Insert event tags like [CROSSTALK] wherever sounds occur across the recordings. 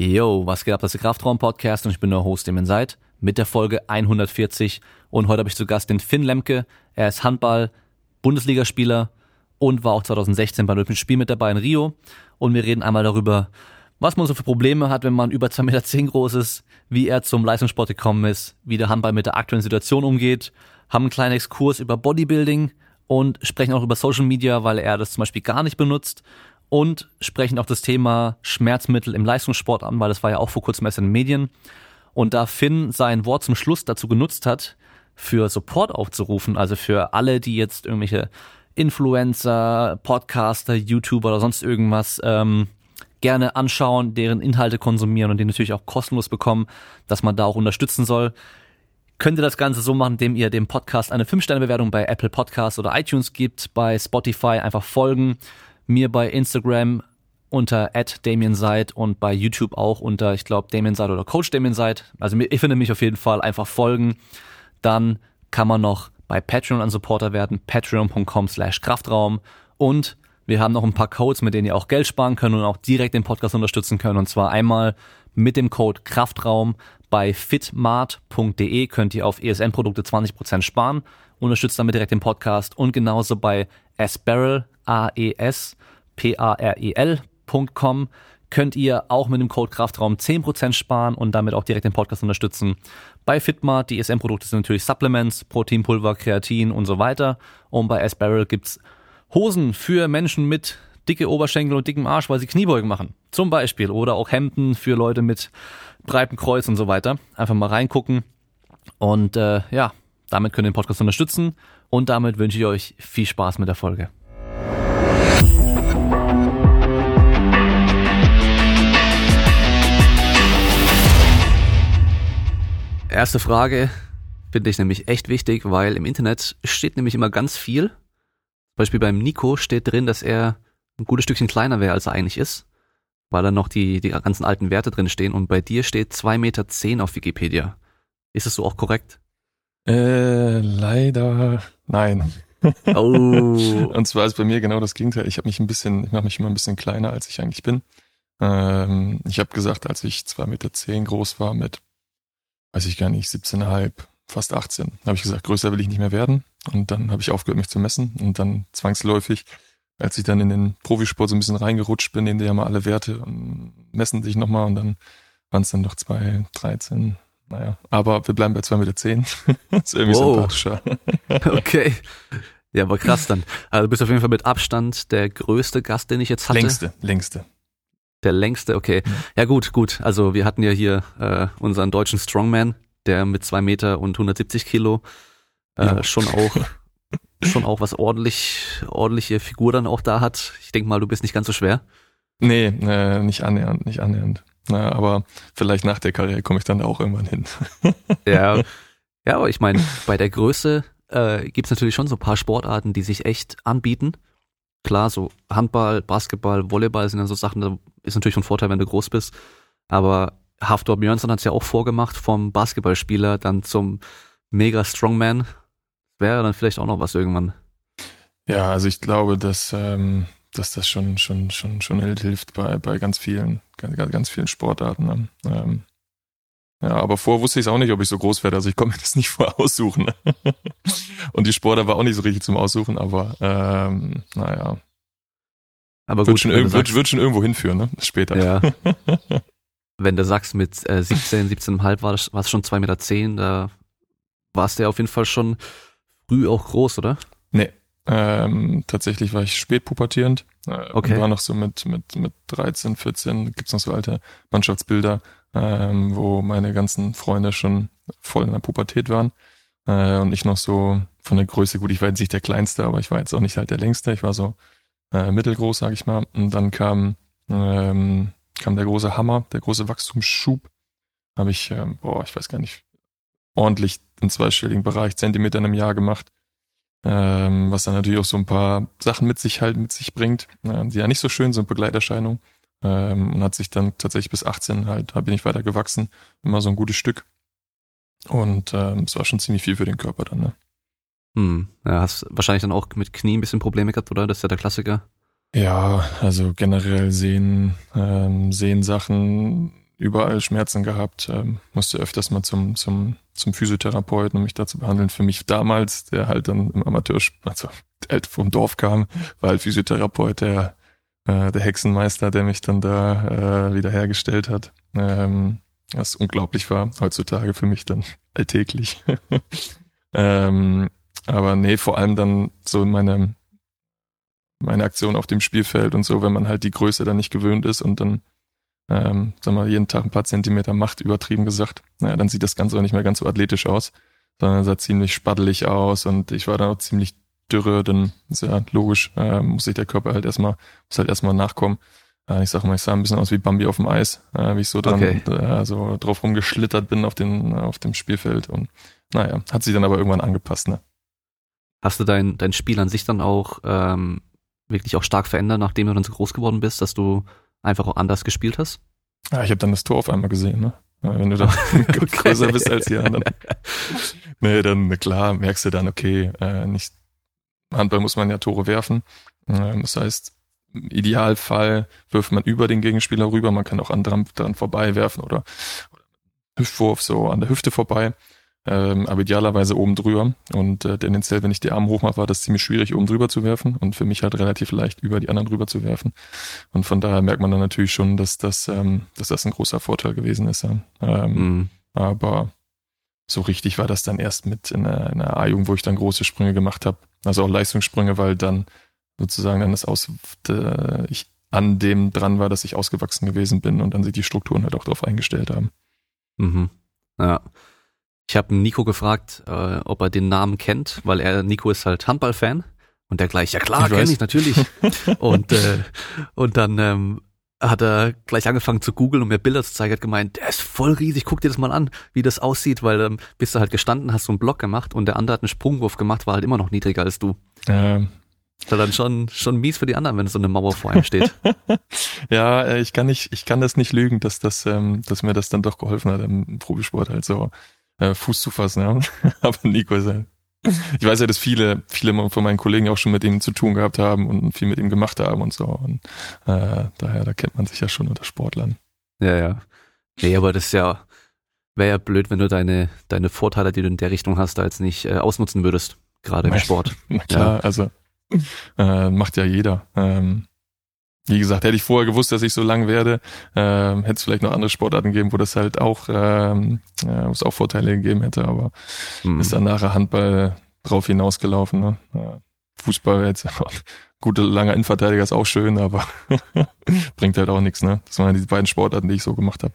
Yo, was geht ab? Das ist der Kraftraum-Podcast und ich bin der Host, dem ihr seid, mit der Folge 140. Und heute habe ich zu Gast den Finn Lemke. Er ist Handball-Bundesligaspieler und war auch 2016 bei Olympischen Spielen mit dabei in Rio. Und wir reden einmal darüber, was man so für Probleme hat, wenn man [LAUGHS] über 2,10 Meter groß ist, wie er zum Leistungssport gekommen ist, wie der Handball mit der aktuellen Situation umgeht, haben einen kleinen Exkurs über Bodybuilding und sprechen auch über Social Media, weil er das zum Beispiel gar nicht benutzt und sprechen auch das Thema Schmerzmittel im Leistungssport an, weil das war ja auch vor kurzem erst in den Medien. Und da Finn sein Wort zum Schluss dazu genutzt hat, für Support aufzurufen, also für alle, die jetzt irgendwelche Influencer, Podcaster, YouTuber oder sonst irgendwas ähm, gerne anschauen, deren Inhalte konsumieren und die natürlich auch kostenlos bekommen, dass man da auch unterstützen soll. Könnt ihr das Ganze so machen, indem ihr dem Podcast eine 5-Sterne-Bewertung bei Apple Podcasts oder iTunes gibt, bei Spotify einfach folgen mir bei Instagram unter @damienseid und bei YouTube auch unter, ich glaube, Damien Seid oder Coach Damien Seid. Also ich finde mich auf jeden Fall einfach folgen. Dann kann man noch bei Patreon ein Supporter werden, patreon.com slash Kraftraum. Und wir haben noch ein paar Codes, mit denen ihr auch Geld sparen könnt und auch direkt den Podcast unterstützen könnt. Und zwar einmal mit dem Code Kraftraum bei fitmart.de könnt ihr auf ESN-Produkte 20% sparen, unterstützt damit direkt den Podcast und genauso bei Asbarrel, A-E-S, P-A-R-E-L.com könnt ihr auch mit dem Code Kraftraum 10% sparen und damit auch direkt den Podcast unterstützen. Bei Fitmart, die ESM-Produkte sind natürlich Supplements, Proteinpulver, Kreatin und so weiter. Und bei S-Barrel gibt's Hosen für Menschen mit dicke Oberschenkel und dickem Arsch, weil sie Kniebeugen machen. Zum Beispiel. Oder auch Hemden für Leute mit breitem Kreuz und so weiter. Einfach mal reingucken. Und äh, ja, damit könnt ihr den Podcast unterstützen. Und damit wünsche ich euch viel Spaß mit der Folge. Erste Frage finde ich nämlich echt wichtig, weil im Internet steht nämlich immer ganz viel. Beispiel beim Nico steht drin, dass er ein gutes Stückchen kleiner wäre, als er eigentlich ist, weil da noch die, die ganzen alten Werte drin stehen. Und bei dir steht 2,10 Meter auf Wikipedia. Ist es so auch korrekt? Äh, leider nein. Oh. [LAUGHS] und zwar ist bei mir genau das Gegenteil. Ich habe mich ein bisschen, ich mache mich immer ein bisschen kleiner, als ich eigentlich bin. Ähm, ich habe gesagt, als ich 2,10 Meter zehn groß war mit weiß ich gar nicht, 17,5, fast 18. habe ich gesagt, größer will ich nicht mehr werden. Und dann habe ich aufgehört, mich zu messen. Und dann zwangsläufig, als ich dann in den Profisport so ein bisschen reingerutscht bin, nehmen die ja mal alle Werte und messen sich nochmal und dann waren es dann doch 2, 13. Naja, aber wir bleiben bei 2,10 Meter. Zehn. [LAUGHS] ist irgendwie wow. sympathischer. [LAUGHS] okay. Ja, aber krass dann. Also du bist auf jeden Fall mit Abstand der größte Gast, den ich jetzt hatte. Längste, längste. Der längste, okay. Ja gut, gut. Also wir hatten ja hier äh, unseren deutschen Strongman, der mit zwei Meter und 170 Kilo äh, ja. schon auch [LAUGHS] schon auch was ordentlich ordentliche Figur dann auch da hat. Ich denke mal, du bist nicht ganz so schwer. Nee, äh, nicht annähernd, nicht annähernd. Na, aber vielleicht nach der Karriere komme ich dann auch irgendwann hin. [LAUGHS] ja, ja, aber ich meine, bei der Größe äh, gibt es natürlich schon so ein paar Sportarten, die sich echt anbieten. Klar, so Handball, Basketball, Volleyball sind dann so Sachen, da ist natürlich von Vorteil, wenn du groß bist. Aber Haftor Björnsson hat es ja auch vorgemacht, vom Basketballspieler dann zum Mega Strongman. Wäre dann vielleicht auch noch was irgendwann. Ja, also ich glaube, dass, ähm, dass das schon, schon, schon, schon hilft bei, bei ganz vielen, ganz, ganz vielen Sportarten. Ne? Ähm, ja, aber vorher wusste ich es auch nicht, ob ich so groß werde. Also ich konnte mir das nicht [LAUGHS] vorher aussuchen. Und die Sportler war auch nicht so richtig zum Aussuchen, aber ähm, naja. Aber gut, wird schon, irg wird, wird schon irgendwo hinführen, ne? Später. Ja. [LAUGHS] wenn du sagst, mit äh, 17, 17,5 war das, war es schon 2,10 Meter, zehn, da warst du ja auf jeden Fall schon früh auch groß, oder? Ähm, tatsächlich war ich spät pubertierend. Äh, okay. War noch so mit, mit, mit 13, 14, gibt's noch so alte Mannschaftsbilder, ähm, wo meine ganzen Freunde schon voll in der Pubertät waren. Äh, und ich noch so von der Größe, gut, ich war jetzt nicht der Kleinste, aber ich war jetzt auch nicht halt der Längste. Ich war so äh, mittelgroß, sag ich mal. Und dann kam, ähm, kam der große Hammer, der große Wachstumsschub. Habe ich, äh, boah, ich weiß gar nicht, ordentlich im zweistelligen Bereich Zentimeter in einem Jahr gemacht. Ähm, was dann natürlich auch so ein paar Sachen mit sich halt mit sich bringt, äh, die ja nicht so schön sind, Begleiterscheinungen. Ähm, und hat sich dann tatsächlich bis 18 halt, bin ich weiter gewachsen, immer so ein gutes Stück. Und ähm, es war schon ziemlich viel für den Körper dann, ne? Hm, ja, hast wahrscheinlich dann auch mit Knie ein bisschen Probleme gehabt, oder? Das ist ja der Klassiker. Ja, also generell sehen, ähm, sehen Sachen überall Schmerzen gehabt, ähm, musste öfters mal zum, zum, zum Physiotherapeuten, um mich da zu behandeln. Für mich damals, der halt dann im Amateur, also halt vom Dorf kam, war halt Physiotherapeut, der, äh, der Hexenmeister, der mich dann da äh, wiederhergestellt hat. Ähm, was unglaublich war, heutzutage für mich dann [LAUGHS] alltäglich. [LAUGHS] ähm, aber nee, vor allem dann so in meine, meine Aktion auf dem Spielfeld und so, wenn man halt die Größe dann nicht gewöhnt ist und dann ähm, sag mal, jeden Tag ein paar Zentimeter macht, übertrieben gesagt, naja, dann sieht das Ganze auch nicht mehr ganz so athletisch aus, sondern sah ziemlich spaddelig aus und ich war dann auch ziemlich dürre, dann ist ja logisch, äh, muss sich der Körper halt erstmal, muss halt erstmal nachkommen. Äh, ich sag mal, ich sah ein bisschen aus wie Bambi auf dem Eis, äh, wie ich so dann okay. äh, so drauf rumgeschlittert bin auf, den, auf dem Spielfeld und naja, hat sich dann aber irgendwann angepasst, ne? Hast du dein, dein Spiel an sich dann auch ähm, wirklich auch stark verändert, nachdem du dann so groß geworden bist, dass du einfach auch anders gespielt hast? Ja, ich habe dann das Tor auf einmal gesehen, ne? Wenn du dann [LAUGHS] [LAUGHS] okay. größer bist als die anderen. [LAUGHS] nee, dann klar, merkst du dann, okay, äh, nicht Handball muss man ja Tore werfen. Äh, das heißt, im Idealfall wirft man über den Gegenspieler rüber, man kann auch an dran, dran vorbei werfen oder, oder Hüftwurf so an der Hüfte vorbei ähm, aber idealerweise oben drüber. Und äh, tendenziell, wenn ich die Arme hochmache, war das ziemlich schwierig, oben drüber zu werfen und für mich halt relativ leicht, über die anderen drüber zu werfen. Und von daher merkt man dann natürlich schon, dass das, ähm, dass das ein großer Vorteil gewesen ist. Ja. Ähm, mhm. Aber so richtig war das dann erst mit in der, in der A-Jugend, wo ich dann große Sprünge gemacht habe. Also auch Leistungssprünge, weil dann sozusagen dann das aus, de, ich an dem dran war, dass ich ausgewachsen gewesen bin und dann sich die Strukturen halt auch darauf eingestellt haben. Mhm. Ja. Ich habe Nico gefragt, äh, ob er den Namen kennt, weil er Nico ist halt Handballfan und der gleich, ja klar, kenne ich natürlich. [LAUGHS] und äh, und dann ähm, hat er gleich angefangen zu googeln und mir Bilder zu zeigen, hat gemeint, der ist voll riesig, guck dir das mal an, wie das aussieht, weil ähm, bist du halt gestanden, hast so einen Block gemacht und der andere hat einen Sprungwurf gemacht, war halt immer noch niedriger als du. Ähm. Ist dann schon, schon mies für die anderen, wenn so eine Mauer vor einem steht. [LAUGHS] ja, äh, ich kann nicht, ich kann das nicht lügen, dass das, ähm, dass mir das dann doch geholfen hat im Profisport halt so äh, Fuß zu fassen, ja. [LAUGHS] Aber Nico ist halt. Ich weiß ja, dass viele, viele von meinen Kollegen auch schon mit ihm zu tun gehabt haben und viel mit ihm gemacht haben und so. Und äh, daher, da kennt man sich ja schon unter Sportlern. Ja, ja. Nee, aber das ist ja, wäre ja blöd, wenn du deine, deine Vorteile, die du in der Richtung hast, da jetzt nicht äh, ausnutzen würdest, gerade im Sport. [LAUGHS] Na klar, ja. also äh, macht ja jeder. Ähm, wie gesagt, hätte ich vorher gewusst, dass ich so lang werde, ähm, hätte es vielleicht noch andere Sportarten gegeben, wo das halt auch, ähm, ja, wo es auch Vorteile gegeben hätte, aber mhm. ist dann nachher Handball drauf hinausgelaufen. Ne? Ja, Fußball jetzt [LAUGHS] guter langer Innenverteidiger ist auch schön, aber [LAUGHS] bringt halt auch nichts. Ne? Das waren die beiden Sportarten, die ich so gemacht habe.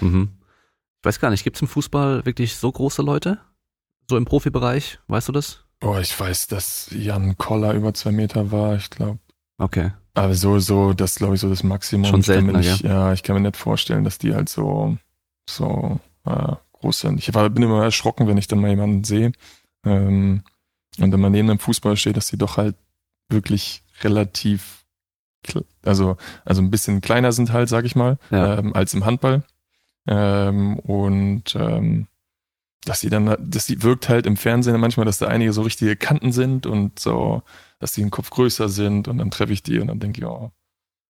Mhm. Ich weiß gar nicht, gibt es im Fußball wirklich so große Leute? So im Profibereich, weißt du das? Oh, ich weiß, dass Jan Koller über zwei Meter war, ich glaube. Okay. Aber so, so, das glaube ich so das Maximum. Schon seltener, nicht, ja. ja. ich kann mir nicht vorstellen, dass die halt so, so äh, groß sind. Ich war, bin immer erschrocken, wenn ich dann mal jemanden sehe. Ähm, und wenn man neben einem Fußball steht, dass die doch halt wirklich relativ, also, also ein bisschen kleiner sind halt, sag ich mal, ja. ähm, als im Handball. Ähm, und ähm, dass sie dann, dass sie wirkt halt im Fernsehen manchmal, dass da einige so richtige Kanten sind und so, dass die im Kopf größer sind und dann treffe ich die und dann denke ich, oh,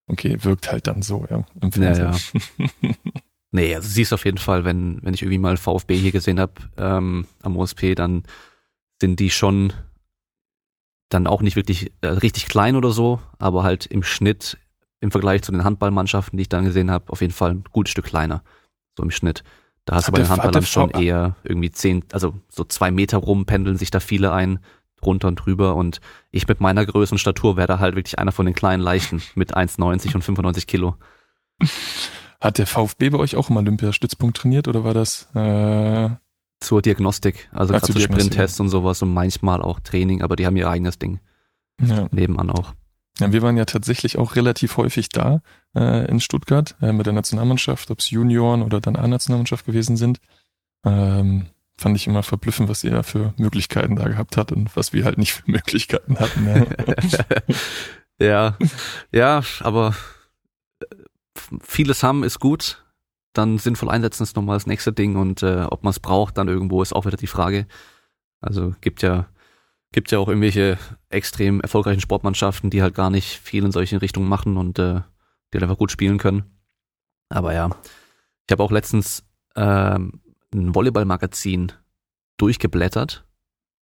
okay, wirkt halt dann so, ja, im Fernsehen. Ja, ja. [LAUGHS] nee, also siehst auf jeden Fall, wenn, wenn ich irgendwie mal VfB hier gesehen habe, ähm, am OSP, dann sind die schon dann auch nicht wirklich äh, richtig klein oder so, aber halt im Schnitt im Vergleich zu den Handballmannschaften, die ich dann gesehen habe, auf jeden Fall ein gutes Stück kleiner, so im Schnitt. Da hast du bei den Handballern schon eher irgendwie zehn, also so zwei Meter rum pendeln sich da viele ein, drunter und drüber. Und ich mit meiner Größe und Statur wäre da halt wirklich einer von den kleinen Leichten [LAUGHS] mit 1,90 und 95 Kilo. Hat der VfB bei euch auch im Olympiastützpunkt trainiert oder war das äh zur Diagnostik, also gerade zu Sprinttests und sowas und manchmal auch Training, aber die haben ihr eigenes Ding. Ja. Nebenan auch. Ja, wir waren ja tatsächlich auch relativ häufig da äh, in Stuttgart äh, mit der Nationalmannschaft, ob es Junioren oder dann A-Nationalmannschaft gewesen sind. Ähm, fand ich immer verblüffend, was ihr für Möglichkeiten da gehabt habt und was wir halt nicht für [LAUGHS] Möglichkeiten hatten. Ja, [LAUGHS] ja, ja, aber äh, vieles haben ist gut. Dann sinnvoll einsetzen ist nochmal das nächste Ding und äh, ob man es braucht, dann irgendwo ist auch wieder die Frage. Also gibt ja gibt ja auch irgendwelche extrem erfolgreichen Sportmannschaften, die halt gar nicht viel in solchen Richtungen machen und äh, die halt einfach gut spielen können. Aber ja, Ich habe auch letztens ähm, ein Volleyballmagazin durchgeblättert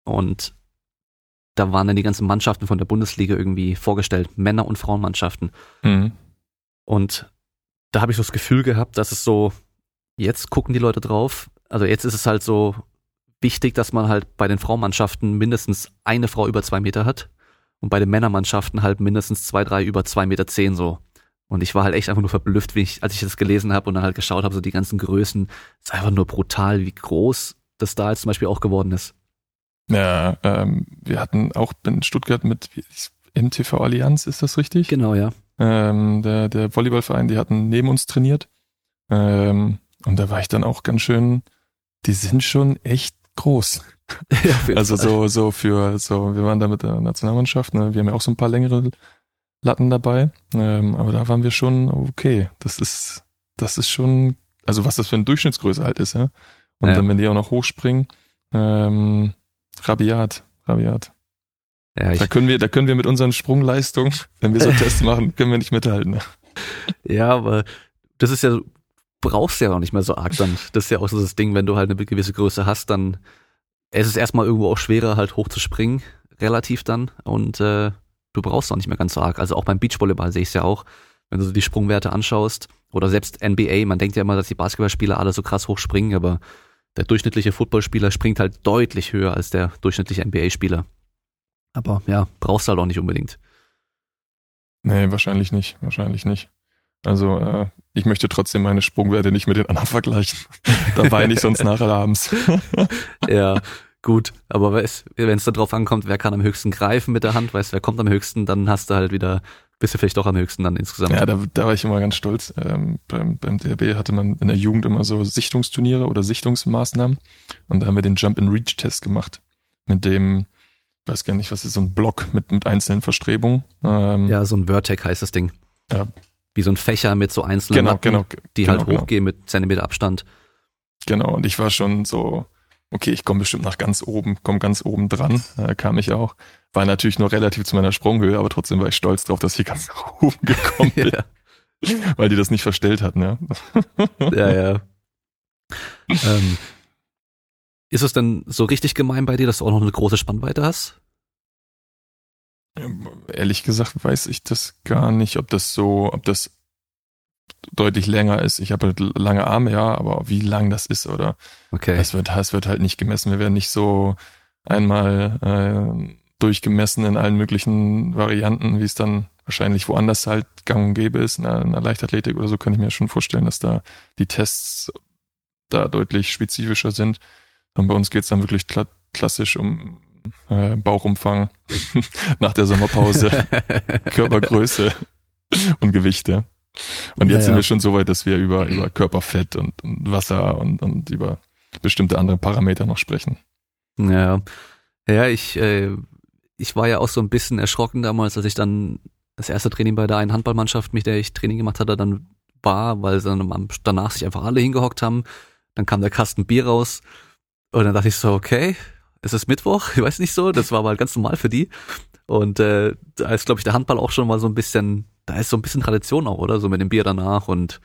und da waren dann die ganzen Mannschaften von der Bundesliga irgendwie vorgestellt, Männer- und Frauenmannschaften. Mhm. Und da habe ich so das Gefühl gehabt, dass es so, jetzt gucken die Leute drauf. Also jetzt ist es halt so wichtig, dass man halt bei den Frauenmannschaften mindestens eine Frau über zwei Meter hat und bei den Männermannschaften halt mindestens zwei, drei über zwei Meter zehn so. Und ich war halt echt einfach nur verblüfft, wie ich, als ich das gelesen habe und dann halt geschaut habe, so die ganzen Größen. Es ist einfach nur brutal, wie groß das da jetzt zum Beispiel auch geworden ist. Ja, ähm, wir hatten auch in Stuttgart mit MTV Allianz, ist das richtig? Genau, ja. Ähm, der, der Volleyballverein, die hatten neben uns trainiert. Ähm, und da war ich dann auch ganz schön, die sind schon echt groß. [LAUGHS] Ja, also so, so für, so, wir waren da mit der Nationalmannschaft, ne? wir haben ja auch so ein paar längere Latten dabei, ähm, aber da waren wir schon, okay, das ist, das ist schon, also was das für eine Durchschnittsgröße halt ist, ja. Und ja. dann, wenn die auch noch hochspringen, ähm, rabiat, rabiat. Ja, da können wir, da können wir mit unseren Sprungleistungen, wenn wir so [LAUGHS] Tests machen, können wir nicht mithalten. Ne? Ja, aber das ist ja, brauchst ja auch nicht mehr so arg dann. Das ist ja auch so das Ding, wenn du halt eine gewisse Größe hast, dann ist es erstmal irgendwo auch schwerer, halt hoch zu springen, relativ dann. Und äh, du brauchst auch nicht mehr ganz so arg. Also auch beim Beachvolleyball sehe ich es ja auch, wenn du so die Sprungwerte anschaust. Oder selbst NBA, man denkt ja immer, dass die Basketballspieler alle so krass hoch springen, aber der durchschnittliche Footballspieler springt halt deutlich höher als der durchschnittliche NBA-Spieler. Aber ja, brauchst du halt auch nicht unbedingt. Nee, wahrscheinlich nicht, wahrscheinlich nicht. Also äh, ich möchte trotzdem meine Sprungwerte nicht mit den anderen vergleichen. da weine ich sonst nachher abends. [LAUGHS] ja, gut. Aber wenn es darauf ankommt, wer kann am höchsten greifen mit der Hand, weißt wer kommt am höchsten, dann hast du halt wieder, bist du vielleicht doch am höchsten dann insgesamt. Ja, da, da war ich immer ganz stolz. Ähm, beim, beim DRB hatte man in der Jugend immer so Sichtungsturniere oder Sichtungsmaßnahmen. Und da haben wir den Jump-and-Reach-Test gemacht. Mit dem weiß gar nicht, was ist so ein Block mit, mit einzelnen Verstrebungen. Ähm, ja, so ein Vertec heißt das Ding. Ja. Wie so ein Fächer mit so einzelnen genau, Matten, genau, die genau, halt genau. hochgehen genau. mit Zentimeter Abstand. Genau, und ich war schon so, okay, ich komme bestimmt nach ganz oben, komme ganz oben dran, äh, kam ich auch. War natürlich nur relativ zu meiner Sprunghöhe, aber trotzdem war ich stolz drauf, dass ich ganz nach [LAUGHS] oben gekommen [LAUGHS] bin. ja. Weil die das nicht verstellt hatten, ja. [LAUGHS] ja, ja. ähm, ist es denn so richtig gemein bei dir, dass du auch noch eine große Spannweite hast? Ehrlich gesagt weiß ich das gar nicht, ob das so, ob das deutlich länger ist. Ich habe halt lange Arme, ja, aber wie lang das ist oder okay. es wird, es wird halt nicht gemessen. Wir werden nicht so einmal äh, durchgemessen in allen möglichen Varianten, wie es dann wahrscheinlich woanders halt gang und gäbe ist. In einer, in einer Leichtathletik oder so kann ich mir schon vorstellen, dass da die Tests da deutlich spezifischer sind. Und bei uns geht's dann wirklich kla klassisch um äh, Bauchumfang [LAUGHS] nach der Sommerpause, [LAUGHS] Körpergröße und Gewichte. Und jetzt ja, sind wir schon so weit, dass wir über, über Körperfett und, und Wasser und, und über bestimmte andere Parameter noch sprechen. Ja, ja, ich, äh, ich war ja auch so ein bisschen erschrocken damals, als ich dann das erste Training bei der einen Handballmannschaft, mit der ich Training gemacht hatte, dann war, weil dann danach sich einfach alle hingehockt haben. Dann kam der Kasten Bier raus und dann dachte ich so, okay, es ist Mittwoch, [LAUGHS] ich weiß nicht so, das war mal ganz normal für die. Und äh, da ist, glaube ich, der Handball auch schon mal so ein bisschen, da ist so ein bisschen Tradition auch, oder? So mit dem Bier danach und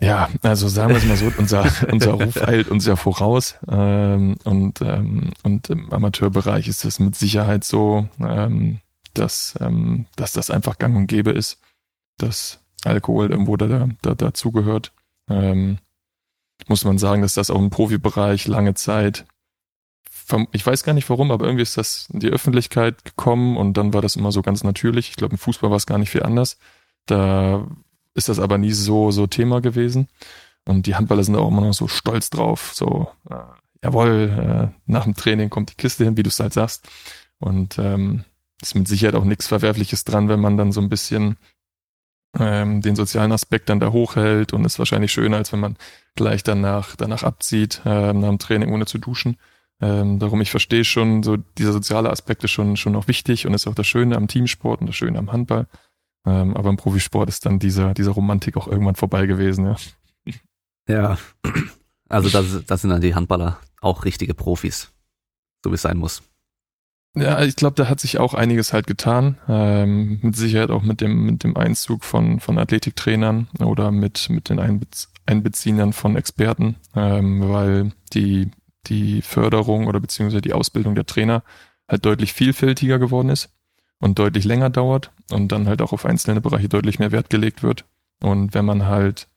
ja, also sagen wir es mal so, unser, [LAUGHS] unser Ruf eilt uns ja voraus. Ähm, und, ähm, und im Amateurbereich ist es mit Sicherheit so, ähm, dass, ähm, dass das einfach gang und gäbe ist, dass Alkohol irgendwo da, da, dazugehört. Ähm, muss man sagen, dass das auch im Profibereich lange Zeit, ich weiß gar nicht warum, aber irgendwie ist das in die Öffentlichkeit gekommen und dann war das immer so ganz natürlich. Ich glaube, im Fußball war es gar nicht viel anders. Da ist das aber nie so, so Thema gewesen. Und die Handballer sind auch immer noch so stolz drauf, so, äh, jawohl, äh, nach dem Training kommt die Kiste hin, wie du es halt sagst. Und ähm, ist mit Sicherheit auch nichts Verwerfliches dran, wenn man dann so ein bisschen ähm, den sozialen Aspekt dann da hochhält und ist wahrscheinlich schöner, als wenn man gleich danach, danach abzieht, ähm, nach dem Training ohne zu duschen. Ähm, darum, ich verstehe schon, so dieser soziale Aspekt ist schon, schon auch wichtig und ist auch das Schöne am Teamsport und das Schöne am Handball. Ähm, aber im Profisport ist dann dieser, dieser Romantik auch irgendwann vorbei gewesen, ja. Ja, also das, das sind dann die Handballer auch richtige Profis, so wie es sein muss. Ja, ich glaube, da hat sich auch einiges halt getan. Ähm, mit Sicherheit auch mit dem, mit dem Einzug von, von Athletiktrainern oder mit, mit den Einbeziehen dann von Experten, ähm, weil die, die Förderung oder beziehungsweise die Ausbildung der Trainer halt deutlich vielfältiger geworden ist und deutlich länger dauert und dann halt auch auf einzelne Bereiche deutlich mehr Wert gelegt wird. Und wenn man halt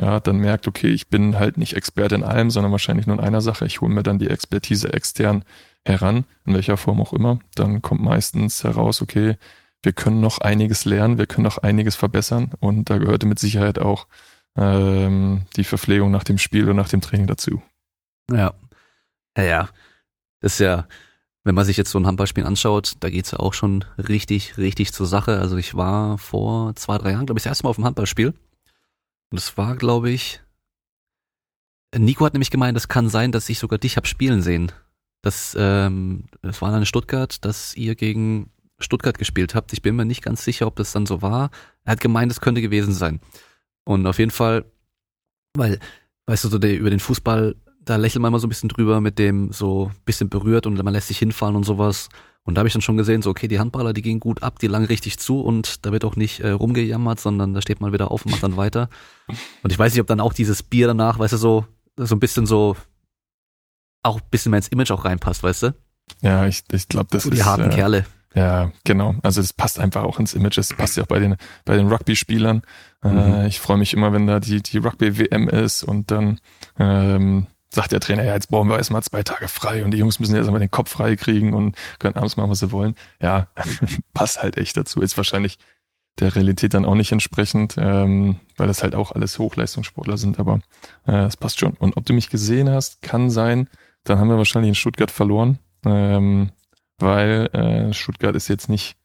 ja, dann merkt, okay, ich bin halt nicht Experte in allem, sondern wahrscheinlich nur in einer Sache. Ich hole mir dann die Expertise extern heran, in welcher Form auch immer. Dann kommt meistens heraus, okay, wir können noch einiges lernen, wir können noch einiges verbessern und da gehörte mit Sicherheit auch ähm, die Verpflegung nach dem Spiel und nach dem Training dazu. Ja, ja, ja. Das ist ja, wenn man sich jetzt so ein Handballspiel anschaut, da geht's ja auch schon richtig, richtig zur Sache. Also ich war vor zwei, drei Jahren, glaube ich, das erste Mal auf dem Handballspiel. Und es war, glaube ich, Nico hat nämlich gemeint, es kann sein, dass ich sogar dich hab spielen sehen. Das, ähm, das war dann in Stuttgart, dass ihr gegen Stuttgart gespielt habt. Ich bin mir nicht ganz sicher, ob das dann so war. Er hat gemeint, es könnte gewesen sein. Und auf jeden Fall, weil, weißt du, so der, über den Fußball, da lächelt man immer so ein bisschen drüber mit dem so bisschen berührt und man lässt sich hinfallen und sowas. Und da habe ich dann schon gesehen, so okay, die Handballer, die gehen gut ab, die langen richtig zu und da wird auch nicht äh, rumgejammert, sondern da steht man wieder auf und macht dann weiter. Und ich weiß nicht, ob dann auch dieses Bier danach, weißt du, so so ein bisschen so auch ein bisschen mehr ins Image auch reinpasst, weißt du? Ja, ich, ich glaube, das die ist. Die harten äh, Kerle. Ja, genau. Also das passt einfach auch ins Image. Das passt ja auch bei den bei den Rugby-Spielern. Äh, mhm. Äh, ich freue mich immer, wenn da die die Rugby-WM ist und dann ähm, sagt der Trainer, ja, jetzt brauchen wir erstmal zwei Tage frei und die Jungs müssen erstmal den Kopf frei kriegen und können abends machen, was sie wollen. Ja, [LAUGHS] passt halt echt dazu. Ist wahrscheinlich der Realität dann auch nicht entsprechend, ähm, weil das halt auch alles Hochleistungssportler sind, aber äh, es passt schon. Und ob du mich gesehen hast, kann sein, dann haben wir wahrscheinlich in Stuttgart verloren, ähm, weil äh, Stuttgart ist jetzt nicht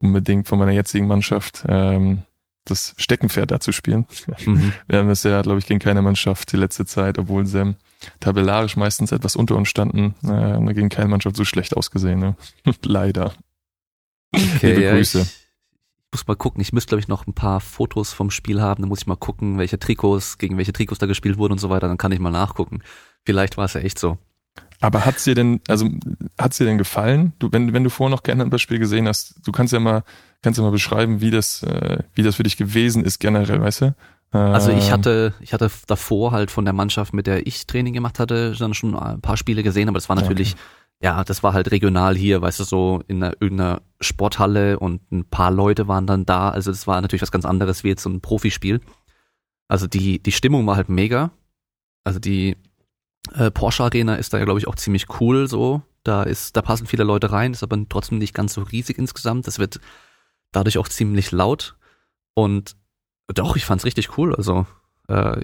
unbedingt von meiner jetzigen Mannschaft ähm, das Steckenpferd da zu spielen. Mhm. [LAUGHS] Wir haben es ja, glaube ich, gegen keine Mannschaft die letzte Zeit, obwohl sie tabellarisch meistens etwas unter uns standen, äh, gegen keine Mannschaft so schlecht ausgesehen. Ne? [LAUGHS] Leider. Okay, Liebe Grüße. ich muss mal gucken. Ich müsste, glaube ich, noch ein paar Fotos vom Spiel haben. Dann muss ich mal gucken, welche Trikots, gegen welche Trikots da gespielt wurden und so weiter. Dann kann ich mal nachgucken. Vielleicht war es ja echt so. Aber hat's dir denn, also hat's dir denn gefallen? Du, wenn, wenn du vorher noch gerne ein Spiel gesehen hast, du kannst ja mal, kannst ja mal beschreiben, wie das, äh, wie das für dich gewesen ist generell, weißt du? Also ich ähm. hatte, ich hatte davor halt von der Mannschaft, mit der ich Training gemacht hatte, dann schon ein paar Spiele gesehen, aber das war natürlich okay ja, das war halt regional hier, weißt du, so in einer, irgendeiner Sporthalle und ein paar Leute waren dann da. Also das war natürlich was ganz anderes wie jetzt so ein Profispiel. Also die, die Stimmung war halt mega. Also die äh, Porsche Arena ist da ja, glaube ich, auch ziemlich cool so. Da ist, da passen viele Leute rein, ist aber trotzdem nicht ganz so riesig insgesamt. Das wird dadurch auch ziemlich laut. Und doch, ich fand's richtig cool. Also äh,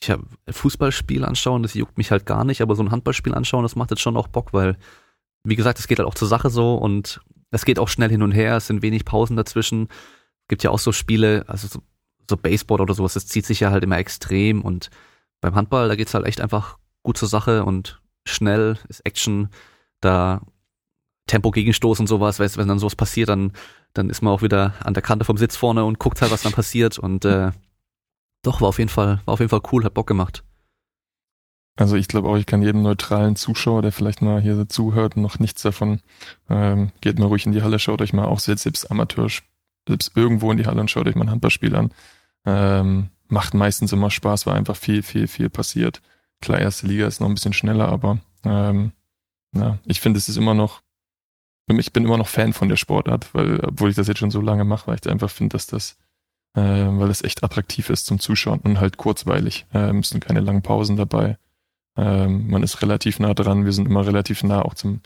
ich habe Fußballspiel anschauen, das juckt mich halt gar nicht, aber so ein Handballspiel anschauen, das macht jetzt schon auch Bock, weil, wie gesagt, es geht halt auch zur Sache so und es geht auch schnell hin und her, es sind wenig Pausen dazwischen. Gibt ja auch so Spiele, also so, so Baseball oder sowas, das zieht sich ja halt immer extrem und beim Handball, da geht's halt echt einfach gut zur Sache und schnell ist Action, da Tempo Gegenstoß und sowas, weißt, wenn dann sowas passiert, dann, dann ist man auch wieder an der Kante vom Sitz vorne und guckt halt, was dann passiert und äh, doch, war auf jeden Fall, war auf jeden Fall cool, hat Bock gemacht. Also ich glaube auch, ich kann jedem neutralen Zuschauer, der vielleicht mal hier zuhört und noch nichts davon, ähm, geht mal ruhig in die Halle, schaut euch mal auch selbst, selbst Amateur, selbst irgendwo in die Halle und schaut euch mal ein Handballspiel an. Ähm, macht meistens immer Spaß, weil einfach viel, viel, viel passiert. Klar, erste Liga ist noch ein bisschen schneller, aber ähm, na, ich finde, es ist immer noch, ich bin immer noch Fan von der Sportart, weil, obwohl ich das jetzt schon so lange mache, weil ich einfach finde, dass das äh, weil es echt attraktiv ist zum Zuschauen und halt kurzweilig. Äh, müssen keine langen Pausen dabei. Ähm, man ist relativ nah dran, wir sind immer relativ nah auch zum,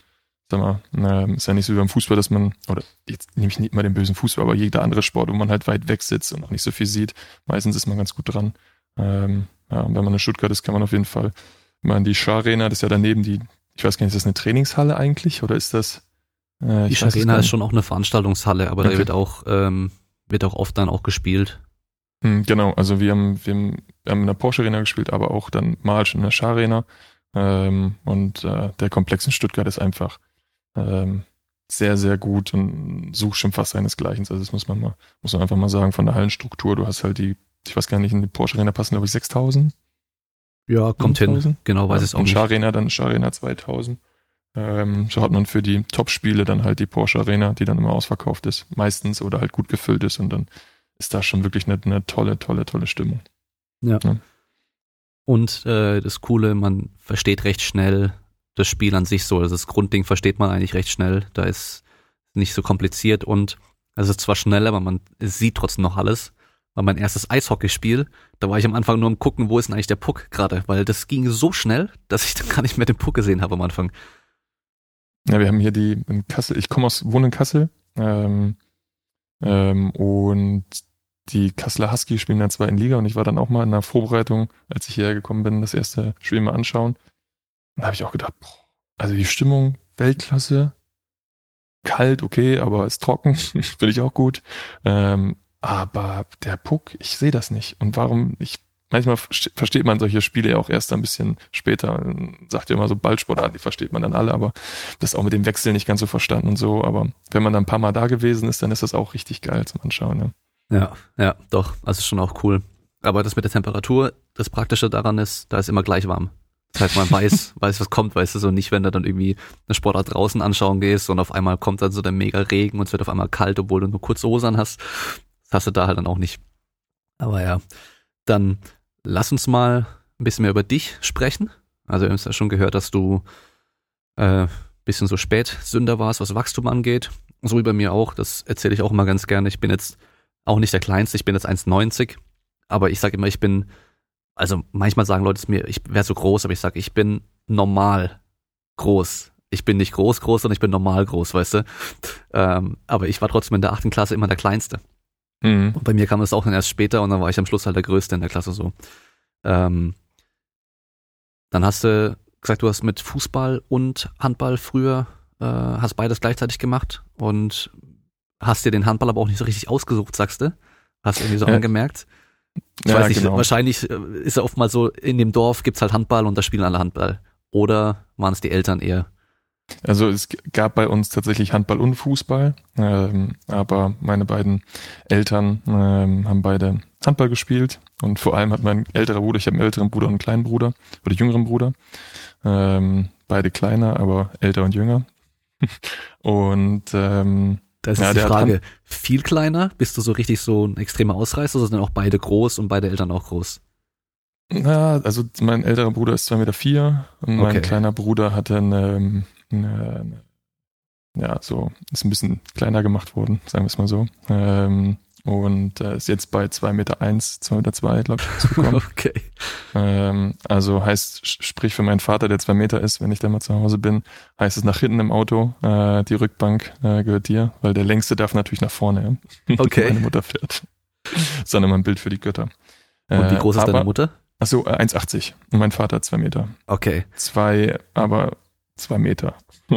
sag mal, äh, ist ja nicht so wie beim Fußball, dass man, oder jetzt nehme ich nicht mal den bösen Fußball, aber jeder andere Sport, wo man halt weit weg sitzt und auch nicht so viel sieht, meistens ist man ganz gut dran. Ähm, ja, und wenn man in Stuttgart ist, kann man auf jeden Fall mal in die Scharena, das ist ja daneben die, ich weiß gar nicht, ist das eine Trainingshalle eigentlich oder ist das? Äh, die Scharena ist schon auch eine Veranstaltungshalle, aber okay. da wird auch ähm, wird auch oft dann auch gespielt. Hm, genau, also wir haben, wir haben, wir haben in der Porsche Arena gespielt, aber auch dann mal schon in der Schar Arena. Ähm, und äh, der Komplex in Stuttgart ist einfach ähm, sehr, sehr gut und sucht schon fast seinesgleichen. Also das muss man mal, muss man einfach mal sagen, von der Hallenstruktur, du hast halt die, ich weiß gar nicht, in die Porsche Arena passen, glaube ich, 6000. Ja, kommt 5000. hin. Genau, weiß ja, es auch nicht. Schar Arena, dann Schar Arena 2000. Ähm, so hat man für die Top-Spiele dann halt die Porsche Arena, die dann immer ausverkauft ist, meistens oder halt gut gefüllt ist und dann ist da schon wirklich eine, eine tolle, tolle, tolle Stimmung. Ja. ja. Und äh, das Coole, man versteht recht schnell das Spiel an sich so. Also das Grundding versteht man eigentlich recht schnell. Da ist nicht so kompliziert und es ist zwar schneller, aber man sieht trotzdem noch alles. War mein erstes Eishockeyspiel. Da war ich am Anfang nur am gucken, wo ist denn eigentlich der Puck gerade, weil das ging so schnell, dass ich [LAUGHS] dann gar nicht mehr den Puck gesehen habe am Anfang. Ja, wir haben hier die in Kassel, ich komme aus, wohne in Kassel, ähm, ähm, und die Kasseler Husky spielen in der zweiten Liga und ich war dann auch mal in der Vorbereitung, als ich hierher gekommen bin, das erste Spiel mal anschauen. Da habe ich auch gedacht, boah, also die Stimmung, Weltklasse, kalt, okay, aber ist trocken, [LAUGHS] finde ich auch gut. Ähm, aber der Puck, ich sehe das nicht. Und warum, ich, manchmal versteht man solche Spiele ja auch erst ein bisschen später. Sagt ja immer so Ballsportarten, die versteht man dann alle, aber das auch mit dem Wechsel nicht ganz so verstanden und so. Aber wenn man dann ein paar Mal da gewesen ist, dann ist das auch richtig geil zum Anschauen. Ja. Ja, ja, doch. Also schon auch cool. Aber das mit der Temperatur, das Praktische daran ist, da ist immer gleich warm. Das heißt, man weiß, [LAUGHS] weiß, was kommt, weißt du, so nicht, wenn du dann irgendwie eine Sportart draußen anschauen gehst und auf einmal kommt dann so der mega Regen und es wird auf einmal kalt, obwohl du nur kurze Hosen hast. Das hast du da halt dann auch nicht. Aber ja, dann lass uns mal ein bisschen mehr über dich sprechen. Also wir haben es ja schon gehört, dass du äh, bisschen so spät Sünder warst, was Wachstum angeht. So wie bei mir auch. Das erzähle ich auch immer ganz gerne. Ich bin jetzt auch nicht der Kleinste, ich bin jetzt 1,90, aber ich sage immer, ich bin, also manchmal sagen Leute es mir, ich wäre so groß, aber ich sage, ich bin normal groß. Ich bin nicht groß groß, sondern ich bin normal groß, weißt du. Ähm, aber ich war trotzdem in der achten Klasse immer der Kleinste. Mhm. Und bei mir kam das auch dann erst später und dann war ich am Schluss halt der Größte in der Klasse so. Ähm, dann hast du gesagt, du hast mit Fußball und Handball früher, äh, hast beides gleichzeitig gemacht und hast dir den Handball aber auch nicht so richtig ausgesucht, sagst du? Hast du irgendwie so ja. angemerkt? Ich ja, weiß nicht, genau. wahrscheinlich äh, ist ja oft mal so, in dem Dorf gibt's halt Handball und da spielen alle Handball. Oder waren es die Eltern eher? Also es gab bei uns tatsächlich Handball und Fußball, ähm, aber meine beiden Eltern ähm, haben beide Handball gespielt und vor allem hat mein älterer Bruder, ich habe einen älteren Bruder und einen kleinen Bruder oder jüngeren Bruder, ähm, beide kleiner, aber älter und jünger. [LAUGHS] und ähm, da ist ja, die Frage, viel kleiner? Bist du so richtig so ein extremer Ausreißer oder sind auch beide groß und beide Eltern auch groß? Na, also mein älterer Bruder ist zwei Meter vier und mein okay. kleiner Bruder hatte eine, eine, eine, ja, so, ist ein bisschen kleiner gemacht worden, sagen wir es mal so. Ähm, und äh, ist jetzt bei zwei Meter, eins, zwei Meter, zwei, glaube ich, [LAUGHS] okay. Ähm, also heißt, sprich für meinen Vater, der zwei Meter ist, wenn ich da mal zu Hause bin, heißt es nach hinten im Auto, äh, die Rückbank äh, gehört dir, weil der längste darf natürlich nach vorne, [LAUGHS] okay. meine Mutter fährt. Sondern mal ein Bild für die Götter. Und wie groß ist aber, deine Mutter? Achso, 1,80. Und mein Vater zwei Meter. Okay. Zwei, aber zwei Meter. [LAUGHS]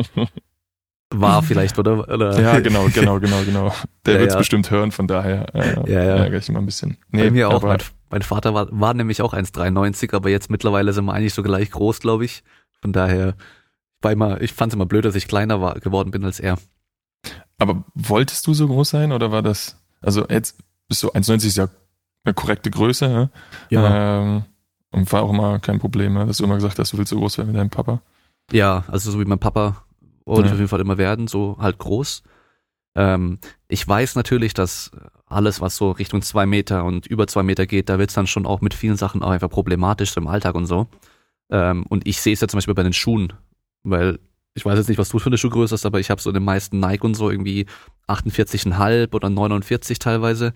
war vielleicht, oder? oder? Ja, genau, genau, genau, genau. Der [LAUGHS] ja, wird es ja. bestimmt hören, von daher äh, ja, ja. ärgere ich immer ein bisschen. Nee, Bei mir auch. Mein, mein, Vater war, war nämlich auch 1,93, aber jetzt mittlerweile sind wir eigentlich so gleich groß, glaube ich. Von daher, war immer, ich fand es immer blöd, dass ich kleiner war, geworden bin als er. Aber wolltest du so groß sein oder war das, also jetzt bist du 1,90 ist ja eine korrekte Größe, ne? Ja. Ähm, und war auch immer kein Problem, ne? dass du immer gesagt hast, du willst so groß werden wie dein Papa. Ja, also so wie mein Papa wollte ja. ich auf jeden Fall immer werden, so halt groß. Ähm, ich weiß natürlich, dass alles, was so Richtung zwei Meter und über zwei Meter geht, da wird's dann schon auch mit vielen Sachen auch einfach problematisch so im Alltag und so. Ähm, und ich sehe es ja zum Beispiel bei den Schuhen, weil ich weiß jetzt nicht, was du für eine Schuhgröße hast, aber ich habe so in den meisten Nike und so irgendwie 48,5 oder 49 teilweise,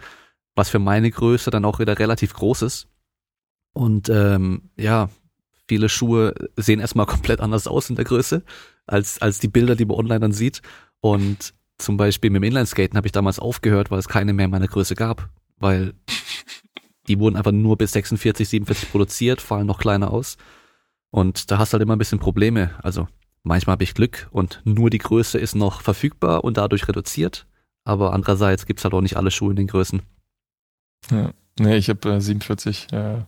was für meine Größe dann auch wieder relativ groß ist. Und ähm, ja, viele Schuhe sehen erstmal [LAUGHS] komplett anders aus in der Größe als, als die Bilder, die man online dann sieht. Und zum Beispiel mit dem Inlineskaten habe ich damals aufgehört, weil es keine mehr in meiner Größe gab, weil die wurden einfach nur bis 46, 47 produziert, fallen noch kleiner aus. Und da hast du halt immer ein bisschen Probleme. Also manchmal habe ich Glück und nur die Größe ist noch verfügbar und dadurch reduziert. Aber andererseits gibt's halt auch nicht alle Schuhe in den Größen. Ja, nee, ich habe äh, 47 äh,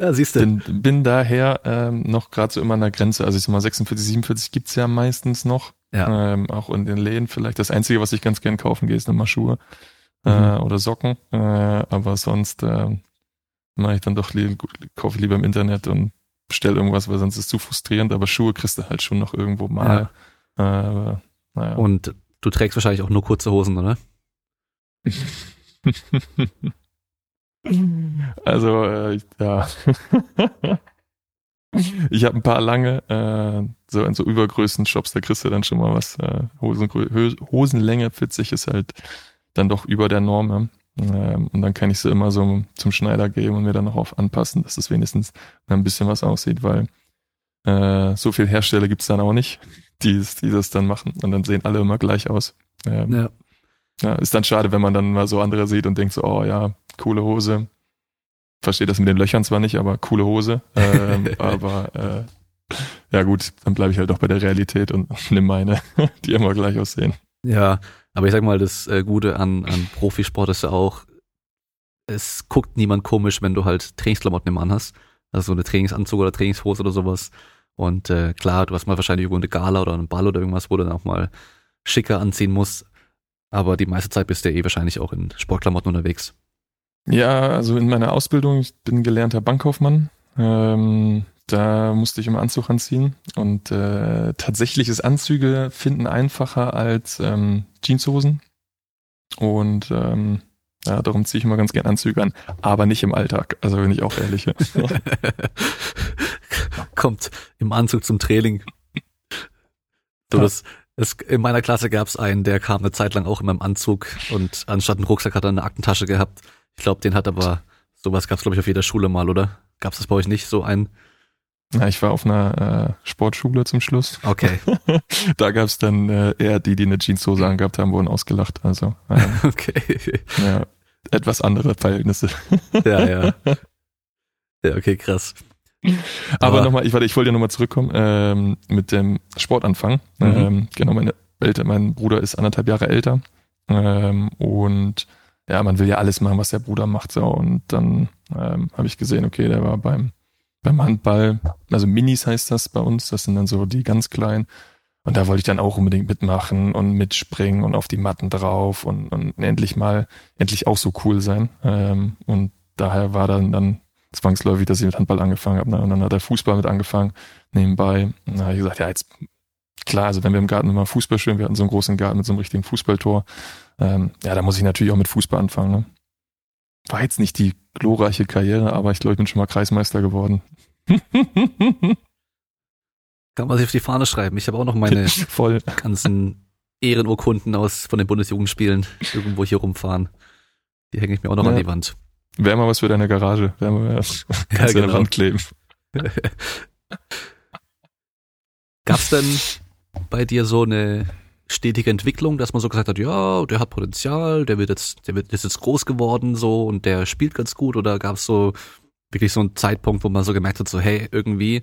ja, siehst du. Bin, bin daher ähm, noch gerade so immer an der Grenze. Also ich sag mal, 46, 47 gibt's ja meistens noch. Ja. Ähm, auch in den Läden vielleicht. Das Einzige, was ich ganz gern kaufen gehe, ist nochmal Schuhe äh, mhm. äh, oder Socken. Äh, aber sonst äh, mache ich dann doch lieber, kaufe lieber im Internet und bestelle irgendwas, weil sonst ist es zu frustrierend. Aber Schuhe kriegst du halt schon noch irgendwo mal. Ja. Äh, naja. Und du trägst wahrscheinlich auch nur kurze Hosen, oder? [LAUGHS] [LAUGHS] Also, äh, ja. [LAUGHS] ich habe ein paar lange, äh, so in so übergrößten Shops, da kriegst du dann schon mal was. Äh, Hosen, Hosenlänge 40 ist halt dann doch über der Norm. Ja. Ähm, und dann kann ich sie immer so zum Schneider geben und mir dann noch auf anpassen, dass es wenigstens ein bisschen was aussieht, weil äh, so viel Hersteller gibt's dann auch nicht, die, die das dann machen. Und dann sehen alle immer gleich aus. Ähm, ja. Ja. Ist dann schade, wenn man dann mal so andere sieht und denkt so, oh ja, coole Hose. Verstehe das mit den Löchern zwar nicht, aber coole Hose. Ähm, [LAUGHS] aber äh, ja gut, dann bleibe ich halt doch bei der Realität und [LAUGHS] nimm meine, [LAUGHS] die immer gleich aussehen. Ja, aber ich sag mal, das äh, Gute an, an Profisport ist ja auch, es guckt niemand komisch, wenn du halt Trainingsklamotten im Mann hast. Also so eine Trainingsanzug oder Trainingshose oder sowas. Und äh, klar, du hast mal wahrscheinlich irgendwo eine Gala oder einen Ball oder irgendwas, wo du dann auch mal schicker anziehen musst. Aber die meiste Zeit bist du ja eh wahrscheinlich auch in Sportklamotten unterwegs. Ja, also in meiner Ausbildung, ich bin gelernter Bankkaufmann. Ähm, da musste ich immer Anzug anziehen. Und äh, tatsächlich ist Anzüge finden einfacher als ähm, Jeanshosen. Und ähm, ja, darum ziehe ich immer ganz gern Anzüge an, aber nicht im Alltag. Also bin ich auch ehrlich. [LAUGHS] Kommt im Anzug zum Training. So, das, es, in meiner Klasse gab es einen, der kam eine Zeit lang auch in meinem Anzug und anstatt einen Rucksack hat er eine Aktentasche gehabt. Ich glaube, den hat aber, sowas gab es glaube ich auf jeder Schule mal, oder? Gab es das bei euch nicht, so einen? Na, ich war auf einer äh, Sportschule zum Schluss. Okay. [LAUGHS] da gab es dann äh, eher die, die eine Jeanshose angehabt haben, wurden ausgelacht. Also äh, [LAUGHS] okay. Ja, etwas andere Verhältnisse. ja, ja. [LAUGHS] Ja, okay, krass. [LAUGHS] Aber, Aber nochmal, ich, warte, ich wollte ja nochmal zurückkommen ähm, mit dem Sportanfang. Mhm. Ähm, genau, meine Eltern, mein Bruder ist anderthalb Jahre älter. Ähm, und ja, man will ja alles machen, was der Bruder macht. So. Und dann ähm, habe ich gesehen, okay, der war beim beim Handball, also Minis heißt das bei uns, das sind dann so die ganz kleinen. Und da wollte ich dann auch unbedingt mitmachen und mitspringen und auf die Matten drauf und, und endlich mal, endlich auch so cool sein. Ähm, und daher war dann, dann zwangsläufig, dass ich mit Handball angefangen habe. Und dann hat der Fußball mit angefangen nebenbei. Und da habe ich gesagt, ja, jetzt klar, also wenn wir im Garten immer Fußball spielen, wir hatten so einen großen Garten mit so einem richtigen Fußballtor, ähm, ja, da muss ich natürlich auch mit Fußball anfangen. Ne? War jetzt nicht die glorreiche Karriere, aber ich glaube, ich bin schon mal Kreismeister geworden. [LAUGHS] Kann man sich auf die Fahne schreiben. Ich habe auch noch meine [LAUGHS] Voll. ganzen Ehrenurkunden aus von den Bundesjugendspielen irgendwo hier rumfahren. Die hänge ich mir auch noch ja. an die Wand. Wäre mal was für deine Garage. Wäre mal was. [LAUGHS] Kannst ja, genau. Wand kleben. [LAUGHS] Gab's denn bei dir so eine stetige Entwicklung, dass man so gesagt hat, ja, der hat Potenzial, der wird jetzt, der wird ist jetzt groß geworden so und der spielt ganz gut oder gab es so wirklich so einen Zeitpunkt, wo man so gemerkt hat, so hey, irgendwie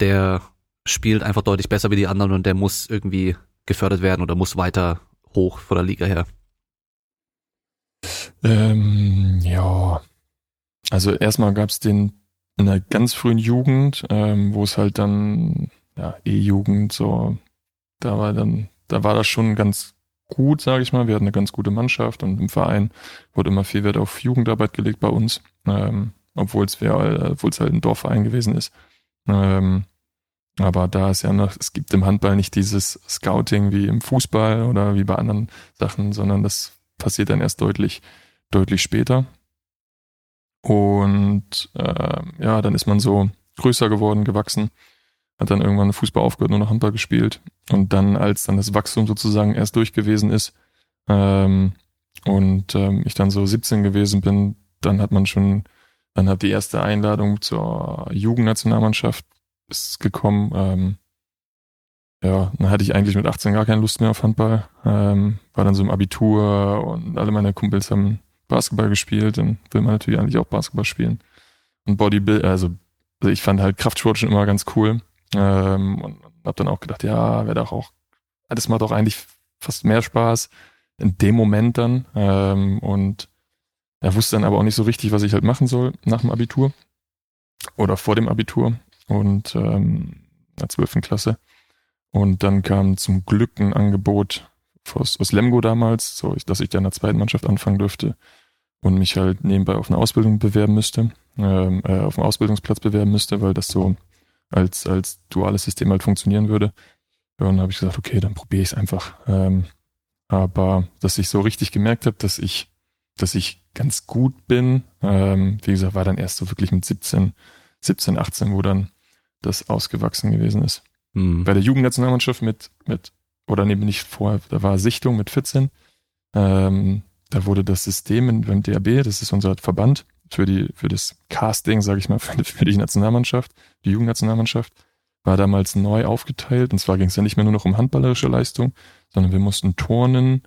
der spielt einfach deutlich besser wie die anderen und der muss irgendwie gefördert werden oder muss weiter hoch vor der Liga her? Ähm, ja, also erstmal gab es den in der ganz frühen Jugend, ähm, wo es halt dann ja E-Jugend so, da war dann da war das schon ganz gut, sage ich mal. Wir hatten eine ganz gute Mannschaft und im Verein wurde immer viel Wert auf Jugendarbeit gelegt bei uns, ähm, obwohl es obwohl halt ein Dorfverein gewesen ist. Ähm, aber da ist ja noch, es gibt im Handball nicht dieses Scouting wie im Fußball oder wie bei anderen Sachen, sondern das passiert dann erst deutlich, deutlich später. Und äh, ja, dann ist man so größer geworden, gewachsen hat dann irgendwann Fußball aufgehört, nur noch Handball gespielt. Und dann, als dann das Wachstum sozusagen erst durch gewesen ist ähm, und ähm, ich dann so 17 gewesen bin, dann hat man schon, dann hat die erste Einladung zur Jugendnationalmannschaft ist gekommen. Ähm, ja, dann hatte ich eigentlich mit 18 gar keine Lust mehr auf Handball. Ähm, war dann so im Abitur und alle meine Kumpels haben Basketball gespielt. Dann will man natürlich eigentlich auch Basketball spielen. Und Bodybuild, also, also ich fand halt Kraftsport schon immer ganz cool. Ähm, und habe dann auch gedacht, ja, wäre doch auch, das macht doch eigentlich fast mehr Spaß in dem Moment dann. Ähm, und er wusste dann aber auch nicht so richtig, was ich halt machen soll nach dem Abitur oder vor dem Abitur und ähm, in der 12. Klasse. Und dann kam zum Glück ein Angebot aus, aus Lemgo damals, so dass ich dann in der zweiten Mannschaft anfangen dürfte und mich halt nebenbei auf eine Ausbildung bewerben müsste, ähm, äh, auf einen Ausbildungsplatz bewerben müsste, weil das so als, als duales System halt funktionieren würde. Und dann habe ich gesagt, okay, dann probiere ich es einfach. Ähm, aber dass ich so richtig gemerkt habe, dass ich, dass ich ganz gut bin, ähm, wie gesagt, war dann erst so wirklich mit 17, 17, 18, wo dann das ausgewachsen gewesen ist. Mhm. Bei der Jugendnationalmannschaft mit, mit, oder nee, nicht vorher, da war Sichtung mit 14. Ähm, da wurde das System beim DAB, das ist unser Verband, für die, für das Casting, sage ich mal, [LAUGHS] für, für die Nationalmannschaft, die Jugendnationalmannschaft, war damals neu aufgeteilt. Und zwar ging es ja nicht mehr nur noch um handballerische Leistung, sondern wir mussten Turnen,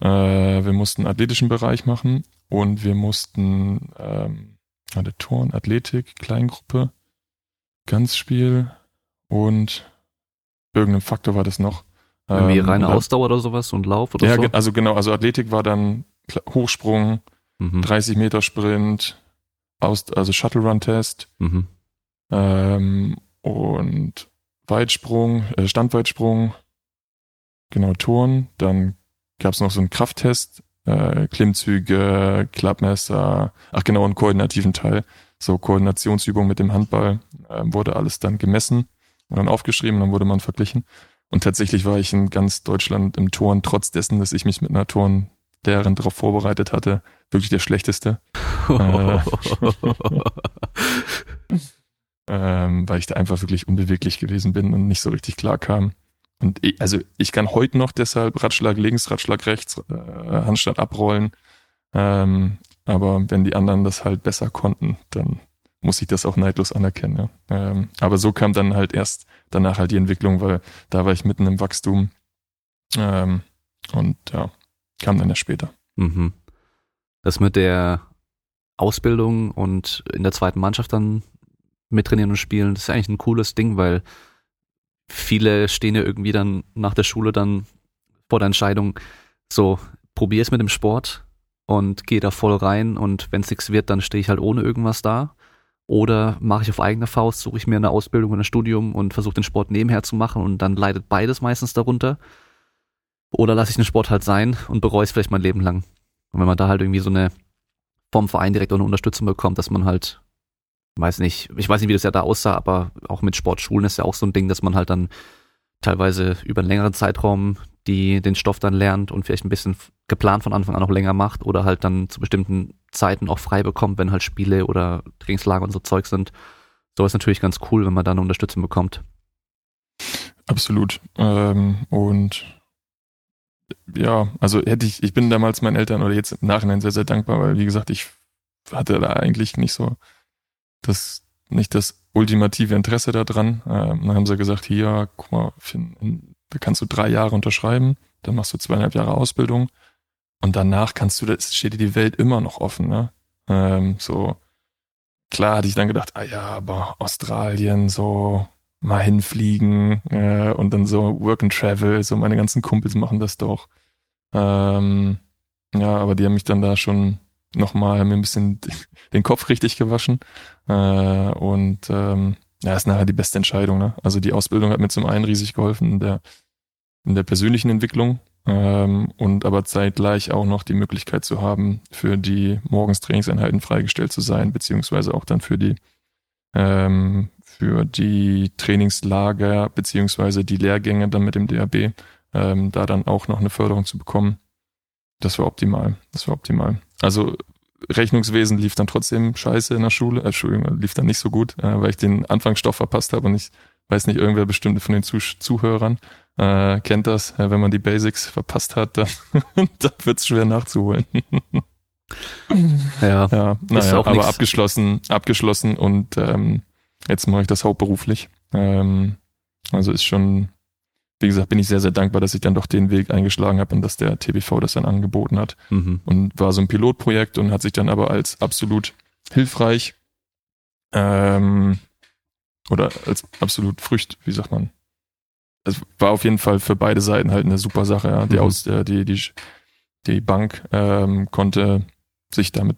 äh, wir mussten athletischen Bereich machen und wir mussten ähm, hatte Turn, Athletik, Kleingruppe, Ganzspiel und irgendein Faktor war das noch. Irgendwie ähm, reine Ausdauer oder sowas und Lauf oder ja, so? also genau, also Athletik war dann Hochsprung, mhm. 30 Meter Sprint, aus, also Shuttle Run Test mhm. ähm, und Weitsprung, äh, Standweitsprung, genau Turn. Dann gab es noch so einen Krafttest, äh, Klimmzüge, Klappmesser, ach genau, einen koordinativen Teil. So Koordinationsübung mit dem Handball äh, wurde alles dann gemessen und dann aufgeschrieben, dann wurde man verglichen. Und tatsächlich war ich in ganz Deutschland im Turn, trotz dessen, dass ich mich mit einer Turnlehrerin darauf vorbereitet hatte, wirklich der schlechteste. [LAUGHS] äh, ähm, weil ich da einfach wirklich unbeweglich gewesen bin und nicht so richtig klar kam. Und ich, also ich kann heute noch deshalb Ratschlag links, Ratschlag rechts, äh, Handstand abrollen. Ähm, aber wenn die anderen das halt besser konnten, dann muss ich das auch neidlos anerkennen. Ja. Ähm, aber so kam dann halt erst danach halt die Entwicklung, weil da war ich mitten im Wachstum. Ähm, und ja, kam dann erst später. Mhm. Das mit der Ausbildung und in der zweiten Mannschaft dann mittrainieren und spielen, das ist eigentlich ein cooles Ding, weil viele stehen ja irgendwie dann nach der Schule dann vor der Entscheidung, so, probier es mit dem Sport und gehe da voll rein und wenn es nichts wird, dann stehe ich halt ohne irgendwas da. Oder mache ich auf eigene Faust, suche ich mir eine Ausbildung oder ein Studium und versuche den Sport nebenher zu machen und dann leidet beides meistens darunter. Oder lasse ich den Sport halt sein und bereue es vielleicht mein Leben lang. Und wenn man da halt irgendwie so eine vom Verein direkt eine Unterstützung bekommt, dass man halt weiß nicht, ich weiß nicht, wie das ja da aussah, aber auch mit Sportschulen ist ja auch so ein Ding, dass man halt dann teilweise über einen längeren Zeitraum die den Stoff dann lernt und vielleicht ein bisschen geplant von Anfang an noch länger macht oder halt dann zu bestimmten Zeiten auch frei bekommt, wenn halt Spiele oder Trainingslager und so Zeug sind. So ist natürlich ganz cool, wenn man da eine Unterstützung bekommt. Absolut. Ähm, und ja, also hätte ich, ich bin damals meinen Eltern oder jetzt im Nachhinein sehr, sehr dankbar, weil wie gesagt, ich hatte da eigentlich nicht so das nicht das ultimative Interesse daran. Ähm, dann haben sie gesagt, hier, guck mal, da kannst du drei Jahre unterschreiben, dann machst du zweieinhalb Jahre Ausbildung und danach kannst du, das steht dir die Welt immer noch offen, ne? Ähm, so, klar hatte ich dann gedacht, ah ja, aber Australien, so mal hinfliegen äh, und dann so Work and Travel, so meine ganzen Kumpels machen das doch. Ähm, ja, aber die haben mich dann da schon nochmal mir ein bisschen [LAUGHS] den Kopf richtig gewaschen. Äh, und ähm, ja, ist nachher die beste Entscheidung. Ne? Also die Ausbildung hat mir zum einen riesig geholfen in der, in der persönlichen Entwicklung ähm, und aber zeitgleich auch noch die Möglichkeit zu haben, für die morgens Trainingseinheiten freigestellt zu sein, beziehungsweise auch dann für die ähm, für die Trainingslager beziehungsweise die Lehrgänge dann mit dem DAB, ähm, da dann auch noch eine Förderung zu bekommen. Das war optimal. Das war optimal. Also Rechnungswesen lief dann trotzdem scheiße in der Schule. Äh, Entschuldigung, lief dann nicht so gut, äh, weil ich den Anfangsstoff verpasst habe und ich weiß nicht, irgendwer bestimmt von den Zuh Zuhörern äh, kennt das. Äh, wenn man die Basics verpasst hat, dann, [LAUGHS] dann wird es schwer nachzuholen. [LAUGHS] ja, ja naja, aber nix. abgeschlossen, abgeschlossen und ähm, jetzt mache ich das hauptberuflich. Ähm, also ist schon wie gesagt, bin ich sehr, sehr dankbar, dass ich dann doch den Weg eingeschlagen habe und dass der TBV das dann angeboten hat. Mhm. Und war so ein Pilotprojekt und hat sich dann aber als absolut hilfreich ähm, oder als absolut Frücht, wie sagt man? Es war auf jeden Fall für beide Seiten halt eine super Sache. Ja. Die, mhm. Aus, äh, die, die, die Bank ähm, konnte sich damit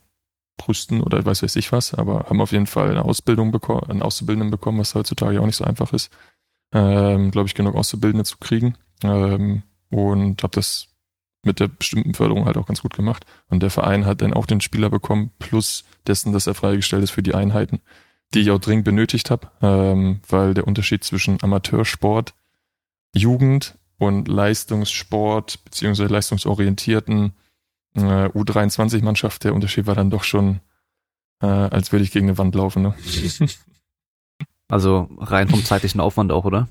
brüsten oder weiß weiß ich was, aber haben auf jeden Fall eine Ausbildung bekommen, einen Auszubildenden bekommen, was heutzutage auch nicht so einfach ist ähm, glaube ich, genug Auszubildende zu kriegen. Ähm, und habe das mit der bestimmten Förderung halt auch ganz gut gemacht. Und der Verein hat dann auch den Spieler bekommen, plus dessen, dass er freigestellt ist für die Einheiten, die ich auch dringend benötigt habe, ähm, weil der Unterschied zwischen Amateursport, Jugend und Leistungssport beziehungsweise leistungsorientierten äh, U23-Mannschaft, der Unterschied war dann doch schon, äh, als würde ich gegen eine Wand laufen. Ne? [LAUGHS] Also rein vom zeitlichen Aufwand auch, oder?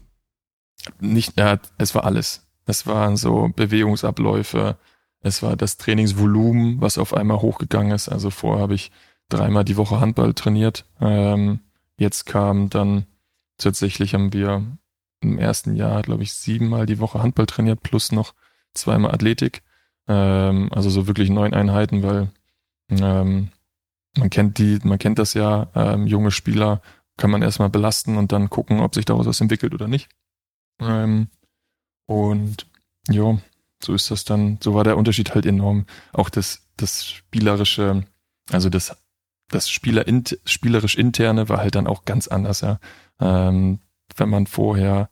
Nicht, ja, es war alles. Es waren so Bewegungsabläufe, es war das Trainingsvolumen, was auf einmal hochgegangen ist. Also vorher habe ich dreimal die Woche Handball trainiert. Ähm, jetzt kam dann tatsächlich haben wir im ersten Jahr, glaube ich, siebenmal die Woche Handball trainiert, plus noch zweimal Athletik. Ähm, also so wirklich neun Einheiten, weil ähm, man kennt die, man kennt das ja, ähm, junge Spieler kann man erstmal belasten und dann gucken, ob sich daraus was entwickelt oder nicht. Ähm, und ja, so ist das dann, so war der Unterschied halt enorm. Auch das, das spielerische, also das, das Spieler, spielerisch interne war halt dann auch ganz anders, ja. Ähm, wenn man vorher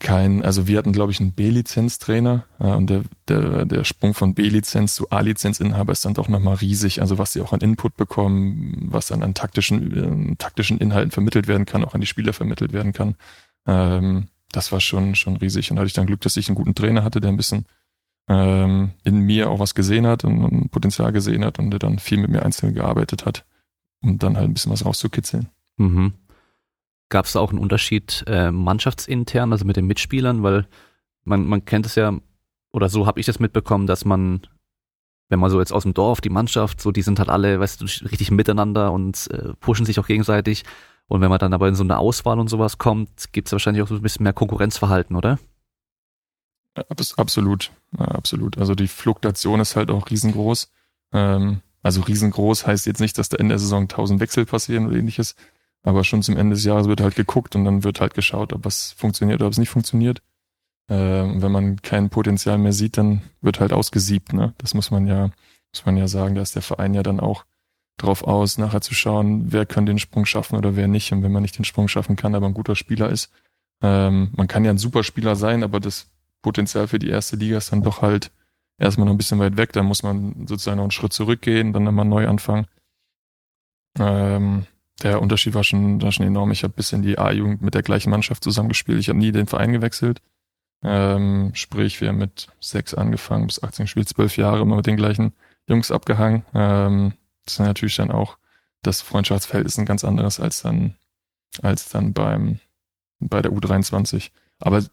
kein, also wir hatten, glaube ich, einen B-Lizenz-Trainer äh, und der, der, der Sprung von B-Lizenz zu A-Lizenz-Inhaber ist dann doch nochmal riesig. Also was sie auch an Input bekommen, was dann an taktischen, äh, taktischen Inhalten vermittelt werden kann, auch an die Spieler vermittelt werden kann. Ähm, das war schon, schon riesig. Und da hatte ich dann Glück, dass ich einen guten Trainer hatte, der ein bisschen ähm, in mir auch was gesehen hat und, und Potenzial gesehen hat und der dann viel mit mir einzeln gearbeitet hat, um dann halt ein bisschen was rauszukitzeln. Mhm. Gab es da auch einen Unterschied äh, mannschaftsintern, also mit den Mitspielern? Weil man, man kennt es ja, oder so habe ich das mitbekommen, dass man, wenn man so jetzt aus dem Dorf, die Mannschaft, so die sind halt alle, weißt du, richtig miteinander und äh, pushen sich auch gegenseitig. Und wenn man dann aber in so eine Auswahl und sowas kommt, gibt es wahrscheinlich auch so ein bisschen mehr Konkurrenzverhalten, oder? Absolut, absolut. Also die Fluktuation ist halt auch riesengroß. Ähm, also riesengroß heißt jetzt nicht, dass da in der Saison tausend Wechsel passieren oder ähnliches, aber schon zum Ende des Jahres wird halt geguckt und dann wird halt geschaut, ob was funktioniert oder ob es nicht funktioniert. Ähm, wenn man kein Potenzial mehr sieht, dann wird halt ausgesiebt. Ne? Das muss man ja, muss man ja sagen. Da ist der Verein ja dann auch drauf aus, nachher zu schauen, wer kann den Sprung schaffen oder wer nicht. Und wenn man nicht den Sprung schaffen kann, aber ein guter Spieler ist, ähm, man kann ja ein super Spieler sein, aber das Potenzial für die erste Liga ist dann doch halt erstmal noch ein bisschen weit weg. Da muss man sozusagen noch einen Schritt zurückgehen, dann nochmal neu anfangen. Ähm, der Unterschied war schon, war schon enorm. Ich habe bis in die A-Jugend mit der gleichen Mannschaft zusammengespielt. Ich habe nie den Verein gewechselt. Ähm, sprich, wir haben mit sechs angefangen, bis 18 gespielt, zwölf Jahre immer mit den gleichen Jungs abgehangen. Ähm, das ist natürlich dann auch, das Freundschaftsverhältnis ein ganz anderes als dann, als dann beim, bei der U23. Aber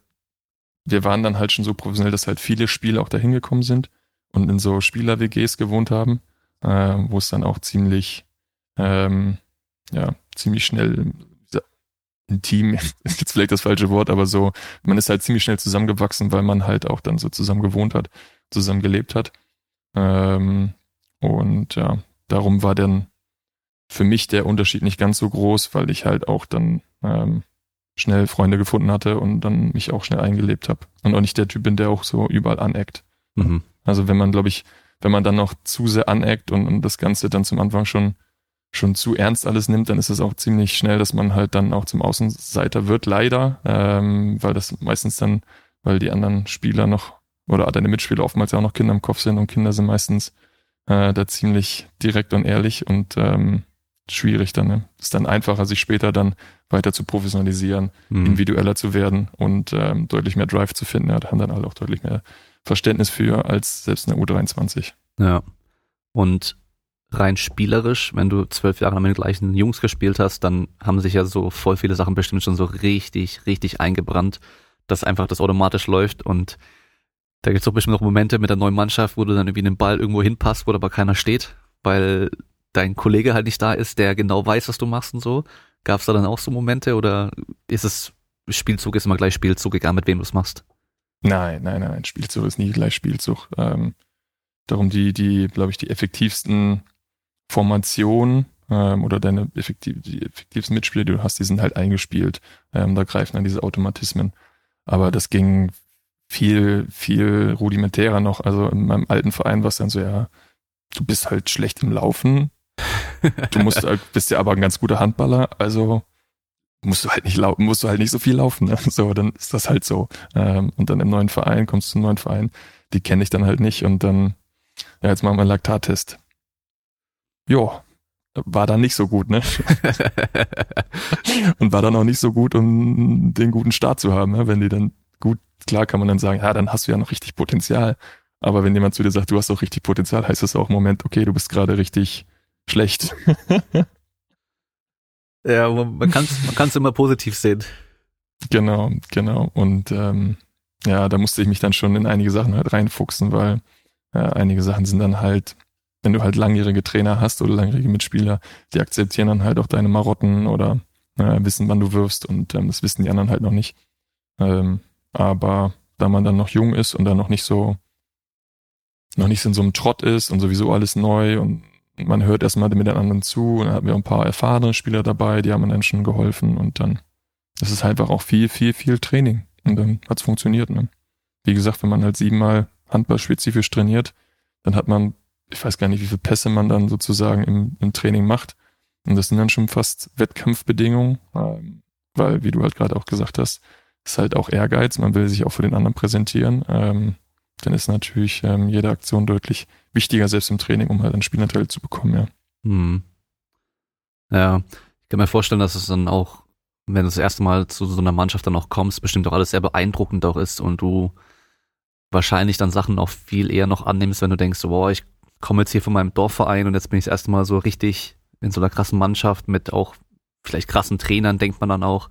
wir waren dann halt schon so professionell, dass halt viele Spieler auch dahin gekommen sind und in so Spieler-WGs gewohnt haben, äh, wo es dann auch ziemlich, ähm, ja, ziemlich schnell intim, [LAUGHS] ist jetzt vielleicht das falsche Wort, aber so, man ist halt ziemlich schnell zusammengewachsen, weil man halt auch dann so zusammen gewohnt hat, zusammen gelebt hat. Ähm, und ja, darum war dann für mich der Unterschied nicht ganz so groß, weil ich halt auch dann ähm, schnell Freunde gefunden hatte und dann mich auch schnell eingelebt habe. Und auch nicht der Typ bin, der auch so überall aneckt. Mhm. Also wenn man, glaube ich, wenn man dann noch zu sehr aneckt und, und das Ganze dann zum Anfang schon schon zu ernst alles nimmt, dann ist es auch ziemlich schnell, dass man halt dann auch zum Außenseiter wird, leider, ähm, weil das meistens dann, weil die anderen Spieler noch oder deine Mitspieler oftmals ja auch noch Kinder im Kopf sind und Kinder sind meistens äh, da ziemlich direkt und ehrlich und ähm, schwierig dann. Ne? Ist dann einfacher, sich später dann weiter zu professionalisieren, mhm. individueller zu werden und ähm, deutlich mehr Drive zu finden. Ja, da haben dann alle auch deutlich mehr Verständnis für als selbst eine U23. Ja. Und rein spielerisch, wenn du zwölf Jahre mit den gleichen Jungs gespielt hast, dann haben sich ja so voll viele Sachen bestimmt schon so richtig, richtig eingebrannt, dass einfach das automatisch läuft und da gibt es auch bestimmt noch Momente mit der neuen Mannschaft, wo du dann irgendwie den Ball irgendwo hinpasst, wo aber keiner steht, weil dein Kollege halt nicht da ist, der genau weiß, was du machst und so. Gab es da dann auch so Momente oder ist es Spielzug ist immer gleich Spielzug, egal mit wem du es machst? Nein, nein, nein, Spielzug ist nie gleich Spielzug. Ähm, darum die, die, glaube ich, die effektivsten Formation ähm, oder deine effektiv, die effektivsten Mitspieler, die du hast, die sind halt eingespielt. Ähm, da greifen dann diese Automatismen. Aber das ging viel, viel rudimentärer noch. Also in meinem alten Verein war es dann so, ja, du bist halt schlecht im Laufen. Du musst halt, bist ja aber ein ganz guter Handballer, also musst du halt nicht laufen, musst du halt nicht so viel laufen. Ne? So, dann ist das halt so. Ähm, und dann im neuen Verein, kommst du zum neuen Verein, die kenne ich dann halt nicht und dann, ja, jetzt machen wir einen Laktattest ja, war dann nicht so gut, ne? [LAUGHS] und war dann auch nicht so gut, um den guten Start zu haben, ne? wenn die dann gut, klar kann man dann sagen, ja, dann hast du ja noch richtig Potenzial. Aber wenn jemand zu dir sagt, du hast auch richtig Potenzial, heißt das auch im Moment, okay, du bist gerade richtig schlecht. [LAUGHS] Ja, man kann es man kann's immer positiv sehen. Genau, genau. Und ähm, ja, da musste ich mich dann schon in einige Sachen halt reinfuchsen, weil äh, einige Sachen sind dann halt, wenn du halt langjährige Trainer hast oder langjährige Mitspieler, die akzeptieren dann halt auch deine Marotten oder äh, wissen, wann du wirfst und ähm, das wissen die anderen halt noch nicht. Ähm, aber da man dann noch jung ist und dann noch nicht so, noch nicht so in so einem Trott ist und sowieso alles neu und man hört erstmal mit den anderen zu und dann hatten wir ein paar erfahrene Spieler dabei, die haben dann schon geholfen und dann das ist halt einfach auch viel, viel, viel Training und dann hat's funktioniert. Ne? Wie gesagt, wenn man halt siebenmal handballspezifisch trainiert, dann hat man, ich weiß gar nicht, wie viele Pässe man dann sozusagen im, im Training macht. Und das sind dann schon fast Wettkampfbedingungen, ähm, weil, wie du halt gerade auch gesagt hast, ist halt auch Ehrgeiz, man will sich auch für den anderen präsentieren. Ähm, dann ist natürlich ähm, jede Aktion deutlich wichtiger, selbst im Training, um halt einen Spielanteil zu bekommen, ja. Hm. Ja, ich kann mir vorstellen, dass es dann auch, wenn du das erste Mal zu so einer Mannschaft dann auch kommst, bestimmt auch alles sehr beeindruckend auch ist und du wahrscheinlich dann Sachen auch viel eher noch annimmst, wenn du denkst, boah, ich komme jetzt hier von meinem Dorfverein und jetzt bin ich das erste Mal so richtig in so einer krassen Mannschaft mit auch vielleicht krassen Trainern, denkt man dann auch.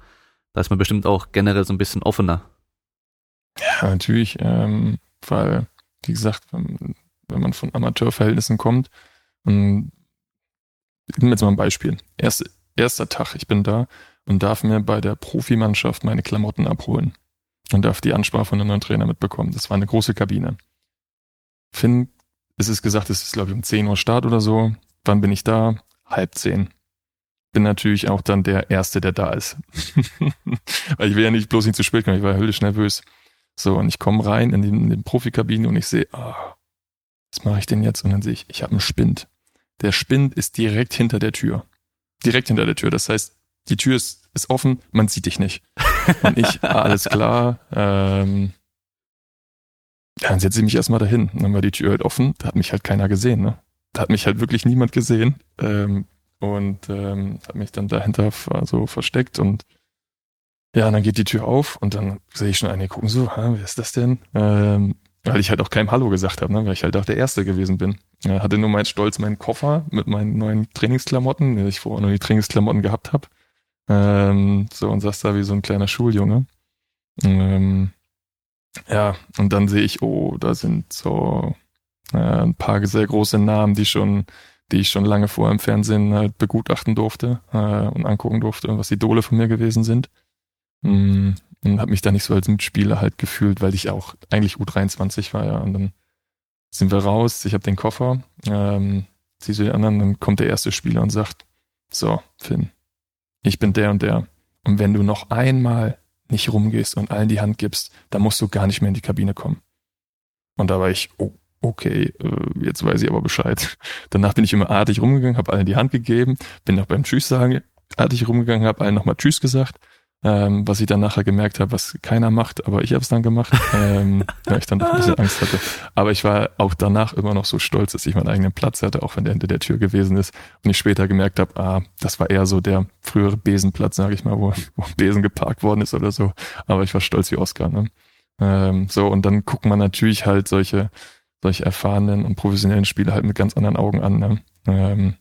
Da ist man bestimmt auch generell so ein bisschen offener. Ja, natürlich, ähm, weil, wie gesagt, wenn, man von Amateurverhältnissen kommt, ich nehme jetzt mal ein Beispiel. Erste, erster Tag, ich bin da und darf mir bei der Profimannschaft meine Klamotten abholen und darf die Ansprache von einem neuen Trainer mitbekommen. Das war eine große Kabine. Finn, es ist gesagt, es ist glaube ich um 10 Uhr Start oder so. Wann bin ich da? Halb zehn bin natürlich auch dann der Erste, der da ist. [LAUGHS] Weil ich will ja nicht bloß nicht zu spät kommen, ich war höllisch nervös. So, und ich komme rein in die, in die Profikabine und ich sehe, oh, was mache ich denn jetzt? Und dann sehe ich, ich habe einen Spind. Der Spind ist direkt hinter der Tür. Direkt hinter der Tür. Das heißt, die Tür ist, ist offen, man sieht dich nicht. Und ich, ah, alles klar, ähm, ja, dann setze ich mich erstmal dahin. Und dann war die Tür halt offen, da hat mich halt keiner gesehen, ne? Da hat mich halt wirklich niemand gesehen. Ähm, und ähm, habe mich dann dahinter so versteckt und ja, und dann geht die Tür auf und dann sehe ich schon eine gucken so, ha, wer ist das denn? Ähm, weil ich halt auch keinem Hallo gesagt habe, ne, weil ich halt auch der Erste gewesen bin. Ja, hatte nur mein Stolz meinen Koffer mit meinen neuen Trainingsklamotten, die ich vorher noch die Trainingsklamotten gehabt habe. Ähm, so und saß da wie so ein kleiner Schuljunge. Ähm, ja, und dann sehe ich, oh, da sind so äh, ein paar sehr große Namen, die schon die ich schon lange vorher im Fernsehen halt begutachten durfte äh, und angucken durfte, was Idole von mir gewesen sind. Mm, und habe mich da nicht so als Mitspieler halt gefühlt, weil ich auch eigentlich U23 war, ja. Und dann sind wir raus, ich habe den Koffer, ähm, zieh so den anderen, dann kommt der erste Spieler und sagt, so, Finn, ich bin der und der. Und wenn du noch einmal nicht rumgehst und allen die Hand gibst, dann musst du gar nicht mehr in die Kabine kommen. Und da war ich, oh, okay, äh, jetzt weiß ich aber Bescheid. [LAUGHS] Danach bin ich immer artig rumgegangen, habe allen die Hand gegeben, bin noch beim Tschüss sagen artig rumgegangen, habe allen nochmal Tschüss gesagt, ähm, was ich dann nachher gemerkt habe, was keiner macht, aber ich habe es dann gemacht, ähm, [LAUGHS] weil ich dann noch ein bisschen Angst hatte. Aber ich war auch danach immer noch so stolz, dass ich meinen eigenen Platz hatte, auch wenn der hinter der Tür gewesen ist und ich später gemerkt habe, ah, das war eher so der frühere Besenplatz, sage ich mal, wo, wo Besen geparkt worden ist oder so. Aber ich war stolz wie Oscar. Ne? Ähm, so, und dann guckt man natürlich halt solche solche erfahrenen und professionellen Spieler halt mit ganz anderen Augen an, ne? ähm,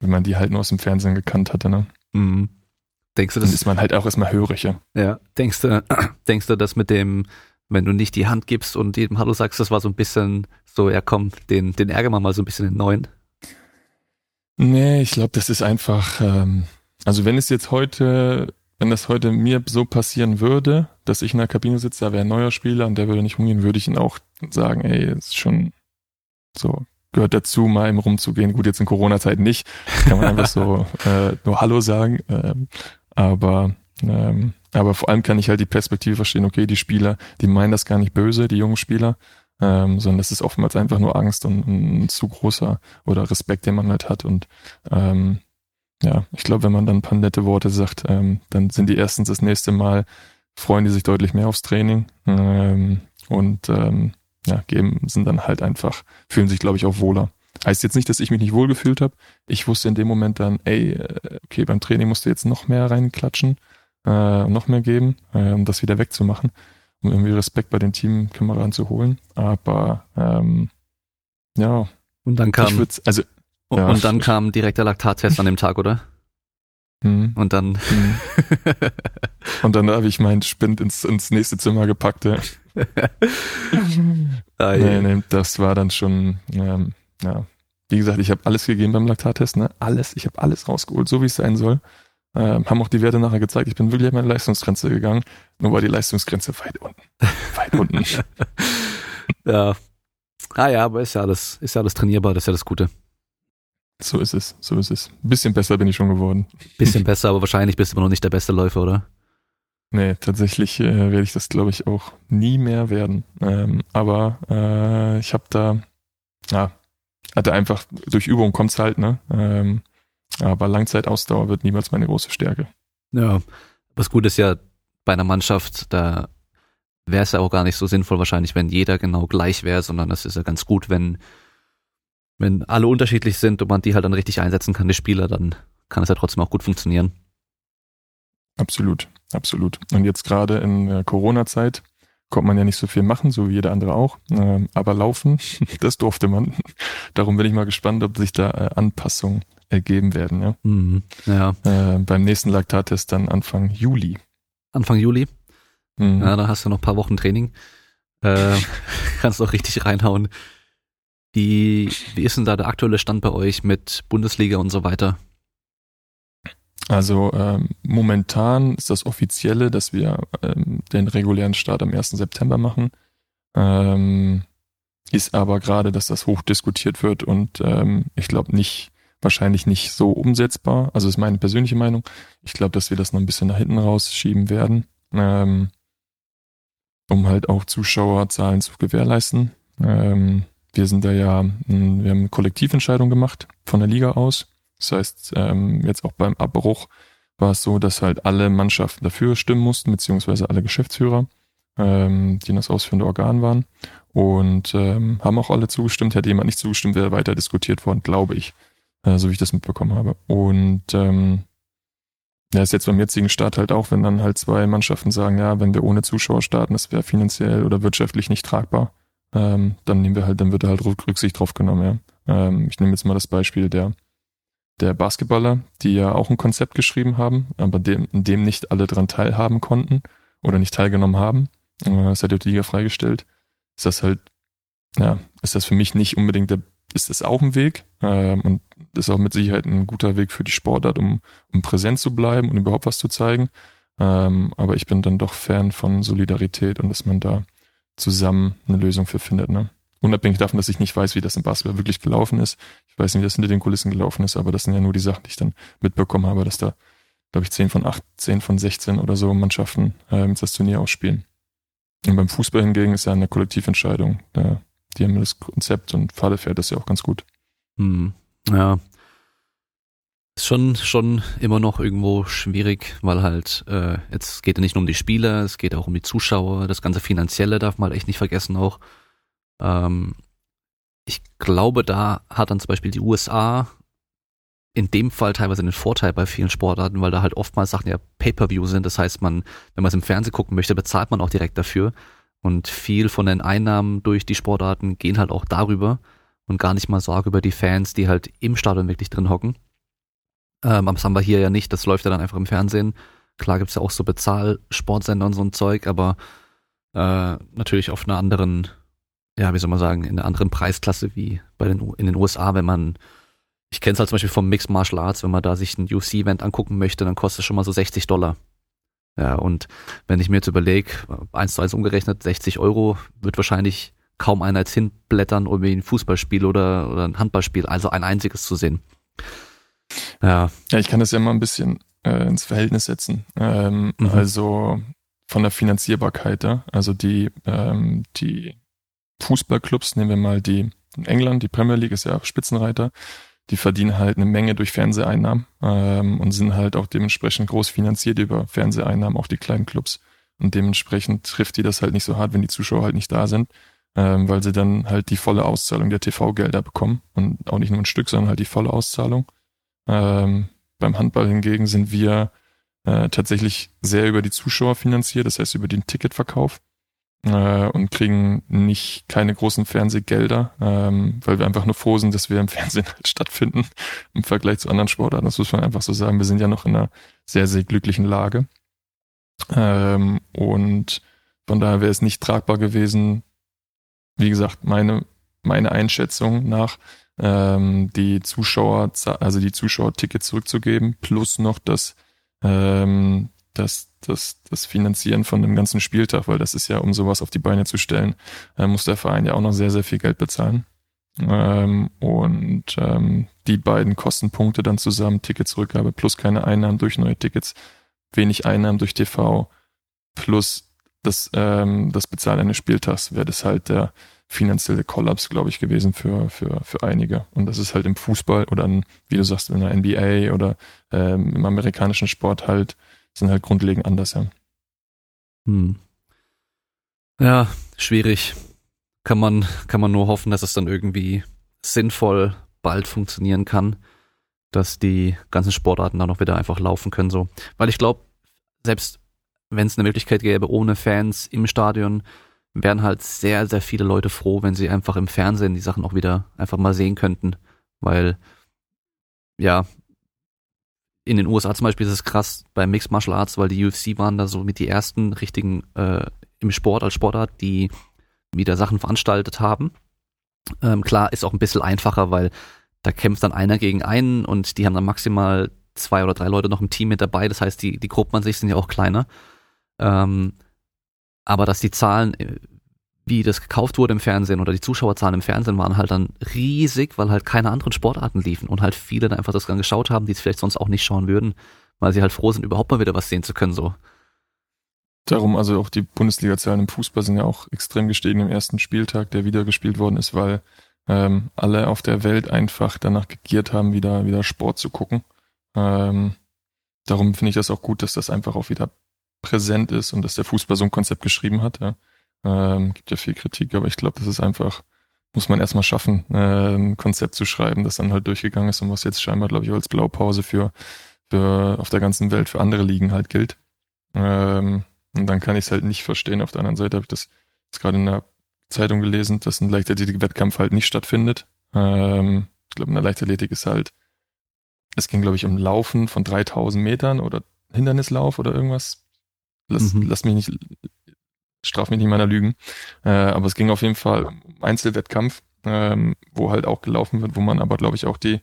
wenn man die halt nur aus dem Fernsehen gekannt hatte. Ne? Mhm. Denkst du, das Dann ist man halt auch erstmal hörig. Ja, ja. denkst du, [CLEARS THROAT] denkst du, dass mit dem, wenn du nicht die Hand gibst und jedem Hallo sagst, das war so ein bisschen so, ja komm, den, den ärgern wir mal so ein bisschen den neuen? Nee, ich glaube, das ist einfach, ähm, also wenn es jetzt heute wenn das heute mir so passieren würde, dass ich in der Kabine sitze, da wäre ein neuer Spieler und der würde nicht rumgehen, würde ich ihn auch sagen, ey, ist schon so, gehört dazu, mal im rumzugehen. Gut, jetzt in Corona-Zeiten nicht. Kann man einfach so [LAUGHS] äh, nur Hallo sagen. Ähm, aber ähm, aber vor allem kann ich halt die Perspektive verstehen, okay, die Spieler, die meinen das gar nicht böse, die jungen Spieler, ähm, sondern das ist oftmals einfach nur Angst und ein zu großer oder Respekt, den man halt hat. Und ähm, ja, ich glaube, wenn man dann ein paar nette Worte sagt, ähm, dann sind die erstens das nächste Mal, freuen die sich deutlich mehr aufs Training ähm, und ähm, ja, geben, sind dann halt einfach, fühlen sich, glaube ich, auch wohler. Heißt jetzt nicht, dass ich mich nicht wohlgefühlt habe. Ich wusste in dem Moment dann, ey, äh, okay, beim Training musst du jetzt noch mehr reinklatschen, äh, noch mehr geben, äh, um das wieder wegzumachen, um irgendwie Respekt bei den Teamkameraden zu holen. Aber ähm, ja. Und dann kam, also und, ja. und dann kam direkt der Laktattest an dem Tag, oder? Mhm. Und dann. Mhm. [LAUGHS] und dann habe ich meinen Spind ins, ins nächste Zimmer gepackt. Ja. [LAUGHS] ah, nee, nee, das war dann schon, ähm, ja. Wie gesagt, ich habe alles gegeben beim Laktattest, ne? Alles. Ich habe alles rausgeholt, so wie es sein soll. Ähm, haben auch die Werte nachher gezeigt. Ich bin wirklich an meine Leistungsgrenze gegangen. Nur war die Leistungsgrenze weit unten. Weit unten. [LAUGHS] ja. Ah ja, aber ist ja alles, ist ja alles trainierbar, das ist ja das Gute. So ist es, so ist es. Bisschen besser bin ich schon geworden. Bisschen besser, aber wahrscheinlich bist du immer noch nicht der beste Läufer, oder? Nee, tatsächlich äh, werde ich das, glaube ich, auch nie mehr werden. Ähm, aber äh, ich habe da, ja, hatte einfach, durch Übung kommt's halt, ne? Ähm, aber Langzeitausdauer wird niemals meine große Stärke. Ja, was gut ist ja bei einer Mannschaft, da wäre es ja auch gar nicht so sinnvoll wahrscheinlich, wenn jeder genau gleich wäre, sondern es ist ja ganz gut, wenn wenn alle unterschiedlich sind und man die halt dann richtig einsetzen kann, die Spieler, dann kann es ja trotzdem auch gut funktionieren. Absolut, absolut. Und jetzt gerade in der Corona-Zeit konnte man ja nicht so viel machen, so wie jeder andere auch. Ähm, aber laufen, [LAUGHS] das durfte man. Darum bin ich mal gespannt, ob sich da äh, Anpassungen ergeben werden. Ja. Mhm, ja. Äh, beim nächsten Laktattest dann Anfang Juli. Anfang Juli? Mhm. Ja, da hast du noch ein paar Wochen Training. Äh, [LAUGHS] kannst auch richtig reinhauen. Wie, wie ist denn da der aktuelle Stand bei euch mit Bundesliga und so weiter? Also ähm, momentan ist das offizielle, dass wir ähm, den regulären Start am 1. September machen. Ähm, ist aber gerade, dass das hoch diskutiert wird und ähm, ich glaube nicht, wahrscheinlich nicht so umsetzbar. Also ist meine persönliche Meinung. Ich glaube, dass wir das noch ein bisschen nach hinten rausschieben werden, ähm, um halt auch Zuschauerzahlen zu gewährleisten. Ähm, wir sind da ja, hm, wir haben eine Kollektiventscheidung gemacht von der Liga aus. Das heißt, ähm, jetzt auch beim Abbruch war es so, dass halt alle Mannschaften dafür stimmen mussten, beziehungsweise alle Geschäftsführer, ähm, die das ausführende Organ waren. Und ähm, haben auch alle zugestimmt. Hätte jemand nicht zugestimmt, wäre weiter diskutiert worden, glaube ich, äh, so wie ich das mitbekommen habe. Und ähm, ja, ist jetzt beim jetzigen Start halt auch, wenn dann halt zwei Mannschaften sagen, ja, wenn wir ohne Zuschauer starten, das wäre finanziell oder wirtschaftlich nicht tragbar, ähm, dann nehmen wir halt, dann wird halt Rücksicht drauf genommen, ja. Ähm, ich nehme jetzt mal das Beispiel der, der Basketballer, die ja auch ein Konzept geschrieben haben, aber dem, in dem nicht alle dran teilhaben konnten oder nicht teilgenommen haben. Äh, das hat die Liga freigestellt. Ist das halt, ja, ist das für mich nicht unbedingt der, ist das auch ein Weg, ähm, und ist auch mit Sicherheit ein guter Weg für die Sportart, um, um präsent zu bleiben und überhaupt was zu zeigen. Ähm, aber ich bin dann doch Fan von Solidarität und dass man da zusammen eine Lösung für findet. Ne? Unabhängig davon, dass ich nicht weiß, wie das im Basketball wirklich gelaufen ist. Ich weiß nicht, wie das hinter den Kulissen gelaufen ist, aber das sind ja nur die Sachen, die ich dann mitbekommen habe, dass da, glaube ich, 10 von 8, 10 von 16 oder so Mannschaften äh, das Turnier ausspielen. Und beim Fußball hingegen ist ja eine Kollektiventscheidung. Äh, die haben das Konzept und Falle fährt das ja auch ganz gut. Hm. Ja, ist schon, schon immer noch irgendwo schwierig, weil halt, äh, jetzt geht ja nicht nur um die Spieler, es geht auch um die Zuschauer, das ganze Finanzielle darf man halt echt nicht vergessen auch. Ähm, ich glaube, da hat dann zum Beispiel die USA in dem Fall teilweise einen Vorteil bei vielen Sportarten, weil da halt oftmals Sachen ja Pay-per-view sind. Das heißt, man, wenn man es im Fernsehen gucken möchte, bezahlt man auch direkt dafür. Und viel von den Einnahmen durch die Sportarten gehen halt auch darüber und gar nicht mal so arg über die Fans, die halt im Stadion wirklich drin hocken. Ähm, das haben wir hier ja nicht, das läuft ja dann einfach im Fernsehen. Klar gibt's ja auch so Bezahlsportsender und so ein Zeug, aber äh, natürlich auf einer anderen, ja, wie soll man sagen, in einer anderen Preisklasse wie bei den in den USA, wenn man, ich kenne es halt zum Beispiel vom Mixed Martial Arts, wenn man da sich ein UC-Event angucken möchte, dann kostet es schon mal so 60 Dollar. Ja, und wenn ich mir jetzt überlege, eins zu eins umgerechnet, 60 Euro wird wahrscheinlich kaum einer jetzt hinblättern, um ein Fußballspiel oder, oder ein Handballspiel, also ein einziges zu sehen. Ja. Ja, ich kann das ja mal ein bisschen äh, ins Verhältnis setzen. Ähm, mhm. Also von der Finanzierbarkeit, ja? also die, ähm, die Fußballclubs, nehmen wir mal die in England, die Premier League ist ja Spitzenreiter, die verdienen halt eine Menge durch Fernseheinnahmen ähm, und sind halt auch dementsprechend groß finanziert über Fernseheinnahmen, auch die kleinen Clubs. Und dementsprechend trifft die das halt nicht so hart, wenn die Zuschauer halt nicht da sind, ähm, weil sie dann halt die volle Auszahlung der TV-Gelder bekommen und auch nicht nur ein Stück, sondern halt die volle Auszahlung. Ähm, beim Handball hingegen sind wir äh, tatsächlich sehr über die Zuschauer finanziert, das heißt über den Ticketverkauf. Äh, und kriegen nicht keine großen Fernsehgelder, ähm, weil wir einfach nur froh sind, dass wir im [LAUGHS] Fernsehen halt stattfinden im Vergleich zu anderen Sportarten. Das muss man einfach so sagen. Wir sind ja noch in einer sehr, sehr glücklichen Lage. Ähm, und von daher wäre es nicht tragbar gewesen, wie gesagt, meine, meine Einschätzung nach, ähm, die Zuschauer, also die Zuschauertickets zurückzugeben, plus noch das, ähm, das, das, das Finanzieren von dem ganzen Spieltag, weil das ist ja, um sowas auf die Beine zu stellen, äh, muss der Verein ja auch noch sehr, sehr viel Geld bezahlen. Ähm, und ähm, die beiden Kostenpunkte dann zusammen, Ticketzurückgabe plus keine Einnahmen durch neue Tickets, wenig Einnahmen durch TV plus das, ähm, das Bezahlen eines Spieltags, wäre das halt der finanzielle Kollaps, glaube ich, gewesen für, für, für einige. Und das ist halt im Fußball oder in, wie du sagst, in der NBA oder ähm, im amerikanischen Sport halt sind halt grundlegend anders, ja. Hm. Ja, schwierig. Kann man, kann man nur hoffen, dass es dann irgendwie sinnvoll bald funktionieren kann, dass die ganzen Sportarten dann auch wieder einfach laufen können, so. Weil ich glaube, selbst wenn es eine Möglichkeit gäbe, ohne Fans im Stadion, wären halt sehr, sehr viele Leute froh, wenn sie einfach im Fernsehen die Sachen auch wieder einfach mal sehen könnten. Weil, ja, in den USA zum Beispiel ist es krass bei Mixed Martial Arts, weil die UFC waren da so mit die ersten richtigen äh, im Sport als Sportart, die wieder Sachen veranstaltet haben. Ähm, klar, ist auch ein bisschen einfacher, weil da kämpft dann einer gegen einen und die haben dann maximal zwei oder drei Leute noch im Team mit dabei. Das heißt, die, die Gruppen an sich sind ja auch kleiner. Ähm, aber dass die Zahlen, äh, wie das gekauft wurde im Fernsehen oder die Zuschauerzahlen im Fernsehen waren halt dann riesig, weil halt keine anderen Sportarten liefen und halt viele dann einfach das dann geschaut haben, die es vielleicht sonst auch nicht schauen würden, weil sie halt froh sind, überhaupt mal wieder was sehen zu können, so. Darum, also auch die Bundesliga-Zahlen im Fußball sind ja auch extrem gestiegen im ersten Spieltag, der wieder gespielt worden ist, weil ähm, alle auf der Welt einfach danach gegiert haben, wieder, wieder Sport zu gucken. Ähm, darum finde ich das auch gut, dass das einfach auch wieder präsent ist und dass der Fußball so ein Konzept geschrieben hat. Ja. Ähm, gibt ja viel Kritik, aber ich glaube, das ist einfach, muss man erstmal schaffen, äh, ein Konzept zu schreiben, das dann halt durchgegangen ist und was jetzt scheinbar, glaube ich, als Blaupause für, für auf der ganzen Welt für andere Ligen halt gilt. Ähm, und dann kann ich es halt nicht verstehen. Auf der anderen Seite habe ich das jetzt gerade in der Zeitung gelesen, dass ein Leichtathletik-Wettkampf halt nicht stattfindet. Ähm, ich glaube, in der Leichtathletik ist halt, es ging, glaube ich, um Laufen von 3000 Metern oder Hindernislauf oder irgendwas. Lass, mhm. lass mich nicht, straf mich nicht meiner Lügen. Äh, aber es ging auf jeden Fall um Einzelwettkampf, ähm, wo halt auch gelaufen wird, wo man aber, glaube ich, auch die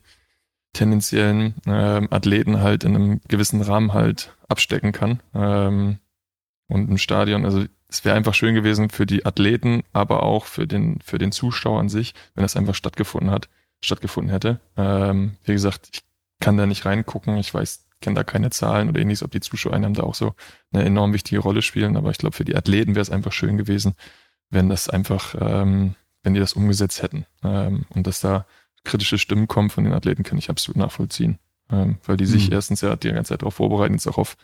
tendenziellen ähm, Athleten halt in einem gewissen Rahmen halt abstecken kann. Ähm, und im Stadion, also es wäre einfach schön gewesen für die Athleten, aber auch für den, für den Zuschauer an sich, wenn das einfach stattgefunden hat, stattgefunden hätte. Ähm, wie gesagt, ich kann da nicht reingucken. Ich weiß kenne da keine Zahlen oder ähnliches, ob die Zuschauereinnahmen da auch so eine enorm wichtige Rolle spielen. Aber ich glaube, für die Athleten wäre es einfach schön gewesen, wenn das einfach, ähm, wenn die das umgesetzt hätten. Ähm, und dass da kritische Stimmen kommen von den Athleten, kann ich absolut nachvollziehen. Ähm, weil die sich mhm. erstens ja die ganze Zeit darauf vorbereiten, jetzt auch auf,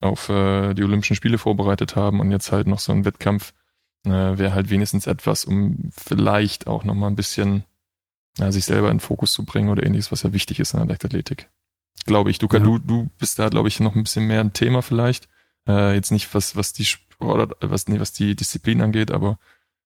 auf äh, die Olympischen Spiele vorbereitet haben und jetzt halt noch so ein Wettkampf äh, wäre halt wenigstens etwas, um vielleicht auch nochmal ein bisschen ja, sich selber in Fokus zu bringen oder ähnliches, was ja wichtig ist in der Leichtathletik glaube ich. Du, ja. du, du bist da, glaube ich, noch ein bisschen mehr ein Thema vielleicht. Äh, jetzt nicht was, was die Sport, was, nee, was die Disziplin angeht, aber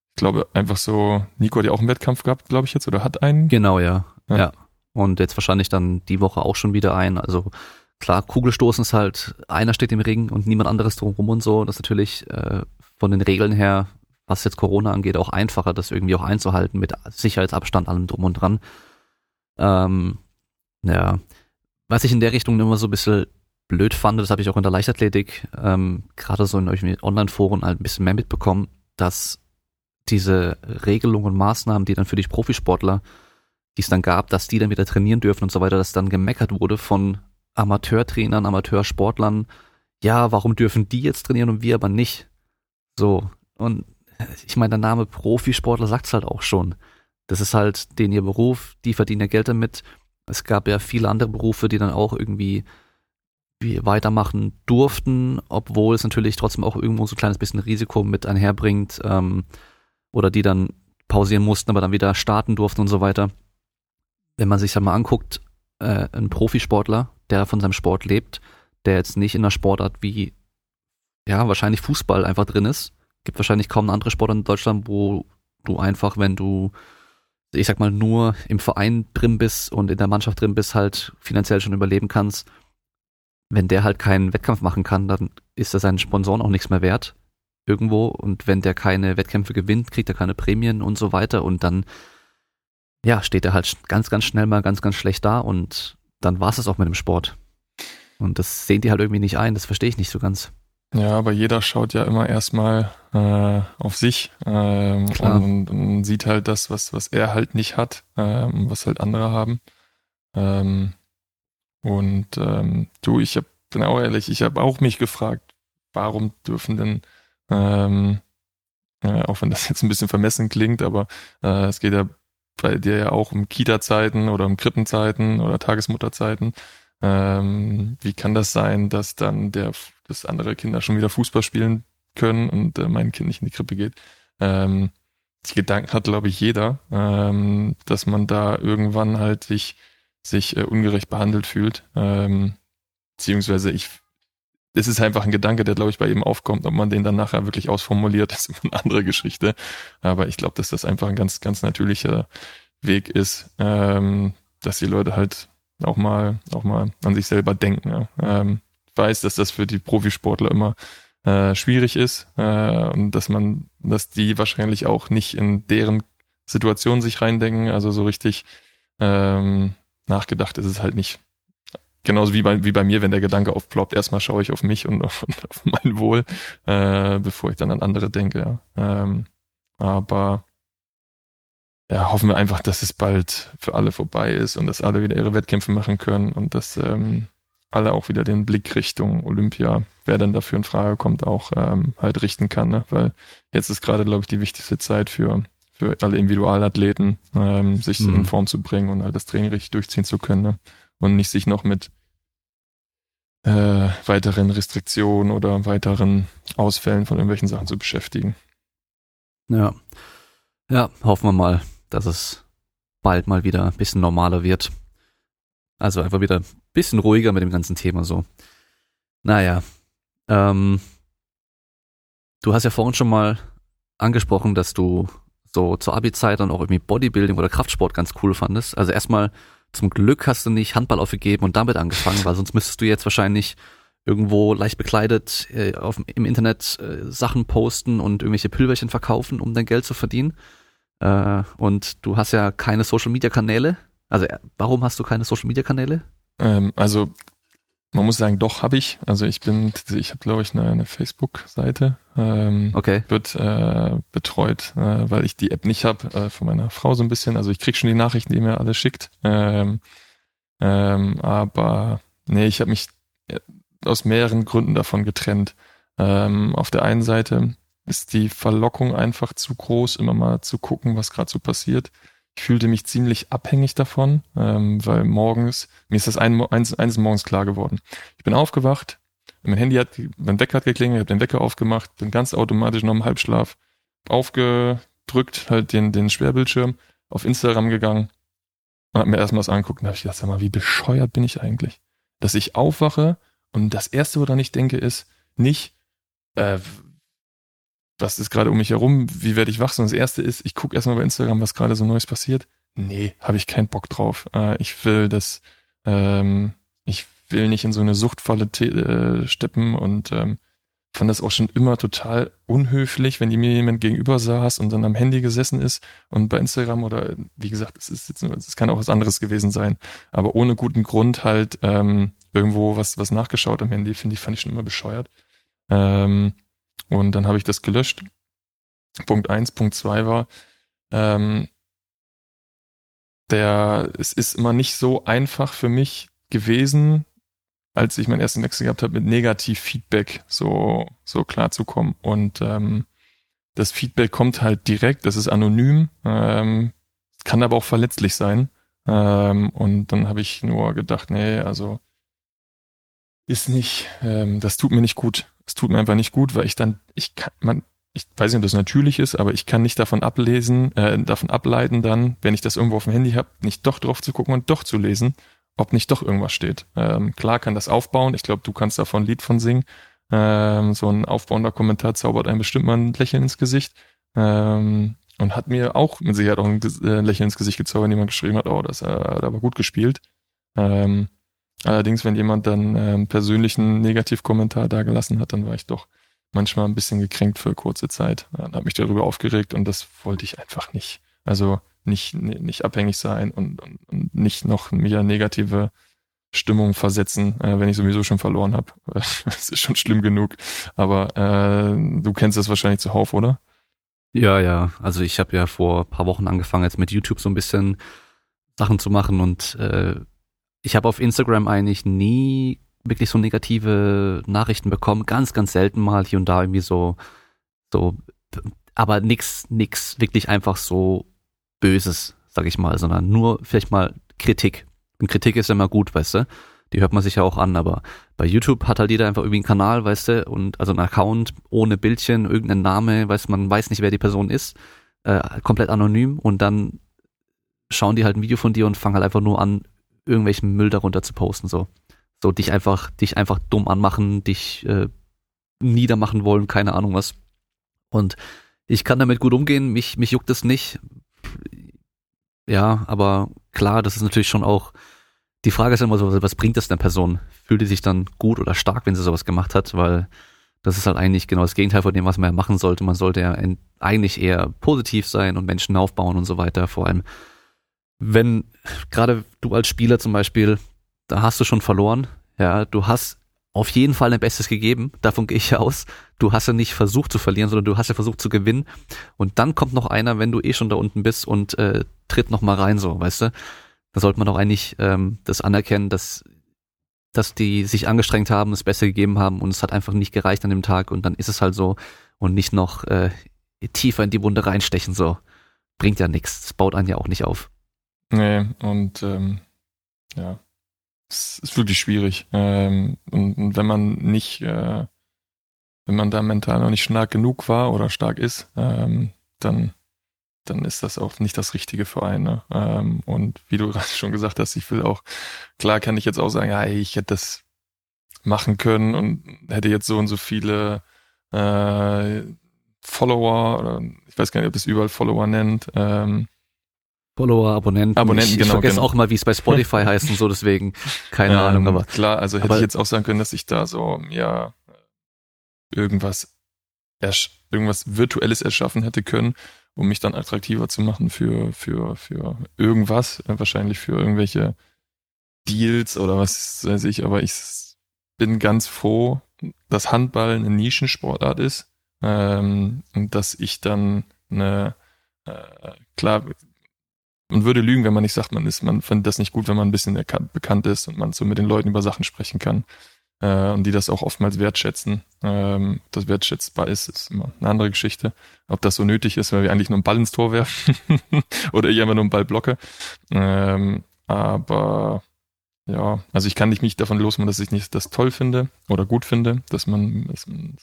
ich glaube einfach so, Nico hat ja auch einen Wettkampf gehabt, glaube ich jetzt, oder hat einen? Genau, ja. ja. ja. Und jetzt wahrscheinlich dann die Woche auch schon wieder ein. Also klar, Kugelstoßen ist halt, einer steht im Ring und niemand anderes drumherum und so. Das ist natürlich äh, von den Regeln her, was jetzt Corona angeht, auch einfacher, das irgendwie auch einzuhalten mit Sicherheitsabstand, allem drum und dran. Ähm, ja, was ich in der Richtung immer so ein bisschen blöd fand, das habe ich auch in der Leichtathletik, ähm, gerade so in euch Online-Foren halt ein bisschen mehr mitbekommen, dass diese Regelungen und Maßnahmen, die dann für die Profisportler, die es dann gab, dass die dann wieder trainieren dürfen und so weiter, dass dann gemeckert wurde von Amateurtrainern, Amateursportlern, ja, warum dürfen die jetzt trainieren und wir aber nicht? So, und ich meine, der Name Profisportler sagt's halt auch schon. Das ist halt den ihr Beruf, die verdienen ja Geld damit es gab ja viele andere Berufe, die dann auch irgendwie wie weitermachen durften, obwohl es natürlich trotzdem auch irgendwo so ein kleines bisschen Risiko mit einherbringt, ähm, oder die dann pausieren mussten, aber dann wieder starten durften und so weiter. Wenn man sich das mal anguckt, äh, ein Profisportler, der von seinem Sport lebt, der jetzt nicht in einer Sportart wie, ja, wahrscheinlich Fußball einfach drin ist, gibt wahrscheinlich kaum eine andere Sport in Deutschland, wo du einfach, wenn du, ich sag mal, nur im Verein drin bist und in der Mannschaft drin bist, halt finanziell schon überleben kannst. Wenn der halt keinen Wettkampf machen kann, dann ist er seinen Sponsoren auch nichts mehr wert irgendwo und wenn der keine Wettkämpfe gewinnt, kriegt er keine Prämien und so weiter und dann ja, steht er halt ganz, ganz schnell mal ganz, ganz schlecht da und dann war es auch mit dem Sport. Und das sehen die halt irgendwie nicht ein, das verstehe ich nicht so ganz. Ja, aber jeder schaut ja immer erstmal äh, auf sich ähm, und, und, sieht halt das, was, was er halt nicht hat, ähm, was halt andere haben. Ähm, und ähm, du, ich hab, bin auch ehrlich, ich habe auch mich gefragt, warum dürfen denn, ähm, äh, auch wenn das [LAUGHS] jetzt ein bisschen vermessen klingt, aber äh, es geht ja bei dir ja auch um Kita-Zeiten oder um Krippenzeiten oder Tagesmutterzeiten. Ähm, wie kann das sein, dass dann der, dass andere Kinder schon wieder Fußball spielen können und äh, mein Kind nicht in die Krippe geht? Ähm, die Gedanken hat, glaube ich, jeder, ähm, dass man da irgendwann halt sich, sich äh, ungerecht behandelt fühlt. Ähm, beziehungsweise ich, es ist einfach ein Gedanke, der, glaube ich, bei ihm aufkommt. Ob man den dann nachher wirklich ausformuliert, [LAUGHS] ist immer eine andere Geschichte. Aber ich glaube, dass das einfach ein ganz, ganz natürlicher Weg ist, ähm, dass die Leute halt auch mal, auch mal an sich selber denken. Ja. Ähm, weiß, dass das für die Profisportler immer äh, schwierig ist äh, und dass man, dass die wahrscheinlich auch nicht in deren Situation sich reindenken. Also so richtig ähm, nachgedacht ist es halt nicht. Genauso wie bei, wie bei mir, wenn der Gedanke aufploppt, erstmal schaue ich auf mich und [LAUGHS] auf, auf mein Wohl, äh, bevor ich dann an andere denke. Ja. Ähm, aber ja, hoffen wir einfach, dass es bald für alle vorbei ist und dass alle wieder ihre Wettkämpfe machen können und dass ähm, alle auch wieder den Blick Richtung Olympia, wer dann dafür in Frage kommt, auch ähm, halt richten kann. Ne? Weil jetzt ist gerade, glaube ich, die wichtigste Zeit für, für alle Individualathleten, ähm, sich mhm. in Form zu bringen und halt das Training richtig durchziehen zu können. Ne? Und nicht sich noch mit äh, weiteren Restriktionen oder weiteren Ausfällen von irgendwelchen Sachen zu beschäftigen. Ja. Ja, hoffen wir mal, dass es bald mal wieder ein bisschen normaler wird. Also einfach wieder bisschen ruhiger mit dem ganzen Thema so. Naja, ähm, du hast ja vorhin schon mal angesprochen, dass du so zur Abi-Zeit dann auch irgendwie Bodybuilding oder Kraftsport ganz cool fandest. Also erstmal zum Glück hast du nicht Handball aufgegeben und damit angefangen, weil sonst müsstest du jetzt wahrscheinlich irgendwo leicht bekleidet äh, auf, im Internet äh, Sachen posten und irgendwelche Pülverchen verkaufen, um dein Geld zu verdienen. Äh, und du hast ja keine Social Media Kanäle. Also äh, warum hast du keine Social Media Kanäle? Ähm, also man muss sagen, doch habe ich. Also ich bin, ich habe glaube ich eine, eine Facebook-Seite. Ähm, okay. Wird äh, betreut, äh, weil ich die App nicht habe äh, von meiner Frau so ein bisschen. Also ich krieg schon die Nachrichten, die mir alle schickt. Ähm, ähm, aber nee, ich habe mich äh, aus mehreren Gründen davon getrennt. Ähm, auf der einen Seite ist die Verlockung einfach zu groß, immer mal zu gucken, was gerade so passiert. Ich fühlte mich ziemlich abhängig davon, ähm, weil morgens, mir ist das ein, eins, eines morgens klar geworden. Ich bin aufgewacht, mein Handy hat, mein Wecker hat geklingelt, ich habe den Wecker aufgemacht, bin ganz automatisch noch im Halbschlaf aufgedrückt, halt den, den Schwerbildschirm, auf Instagram gegangen und hab mir erstmal was angeguckt und habe ich gedacht, sag mal, wie bescheuert bin ich eigentlich? Dass ich aufwache und das erste, woran ich denke, ist nicht, äh, was ist gerade um mich herum, wie werde ich wach? Und das erste ist, ich gucke erstmal bei Instagram, was gerade so Neues passiert. Nee, habe ich keinen Bock drauf. Äh, ich will das, ähm, ich will nicht in so eine Suchtfalle äh, steppen und ähm, fand das auch schon immer total unhöflich, wenn mir jemand gegenüber saß und dann am Handy gesessen ist und bei Instagram oder wie gesagt, es ist jetzt, es kann auch was anderes gewesen sein, aber ohne guten Grund halt ähm, irgendwo was was nachgeschaut am Handy, finde ich, fand ich schon immer bescheuert. Ähm, und dann habe ich das gelöscht. Punkt eins, Punkt zwei war, ähm, der, es ist immer nicht so einfach für mich gewesen, als ich meinen ersten Wechsel gehabt habe, mit Negativ-Feedback so, so klar zu kommen. Und ähm, das Feedback kommt halt direkt, das ist anonym, ähm, kann aber auch verletzlich sein. Ähm, und dann habe ich nur gedacht, nee, also ist nicht, ähm, das tut mir nicht gut es tut mir einfach nicht gut, weil ich dann, ich kann, man, ich weiß nicht, ob das natürlich ist, aber ich kann nicht davon ablesen, äh, davon ableiten dann, wenn ich das irgendwo auf dem Handy habe, nicht doch drauf zu gucken und doch zu lesen, ob nicht doch irgendwas steht. Ähm, klar kann das aufbauen, ich glaube, du kannst davon ein Lied von singen, Ähm, so ein aufbauender Kommentar zaubert einem bestimmt mal ein Lächeln ins Gesicht. Ähm, und hat mir auch mit Sicherheit auch ein äh, Lächeln ins Gesicht gezaubert, wenn jemand geschrieben hat, oh, das hat aber gut gespielt. Ähm, allerdings, wenn jemand dann ähm, persönlichen Negativkommentar da gelassen hat, dann war ich doch manchmal ein bisschen gekränkt für kurze Zeit. Dann habe mich darüber aufgeregt und das wollte ich einfach nicht. Also nicht, nicht abhängig sein und, und, und nicht noch mehr negative Stimmung versetzen, äh, wenn ich sowieso schon verloren habe. [LAUGHS] das ist schon schlimm genug. Aber äh, du kennst das wahrscheinlich zuhauf, oder? Ja, ja. Also ich habe ja vor paar Wochen angefangen, jetzt mit YouTube so ein bisschen Sachen zu machen und äh, ich habe auf Instagram eigentlich nie wirklich so negative Nachrichten bekommen. Ganz, ganz selten mal hier und da irgendwie so, so, aber nix, nix wirklich einfach so Böses, sag ich mal, sondern nur vielleicht mal Kritik. Und Kritik ist ja immer gut, weißt du? Die hört man sich ja auch an, aber bei YouTube hat halt jeder einfach irgendwie einen Kanal, weißt du, und also einen Account ohne Bildchen, irgendeinen Name, weißt man weiß nicht, wer die Person ist, äh, komplett anonym und dann schauen die halt ein Video von dir und fangen halt einfach nur an, irgendwelchen Müll darunter zu posten, so. So dich einfach, dich einfach dumm anmachen, dich äh, niedermachen wollen, keine Ahnung was. Und ich kann damit gut umgehen, mich, mich juckt es nicht. Ja, aber klar, das ist natürlich schon auch, die Frage ist immer so, was bringt das der Person? Fühlt die sich dann gut oder stark, wenn sie sowas gemacht hat? Weil das ist halt eigentlich genau das Gegenteil von dem, was man ja machen sollte. Man sollte ja eigentlich eher positiv sein und Menschen aufbauen und so weiter. Vor allem, wenn gerade du als Spieler zum Beispiel da hast du schon verloren. Ja, du hast auf jeden Fall dein Bestes gegeben, davon gehe ich aus. Du hast ja nicht versucht zu verlieren, sondern du hast ja versucht zu gewinnen. Und dann kommt noch einer, wenn du eh schon da unten bist und äh, tritt noch mal rein, so, weißt du? Da sollte man doch eigentlich ähm, das anerkennen, dass dass die sich angestrengt haben, das Beste gegeben haben und es hat einfach nicht gereicht an dem Tag und dann ist es halt so und nicht noch äh, tiefer in die Wunde reinstechen, so. Bringt ja nichts. Das baut einen ja auch nicht auf. Nee, und ähm, ja, es ist wirklich schwierig. Ähm, und, und, wenn man nicht, äh, wenn man da mental noch nicht stark genug war oder stark ist, ähm, dann, dann ist das auch nicht das Richtige für einen. Ne? Ähm, und wie du [LAUGHS] gerade schon gesagt hast, ich will auch, klar kann ich jetzt auch sagen, ja, ich hätte das machen können und hätte jetzt so und so viele äh, Follower oder ich weiß gar nicht, ob das überall Follower nennt. Ähm, Follower, Abonnenten. Abonnenten, ich, genau. Ich vergesse genau. auch mal, wie es bei Spotify [LAUGHS] heißt und so, deswegen keine ähm, Ahnung. Aber klar, also hätte aber, ich jetzt auch sagen können, dass ich da so ja irgendwas irgendwas virtuelles erschaffen hätte können, um mich dann attraktiver zu machen für für für irgendwas, wahrscheinlich für irgendwelche Deals oder was weiß ich. Aber ich bin ganz froh, dass Handball eine Nischensportart ist ähm, und dass ich dann eine äh, klar man würde lügen, wenn man nicht sagt, man ist, man findet das nicht gut, wenn man ein bisschen bekannt ist und man so mit den Leuten über Sachen sprechen kann. Äh, und die das auch oftmals wertschätzen. Ähm, das wertschätzbar ist, ist immer eine andere Geschichte. Ob das so nötig ist, weil wir eigentlich nur einen Ball ins Tor werfen [LAUGHS] oder ich einfach nur einen Ball blocke. Ähm, aber ja, also ich kann nicht mich davon losmachen, dass ich nicht das toll finde oder gut finde, dass man, dass man ein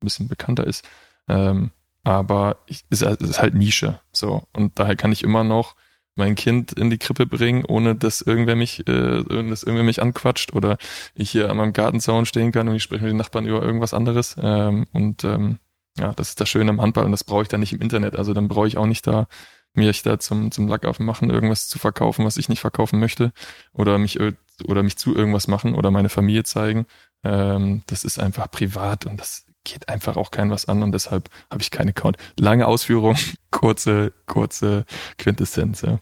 bisschen bekannter ist. Ähm, aber es ist halt Nische. So. Und daher kann ich immer noch mein Kind in die Krippe bringen, ohne dass irgendwer mich, äh, dass irgendwer mich anquatscht oder ich hier an meinem Gartenzaun stehen kann und ich spreche mit den Nachbarn über irgendwas anderes. Ähm, und ähm, ja, das ist das Schöne am Handball und das brauche ich dann nicht im Internet. Also dann brauche ich auch nicht da mich da zum, zum Lackaffen machen, irgendwas zu verkaufen, was ich nicht verkaufen möchte oder mich oder mich zu irgendwas machen oder meine Familie zeigen. Ähm, das ist einfach privat und das geht einfach auch kein was an und deshalb habe ich keine Account. Lange Ausführung, [LAUGHS] kurze, kurze Quintessenz, ja.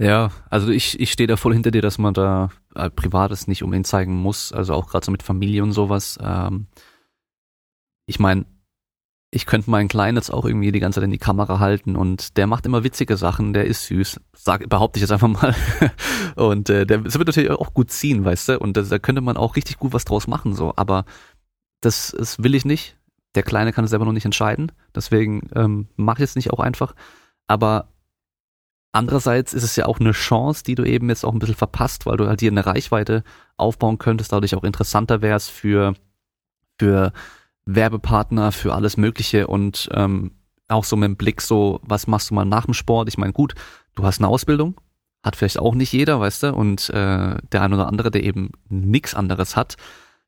Ja, also ich, ich stehe da voll hinter dir, dass man da äh, Privates nicht unbedingt zeigen muss, also auch gerade so mit Familie und sowas. Ähm, ich meine, ich könnte meinen Kleinen jetzt auch irgendwie die ganze Zeit in die Kamera halten und der macht immer witzige Sachen, der ist süß, sag, behaupte ich jetzt einfach mal. [LAUGHS] und äh, der das wird natürlich auch gut ziehen, weißt du, und da, da könnte man auch richtig gut was draus machen, so, aber das, das will ich nicht. Der Kleine kann es selber noch nicht entscheiden, deswegen ähm, mache ich es nicht auch einfach. Aber Andererseits ist es ja auch eine Chance, die du eben jetzt auch ein bisschen verpasst, weil du halt hier eine Reichweite aufbauen könntest, dadurch auch interessanter wärst für, für Werbepartner, für alles Mögliche und ähm, auch so mit dem Blick so, was machst du mal nach dem Sport? Ich meine, gut, du hast eine Ausbildung, hat vielleicht auch nicht jeder, weißt du, und äh, der ein oder andere, der eben nichts anderes hat,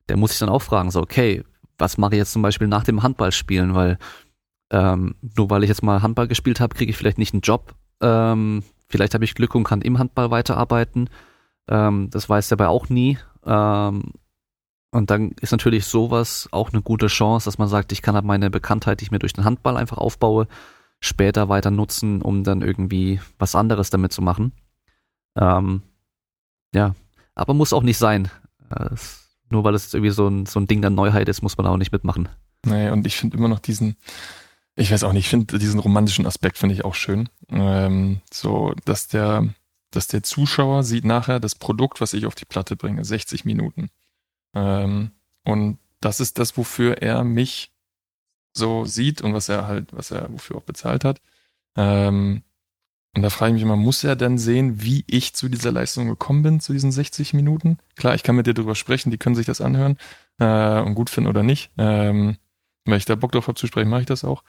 der muss sich dann auch fragen, so, okay, was mache ich jetzt zum Beispiel nach dem Handballspielen, weil ähm, nur weil ich jetzt mal Handball gespielt habe, kriege ich vielleicht nicht einen Job. Ähm, vielleicht habe ich Glück und kann im Handball weiterarbeiten. Ähm, das weiß dabei auch nie. Ähm, und dann ist natürlich sowas auch eine gute Chance, dass man sagt, ich kann halt meine Bekanntheit, die ich mir durch den Handball einfach aufbaue, später weiter nutzen, um dann irgendwie was anderes damit zu machen. Ähm, ja, aber muss auch nicht sein. Äh, nur weil es irgendwie so ein, so ein Ding der Neuheit ist, muss man auch nicht mitmachen. Nee, und ich finde immer noch diesen, ich weiß auch nicht, ich finde diesen romantischen Aspekt finde ich auch schön. Ähm, so, dass der, dass der Zuschauer sieht nachher das Produkt, was ich auf die Platte bringe, 60 Minuten. Ähm, und das ist das, wofür er mich so sieht und was er halt, was er wofür auch bezahlt hat. Ähm, und da frage ich mich immer, muss er denn sehen, wie ich zu dieser Leistung gekommen bin, zu diesen 60 Minuten? Klar, ich kann mit dir drüber sprechen, die können sich das anhören äh, und gut finden oder nicht. Ähm, wenn ich da Bock drauf habe zu sprechen, mache ich das auch.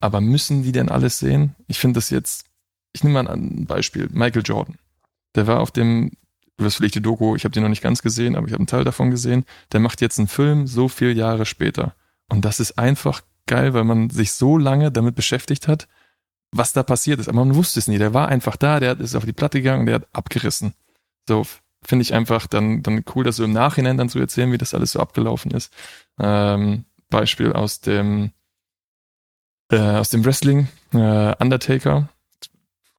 Aber müssen die denn alles sehen? Ich finde das jetzt, ich nehme mal ein Beispiel, Michael Jordan. Der war auf dem, du wirst vielleicht die Doku, ich habe die noch nicht ganz gesehen, aber ich habe einen Teil davon gesehen. Der macht jetzt einen Film so viele Jahre später. Und das ist einfach geil, weil man sich so lange damit beschäftigt hat, was da passiert ist. Aber man wusste es nie. Der war einfach da, der ist auf die Platte gegangen, der hat abgerissen. So finde ich einfach dann, dann cool, das so im Nachhinein dann zu erzählen, wie das alles so abgelaufen ist. Ähm, Beispiel aus dem äh, aus dem Wrestling, äh, Undertaker.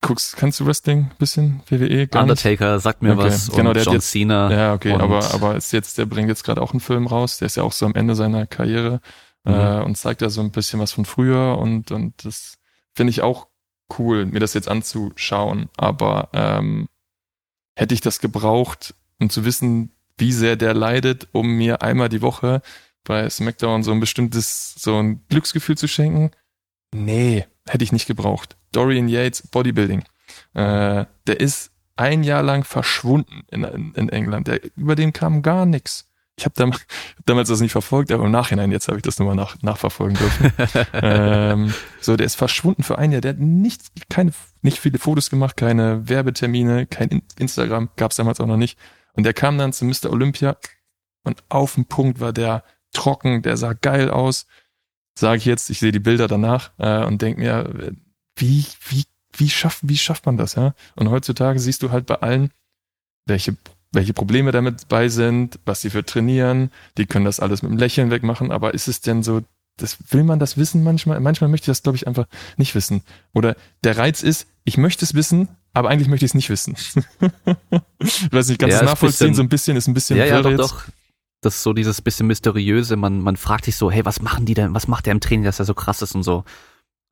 Guckst, kannst du Wrestling bisschen? WWE? Gar Undertaker nicht? sagt mir okay. was. Genau, der John jetzt, Cena. Ja, okay, aber, aber ist jetzt, der bringt jetzt gerade auch einen Film raus. Der ist ja auch so am Ende seiner Karriere mhm. äh, und zeigt da so ein bisschen was von früher und, und das finde ich auch cool, mir das jetzt anzuschauen. Aber ähm, hätte ich das gebraucht, um zu wissen, wie sehr der leidet, um mir einmal die Woche bei SmackDown so ein bestimmtes, so ein Glücksgefühl zu schenken? Nee, hätte ich nicht gebraucht. Dorian Yates, Bodybuilding. Äh, der ist ein Jahr lang verschwunden in, in, in England. Der, über den kam gar nichts. Ich habe damals, [LAUGHS] damals das nicht verfolgt, aber im Nachhinein, jetzt habe ich das nochmal nach, nachverfolgen dürfen. [LAUGHS] ähm, so, der ist verschwunden für ein Jahr. Der hat nicht, keine, nicht viele Fotos gemacht, keine Werbetermine, kein Instagram, gab's damals auch noch nicht. Und der kam dann zu Mr. Olympia und auf dem Punkt war der trocken, der sah geil aus. Sage ich jetzt, ich sehe die Bilder danach äh, und denk mir, wie, wie, wie schafft, wie schafft man das, ja? Und heutzutage siehst du halt bei allen, welche welche Probleme damit bei sind, was sie für trainieren. Die können das alles mit einem Lächeln wegmachen, aber ist es denn so, das will man das wissen manchmal? Manchmal möchte ich das, glaube ich, einfach nicht wissen. Oder der Reiz ist, ich möchte es wissen, aber eigentlich möchte ich es nicht wissen. [LAUGHS] ich weiß nicht, ganz ja, nachvollziehen, bisschen, so ein bisschen ist ein bisschen Ja, ja, doch, doch. Das ist so dieses bisschen mysteriöse, man, man fragt sich so, hey, was machen die denn, was macht der im Training, dass er so krass ist und so.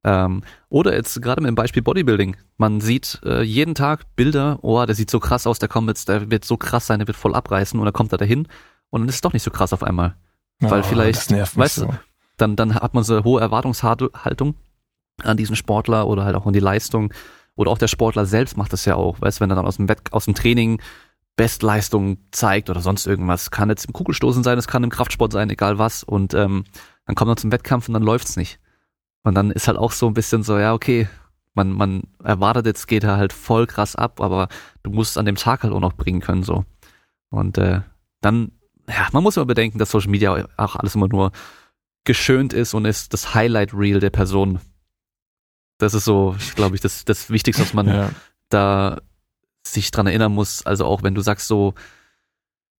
Ähm, oder jetzt gerade mit dem Beispiel Bodybuilding. Man sieht äh, jeden Tag Bilder, oh, der sieht so krass aus, der kommt jetzt, der wird so krass sein, der wird voll abreißen und dann kommt er dahin und dann ist es doch nicht so krass auf einmal. Oh, Weil vielleicht, weißt so. du, dann, dann hat man so eine hohe Erwartungshaltung an diesen Sportler oder halt auch an die Leistung. Oder auch der Sportler selbst macht das ja auch. Weißt du, wenn er dann aus dem, Wett aus dem Training Bestleistung zeigt oder sonst irgendwas. Kann jetzt im Kugelstoßen sein, es kann im Kraftsport sein, egal was. Und ähm, dann kommt er zum Wettkampf und dann läuft's nicht. Und dann ist halt auch so ein bisschen so, ja, okay, man, man erwartet, jetzt geht er halt voll krass ab, aber du musst es an dem Tag halt auch noch bringen können, so. Und äh, dann, ja, man muss immer bedenken, dass Social Media auch alles immer nur geschönt ist und ist das Highlight Reel der Person. Das ist so, glaube ich, das, das Wichtigste, was man ja. da sich dran erinnern muss. Also auch wenn du sagst so,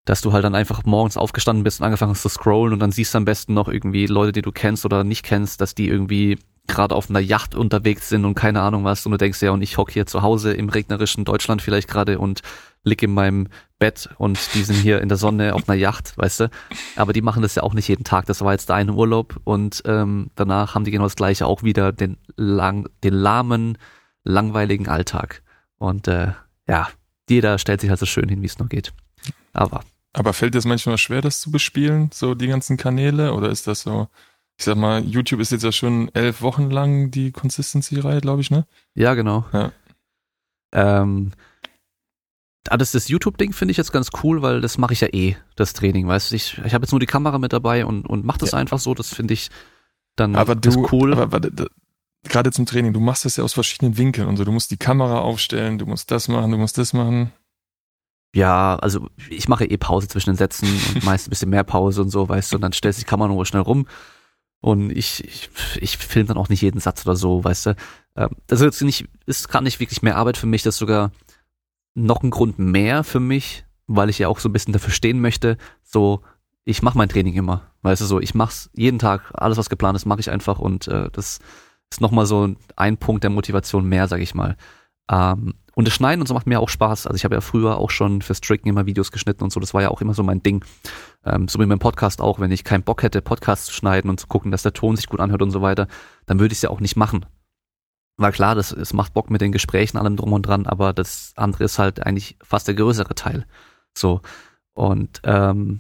dass du halt dann einfach morgens aufgestanden bist und angefangen hast zu scrollen und dann siehst du am besten noch irgendwie Leute, die du kennst oder nicht kennst, dass die irgendwie gerade auf einer Yacht unterwegs sind und keine Ahnung was und du denkst ja und ich hocke hier zu Hause im regnerischen Deutschland vielleicht gerade und lieg in meinem Bett und die sind hier in der Sonne auf einer Yacht, weißt du. Aber die machen das ja auch nicht jeden Tag. Das war jetzt der eine Urlaub und ähm, danach haben die genau das gleiche auch wieder den lang, den lahmen, langweiligen Alltag. Und äh, ja, jeder stellt sich halt so schön hin, wie es noch geht. Aber aber fällt dir das manchmal schwer, das zu bespielen, so die ganzen Kanäle? Oder ist das so, ich sag mal, YouTube ist jetzt ja schon elf Wochen lang die Consistency-Reihe, glaube ich, ne? Ja, genau. Ja. Ähm, alles das YouTube-Ding finde ich jetzt ganz cool, weil das mache ich ja eh, das Training, weißt du. Ich, ich habe jetzt nur die Kamera mit dabei und, und mache das ja. einfach so, das finde ich dann aber du, cool. Aber, aber gerade zum Training, du machst das ja aus verschiedenen Winkeln und so. Du musst die Kamera aufstellen, du musst das machen, du musst das machen. ja, also ich mache eh Pause zwischen den Sätzen und [LAUGHS] meist ein bisschen mehr Pause und so, weißt du, und dann stellt sich die Kamera nur schnell rum und ich, ich, ich filme dann auch nicht jeden Satz oder so, weißt du. Das ist jetzt nicht, ist gar nicht wirklich mehr Arbeit für mich, das ist sogar noch ein Grund mehr für mich, weil ich ja auch so ein bisschen dafür stehen möchte, so, ich mache mein Training immer, weißt du, so, ich mach's jeden Tag, alles was geplant ist, mache ich einfach und äh, das ist nochmal so ein Punkt der Motivation mehr, sag ich mal. Ähm, und das Schneiden und so macht mir auch Spaß. Also ich habe ja früher auch schon fürs Stricken immer Videos geschnitten und so. Das war ja auch immer so mein Ding. Ähm, so wie mein Podcast auch. Wenn ich keinen Bock hätte, Podcasts zu schneiden und zu gucken, dass der Ton sich gut anhört und so weiter, dann würde ich es ja auch nicht machen. War klar, das, es macht Bock mit den Gesprächen, allem drum und dran, aber das andere ist halt eigentlich fast der größere Teil. So. Und ähm,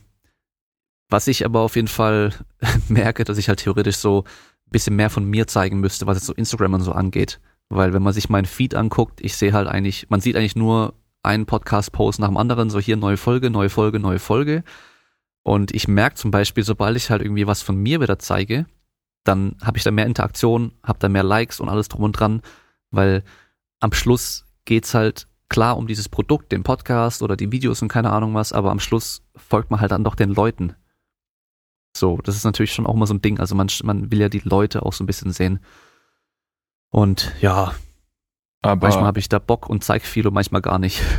was ich aber auf jeden Fall [LAUGHS] merke, dass ich halt theoretisch so bisschen mehr von mir zeigen müsste, was jetzt so Instagram und so angeht. Weil wenn man sich meinen Feed anguckt, ich sehe halt eigentlich, man sieht eigentlich nur einen Podcast-Post nach dem anderen, so hier neue Folge, neue Folge, neue Folge. Und ich merke zum Beispiel, sobald ich halt irgendwie was von mir wieder zeige, dann habe ich da mehr Interaktion, habe da mehr Likes und alles drum und dran, weil am Schluss geht's halt klar um dieses Produkt, den Podcast oder die Videos und keine Ahnung was, aber am Schluss folgt man halt dann doch den Leuten. So, das ist natürlich schon auch mal so ein Ding. Also man, man will ja die Leute auch so ein bisschen sehen. Und ja, aber manchmal habe ich da Bock und zeig viel und manchmal gar nicht. [LAUGHS]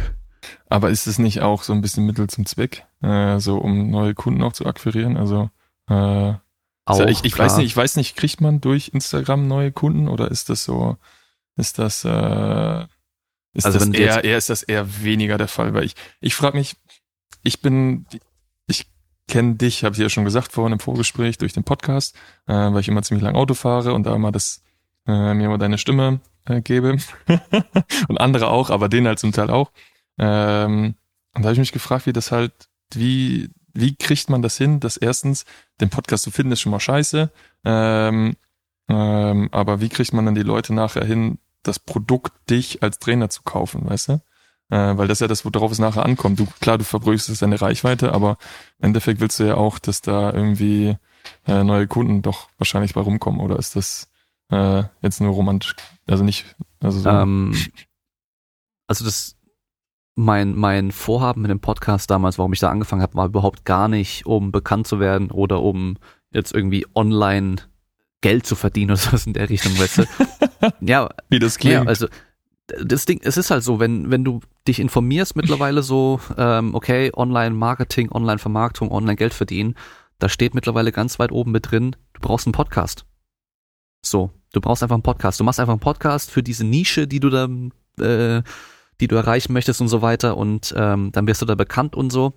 Aber ist es nicht auch so ein bisschen Mittel zum Zweck, äh, so um neue Kunden auch zu akquirieren? Also äh, auch, ich, ich weiß nicht, ich weiß nicht, kriegt man durch Instagram neue Kunden oder ist das so, ist das, äh, ist also das eher, eher, ist das eher weniger der Fall? Weil ich, ich frage mich, ich bin, kenne dich, habe ich ja schon gesagt vorhin im Vorgespräch durch den Podcast, äh, weil ich immer ziemlich lang Auto fahre und da immer das äh, mir mal deine Stimme äh, gebe. [LAUGHS] und andere auch, aber den halt zum Teil auch. Ähm, und da habe ich mich gefragt, wie das halt, wie, wie kriegt man das hin, dass erstens den Podcast zu finden ist schon mal scheiße, ähm, ähm, aber wie kriegt man dann die Leute nachher hin, das Produkt dich als Trainer zu kaufen, weißt du? Äh, weil das ist ja das, worauf es nachher ankommt. Du, klar, du verbrüchst deine Reichweite, aber im Endeffekt willst du ja auch, dass da irgendwie äh, neue Kunden doch wahrscheinlich bei rumkommen, oder ist das äh, jetzt nur romantisch, also nicht, also so. Ähm, also das, mein, mein Vorhaben mit dem Podcast damals, warum ich da angefangen habe, war überhaupt gar nicht, um bekannt zu werden oder um jetzt irgendwie online Geld zu verdienen oder sowas in der Richtung, weißt du? [LAUGHS] ja. Wie das klingt. Ja, also das Ding, es ist halt so, wenn, wenn du dich informierst mittlerweile so, ähm, okay, Online-Marketing, Online-Vermarktung, Online-Geld verdienen, da steht mittlerweile ganz weit oben mit drin, du brauchst einen Podcast. So, du brauchst einfach einen Podcast. Du machst einfach einen Podcast für diese Nische, die du da, äh, die du erreichen möchtest und so weiter und ähm, dann wirst du da bekannt und so.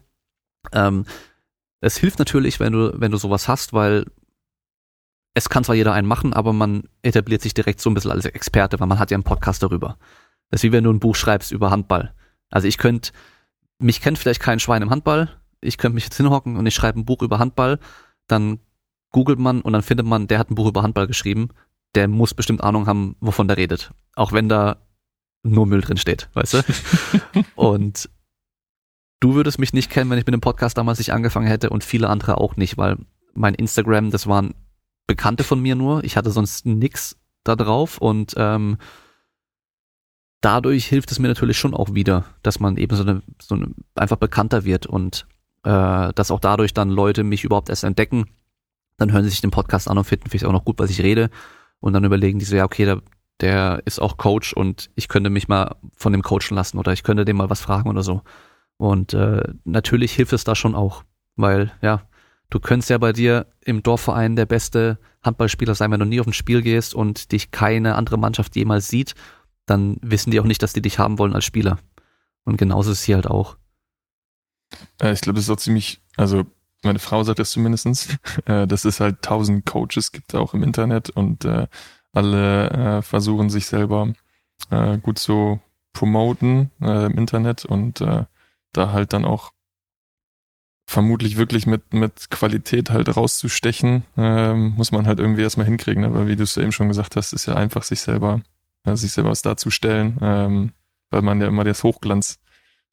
Ähm, es hilft natürlich, wenn du, wenn du sowas hast, weil es kann zwar jeder einen machen, aber man etabliert sich direkt so ein bisschen als Experte, weil man hat ja einen Podcast darüber. Das ist wie wenn du ein Buch schreibst über Handball. Also ich könnte, mich kennt vielleicht kein Schwein im Handball, ich könnte mich jetzt hinhocken und ich schreibe ein Buch über Handball, dann googelt man und dann findet man, der hat ein Buch über Handball geschrieben. Der muss bestimmt Ahnung haben, wovon der redet. Auch wenn da nur Müll drin steht, weißt du? [LAUGHS] und du würdest mich nicht kennen, wenn ich mit dem Podcast damals nicht angefangen hätte und viele andere auch nicht, weil mein Instagram, das waren Bekannte von mir nur. Ich hatte sonst nix da drauf und ähm, dadurch hilft es mir natürlich schon auch wieder, dass man eben so eine, so eine einfach bekannter wird und äh, dass auch dadurch dann Leute mich überhaupt erst entdecken dann hören sie sich den Podcast an und finden vielleicht auch noch gut, was ich rede. Und dann überlegen die so, ja, okay, der, der ist auch Coach und ich könnte mich mal von dem coachen lassen oder ich könnte dem mal was fragen oder so. Und äh, natürlich hilft es da schon auch, weil ja, du könntest ja bei dir im Dorfverein der beste Handballspieler sein, wenn du nie auf ein Spiel gehst und dich keine andere Mannschaft jemals sieht, dann wissen die auch nicht, dass die dich haben wollen als Spieler. Und genauso ist es hier halt auch. Äh, ich glaube, das ist auch ziemlich, also meine Frau sagt das zumindestens, [LAUGHS] äh, dass es halt tausend Coaches gibt auch im Internet und äh, alle versuchen sich selber gut zu promoten im Internet und da halt dann auch vermutlich wirklich mit mit Qualität halt rauszustechen, äh, muss man halt irgendwie erstmal hinkriegen. Aber wie du es ja eben schon gesagt hast, ist ja einfach sich selber sich selber was darzustellen, ähm, weil man ja immer das Hochglanz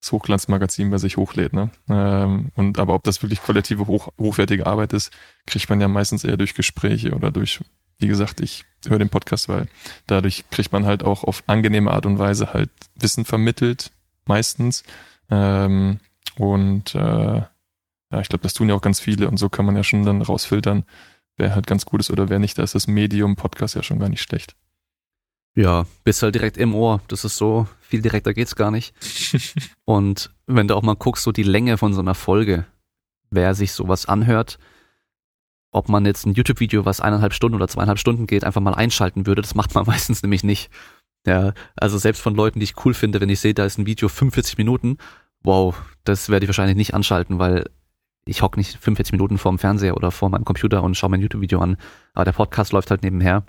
das Hochglanzmagazin bei sich hochlädt. Ne? Ähm, und aber ob das wirklich qualitative, hoch, hochwertige Arbeit ist, kriegt man ja meistens eher durch Gespräche oder durch, wie gesagt, ich höre den Podcast, weil dadurch kriegt man halt auch auf angenehme Art und Weise halt Wissen vermittelt, meistens. Ähm, und äh, ja, ich glaube, das tun ja auch ganz viele und so kann man ja schon dann rausfiltern, wer halt ganz gut ist oder wer nicht. Da ist das Medium Podcast ja schon gar nicht schlecht. Ja, bist halt direkt im Ohr. Das ist so, viel direkter geht's gar nicht. [LAUGHS] und wenn du auch mal guckst, so die Länge von so einer Folge, wer sich sowas anhört, ob man jetzt ein YouTube-Video, was eineinhalb Stunden oder zweieinhalb Stunden geht, einfach mal einschalten würde, das macht man [LAUGHS] meistens nämlich nicht. Ja, also selbst von Leuten, die ich cool finde, wenn ich sehe, da ist ein Video 45 Minuten, wow, das werde ich wahrscheinlich nicht anschalten, weil ich hock nicht 45 Minuten vorm Fernseher oder vor meinem Computer und schaue mein YouTube-Video an. Aber der Podcast läuft halt nebenher.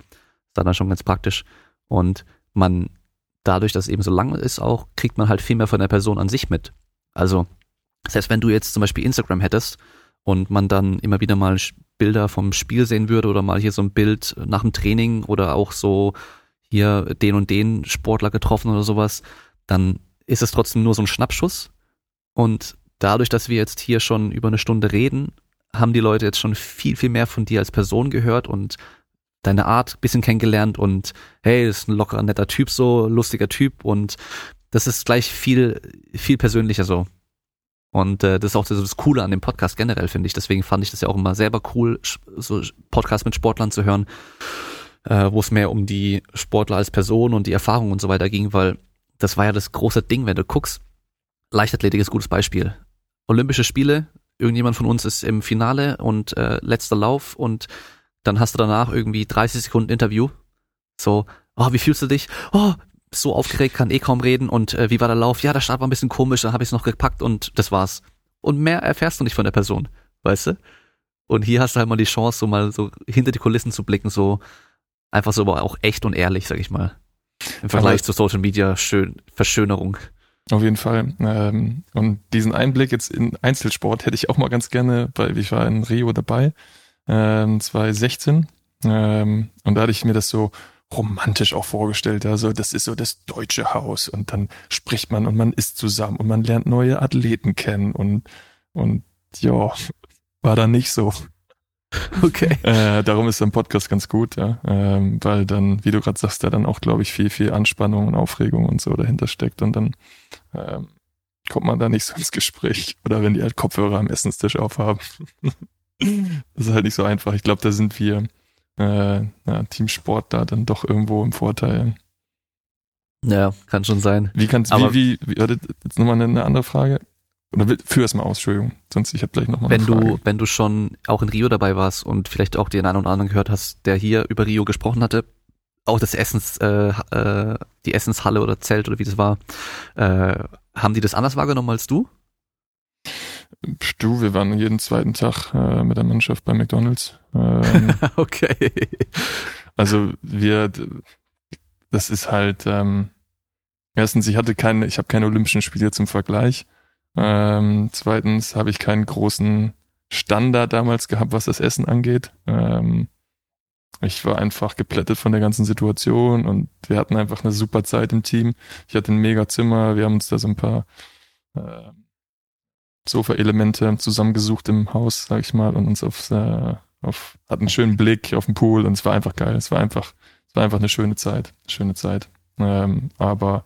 Ist dann schon ganz praktisch. Und man, dadurch, dass es eben so lang ist auch, kriegt man halt viel mehr von der Person an sich mit. Also, selbst wenn du jetzt zum Beispiel Instagram hättest und man dann immer wieder mal Bilder vom Spiel sehen würde oder mal hier so ein Bild nach dem Training oder auch so hier den und den Sportler getroffen oder sowas, dann ist es trotzdem nur so ein Schnappschuss. Und dadurch, dass wir jetzt hier schon über eine Stunde reden, haben die Leute jetzt schon viel, viel mehr von dir als Person gehört und deine Art bisschen kennengelernt und hey, ist ein lockerer, netter Typ so, lustiger Typ und das ist gleich viel, viel persönlicher so. Und äh, das ist auch das, das Coole an dem Podcast generell, finde ich. Deswegen fand ich das ja auch immer selber cool, so Podcast mit Sportlern zu hören, äh, wo es mehr um die Sportler als Person und die Erfahrung und so weiter ging, weil das war ja das große Ding, wenn du guckst. Leichtathletik ist gutes Beispiel. Olympische Spiele, irgendjemand von uns ist im Finale und äh, letzter Lauf und dann hast du danach irgendwie 30 Sekunden Interview. So, oh, wie fühlst du dich? Oh, so aufgeregt, kann eh kaum reden und äh, wie war der Lauf? Ja, der Start war ein bisschen komisch, dann habe ich es noch gepackt und das war's. Und mehr erfährst du nicht von der Person, weißt du? Und hier hast du halt mal die Chance, so mal so hinter die Kulissen zu blicken, so einfach so aber auch echt und ehrlich, sag ich mal. Im Vergleich aber zu Social Media schön Verschönerung. Auf jeden Fall. Ähm, und diesen Einblick jetzt in Einzelsport hätte ich auch mal ganz gerne, weil ich war in Rio dabei ähm, 2016. Ähm, und da hatte ich mir das so romantisch auch vorgestellt. Also das ist so das deutsche Haus und dann spricht man und man isst zusammen und man lernt neue Athleten kennen und und ja, war da nicht so. Okay. [LAUGHS] Äh, darum ist ein Podcast ganz gut, ja, ähm, weil dann, wie du gerade sagst, da dann auch, glaube ich, viel, viel Anspannung und Aufregung und so dahinter steckt und dann ähm, kommt man da nicht so ins Gespräch oder wenn die halt Kopfhörer am Essenstisch aufhaben. [LAUGHS] das ist halt nicht so einfach. Ich glaube, da sind wir äh, ja, Teamsport da dann doch irgendwo im Vorteil. Ja, kann schon sein. Wie kannst du, wie, wie, wie, jetzt nochmal eine, eine andere Frage. Oder führ es mal aus, Entschuldigung. Sonst, ich habe gleich nochmal Wenn Frage. du, wenn du schon auch in Rio dabei warst und vielleicht auch den einen oder anderen gehört hast, der hier über Rio gesprochen hatte, auch das Essens, äh, äh, die Essenshalle oder Zelt oder wie das war, äh, haben die das anders wahrgenommen als du? Du, wir waren jeden zweiten Tag äh, mit der Mannschaft bei McDonalds. Ähm, [LAUGHS] okay. Also wir, das ist halt, ähm, erstens, ich hatte keine, ich habe keine Olympischen Spiele zum Vergleich. Ähm, zweitens habe ich keinen großen Standard damals gehabt, was das Essen angeht. Ähm, ich war einfach geplättet von der ganzen Situation und wir hatten einfach eine super Zeit im Team. Ich hatte ein mega Zimmer, wir haben uns da so ein paar äh, Sofa-Elemente zusammengesucht im Haus, sag ich mal, und uns auf, äh, auf, hatten einen schönen Blick auf den Pool und es war einfach geil. Es war einfach, es war einfach eine schöne Zeit, schöne Zeit. Ähm, aber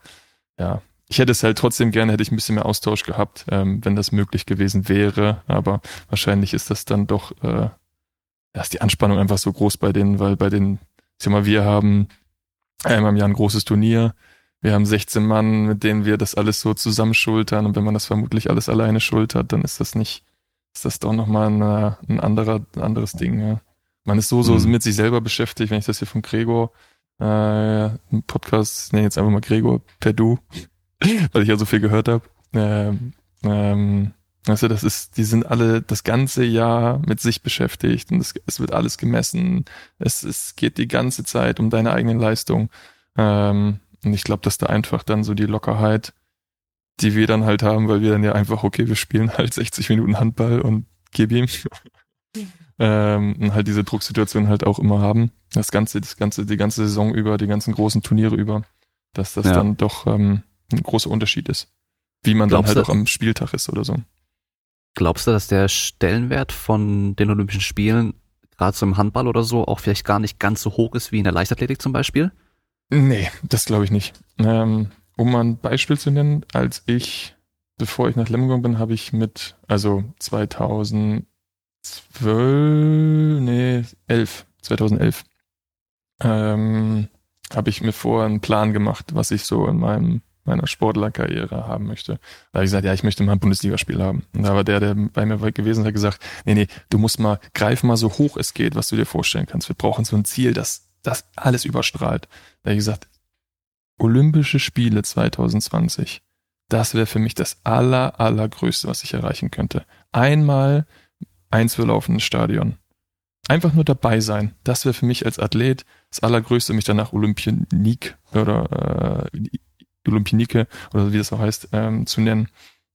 ja, ich hätte es halt trotzdem gerne, hätte ich ein bisschen mehr Austausch gehabt, ähm, wenn das möglich gewesen wäre. Aber wahrscheinlich ist das dann doch, äh, ja, ist die Anspannung einfach so groß bei denen, weil bei den, ich sag mal, wir haben einmal im Jahr ein großes Turnier wir haben 16 Mann, mit denen wir das alles so zusammenschultern und wenn man das vermutlich alles alleine schultert, dann ist das nicht, ist das doch nochmal ein, ein anderer, ein anderes Ding, ja. Man ist so, so mhm. mit sich selber beschäftigt, wenn ich das hier von Gregor, äh, im Podcast, nenne jetzt einfach mal Gregor per Du, [LAUGHS] weil ich ja so viel gehört habe. Ähm, ähm, also das ist, die sind alle das ganze Jahr mit sich beschäftigt und es, es wird alles gemessen. Es, es geht die ganze Zeit um deine eigene Leistung. Ähm, und ich glaube, dass da einfach dann so die Lockerheit, die wir dann halt haben, weil wir dann ja einfach, okay, wir spielen halt 60 Minuten Handball und gib ihm. [LAUGHS] ähm, und halt diese Drucksituation halt auch immer haben. Das ganze, das ganze, die ganze Saison über, die ganzen großen Turniere über, dass das ja. dann doch ähm, ein großer Unterschied ist. Wie man Glaubst dann halt auch am Spieltag ist oder so. Glaubst du, dass der Stellenwert von den Olympischen Spielen, gerade so im Handball oder so, auch vielleicht gar nicht ganz so hoch ist wie in der Leichtathletik zum Beispiel? Nee, das glaube ich nicht. Ähm, um mal ein Beispiel zu nennen, als ich bevor ich nach Lemgo bin, habe ich mit, also 2012, nee, 11, 2011, ähm, habe ich mir vorher einen Plan gemacht, was ich so in meinem meiner Sportlerkarriere haben möchte. Da habe ich gesagt, ja, ich möchte mal ein Bundesligaspiel haben. Und da war der, der bei mir gewesen hat, gesagt, nee, nee, du musst mal, greif mal so hoch es geht, was du dir vorstellen kannst. Wir brauchen so ein Ziel, das, das alles überstrahlt. Da habe ich gesagt, Olympische Spiele 2020, das wäre für mich das aller, allergrößte, was ich erreichen könnte. Einmal eins für laufendes Stadion. Einfach nur dabei sein. Das wäre für mich als Athlet das allergrößte, mich danach Olympionik oder äh, Olympionike oder wie das auch heißt, ähm, zu nennen.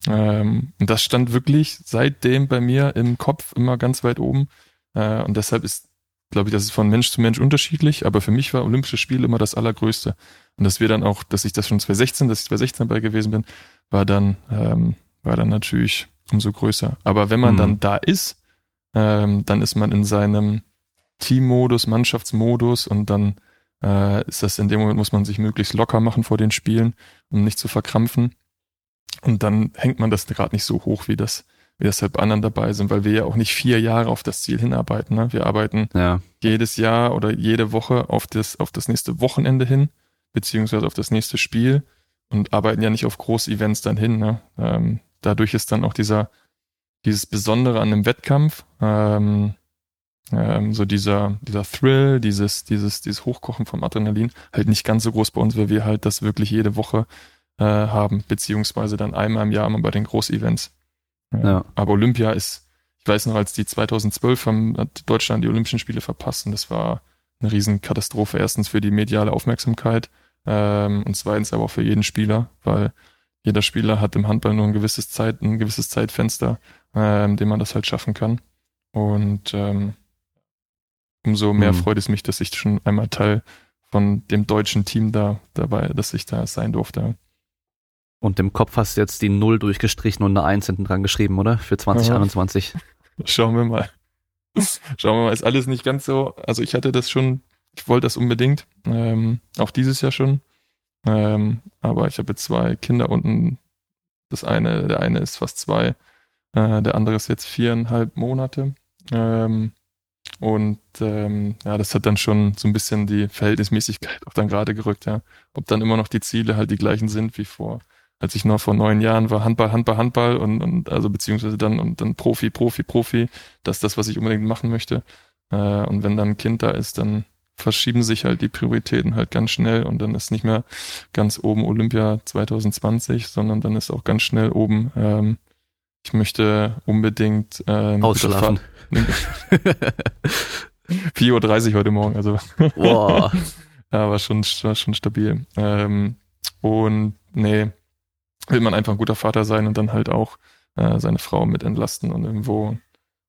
Ähm, und das stand wirklich seitdem bei mir im Kopf immer ganz weit oben. Äh, und deshalb ist, glaube ich, das ist von Mensch zu Mensch unterschiedlich, aber für mich war Olympische Spiel immer das Allergrößte. Und dass wir dann auch, dass ich das schon 2016, dass ich 2016 dabei gewesen bin, war dann, ähm, war dann natürlich umso größer. Aber wenn man mhm. dann da ist, ähm, dann ist man in seinem Teammodus, Mannschaftsmodus und dann äh, ist das in dem Moment, muss man sich möglichst locker machen vor den Spielen, um nicht zu verkrampfen. Und dann hängt man das gerade nicht so hoch, wie das, halt bei anderen dabei sind, weil wir ja auch nicht vier Jahre auf das Ziel hinarbeiten. Ne? Wir arbeiten ja. jedes Jahr oder jede Woche auf das, auf das nächste Wochenende hin, beziehungsweise auf das nächste Spiel und arbeiten ja nicht auf Groß-Events dann hin. Ne? Ähm, dadurch ist dann auch dieser, dieses Besondere an einem Wettkampf, ähm, ähm, so dieser, dieser Thrill, dieses, dieses, dieses Hochkochen vom Adrenalin halt nicht ganz so groß bei uns, weil wir halt das wirklich jede Woche äh, haben, beziehungsweise dann einmal im Jahr immer bei den Großevents. Ja. Aber Olympia ist, ich weiß noch, als die 2012 haben, hat Deutschland die Olympischen Spiele verpasst und das war eine Riesen-Katastrophe. Erstens für die mediale Aufmerksamkeit ähm, und zweitens aber auch für jeden Spieler, weil jeder Spieler hat im Handball nur ein gewisses Zeit, ein gewisses Zeitfenster, ähm, dem man das halt schaffen kann. Und ähm, umso mehr mhm. freut es mich, dass ich schon einmal Teil von dem deutschen Team da dabei, dass ich da sein durfte. Und im Kopf hast du jetzt die Null durchgestrichen und eine Eins hinten dran geschrieben, oder? Für 2021. Schauen wir mal. Schauen wir mal, ist alles nicht ganz so. Also ich hatte das schon, ich wollte das unbedingt, ähm, auch dieses Jahr schon. Ähm, aber ich habe zwei Kinder unten. Das eine, der eine ist fast zwei, äh, der andere ist jetzt viereinhalb Monate. Ähm, und ähm, ja, das hat dann schon so ein bisschen die Verhältnismäßigkeit auch dann gerade gerückt, ja. Ob dann immer noch die Ziele halt die gleichen sind wie vor, als ich noch vor neun Jahren war, Handball, Handball, Handball und, und also beziehungsweise dann und dann Profi, Profi, Profi, das ist das, was ich unbedingt machen möchte. Äh, und wenn dann ein Kind da ist, dann verschieben sich halt die Prioritäten halt ganz schnell und dann ist nicht mehr ganz oben Olympia 2020, sondern dann ist auch ganz schnell oben, ähm, ich möchte unbedingt äh, Ausschlafen. 4.30 [LAUGHS] Uhr heute Morgen, also. Boah. [LAUGHS] ja, war schon, war schon stabil. Ähm, und nee, will man einfach ein guter Vater sein und dann halt auch äh, seine Frau mit entlasten und irgendwo,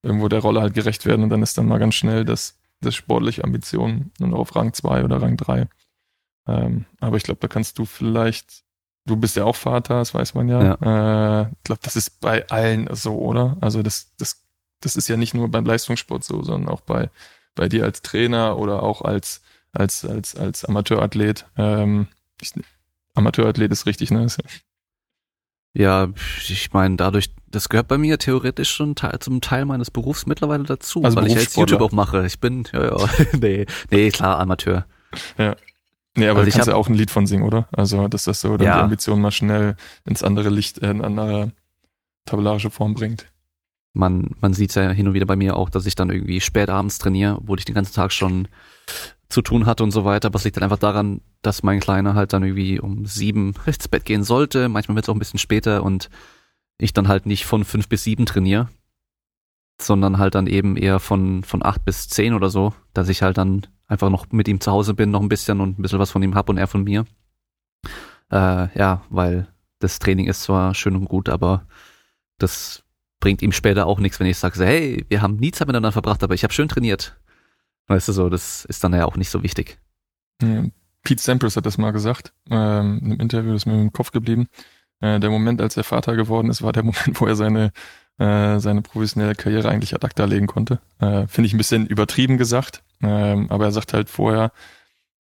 irgendwo der Rolle halt gerecht werden und dann ist dann mal ganz schnell das, das sportliche Ambition nur noch auf Rang 2 oder Rang 3. Ähm, aber ich glaube, da kannst du vielleicht, du bist ja auch Vater, das weiß man ja. ja. Äh, ich glaube, das ist bei allen so, oder? Also das, das das ist ja nicht nur beim Leistungssport so, sondern auch bei, bei dir als Trainer oder auch als, als, als, als Amateurathlet. Ähm, ich, Amateurathlet ist richtig, ne? Ja, ich meine, dadurch, das gehört bei mir theoretisch schon zum Teil meines Berufs mittlerweile dazu, also weil ich jetzt YouTube auch mache. Ich bin, ja, ja, [LAUGHS] nee, nee, klar, Amateur. Ja. Nee, aber also du kannst ja auch ein Lied von singen, oder? Also, dass das so dann ja. die Ambition mal schnell ins andere Licht, äh, in andere tabellarische Form bringt man, man sieht ja hin und wieder bei mir auch, dass ich dann irgendwie spät abends trainiere, wo ich den ganzen Tag schon zu tun hatte und so weiter. Aber es liegt dann einfach daran, dass mein Kleiner halt dann irgendwie um sieben [LAUGHS] ins Bett gehen sollte. Manchmal wird es auch ein bisschen später und ich dann halt nicht von fünf bis sieben trainiere, sondern halt dann eben eher von, von acht bis zehn oder so, dass ich halt dann einfach noch mit ihm zu Hause bin, noch ein bisschen und ein bisschen was von ihm hab und er von mir. Äh, ja, weil das Training ist zwar schön und gut, aber das bringt ihm später auch nichts, wenn ich sage, hey, wir haben nie Zeit miteinander verbracht, aber ich habe schön trainiert. Weißt du so, das ist dann ja auch nicht so wichtig. Pete Sampras hat das mal gesagt, ähm, in einem Interview, das ist mir im Kopf geblieben. Äh, der Moment, als er Vater geworden ist, war der [LAUGHS] Moment, wo er seine, äh, seine professionelle Karriere eigentlich ad acta legen konnte. Äh, Finde ich ein bisschen übertrieben gesagt, ähm, aber er sagt halt vorher,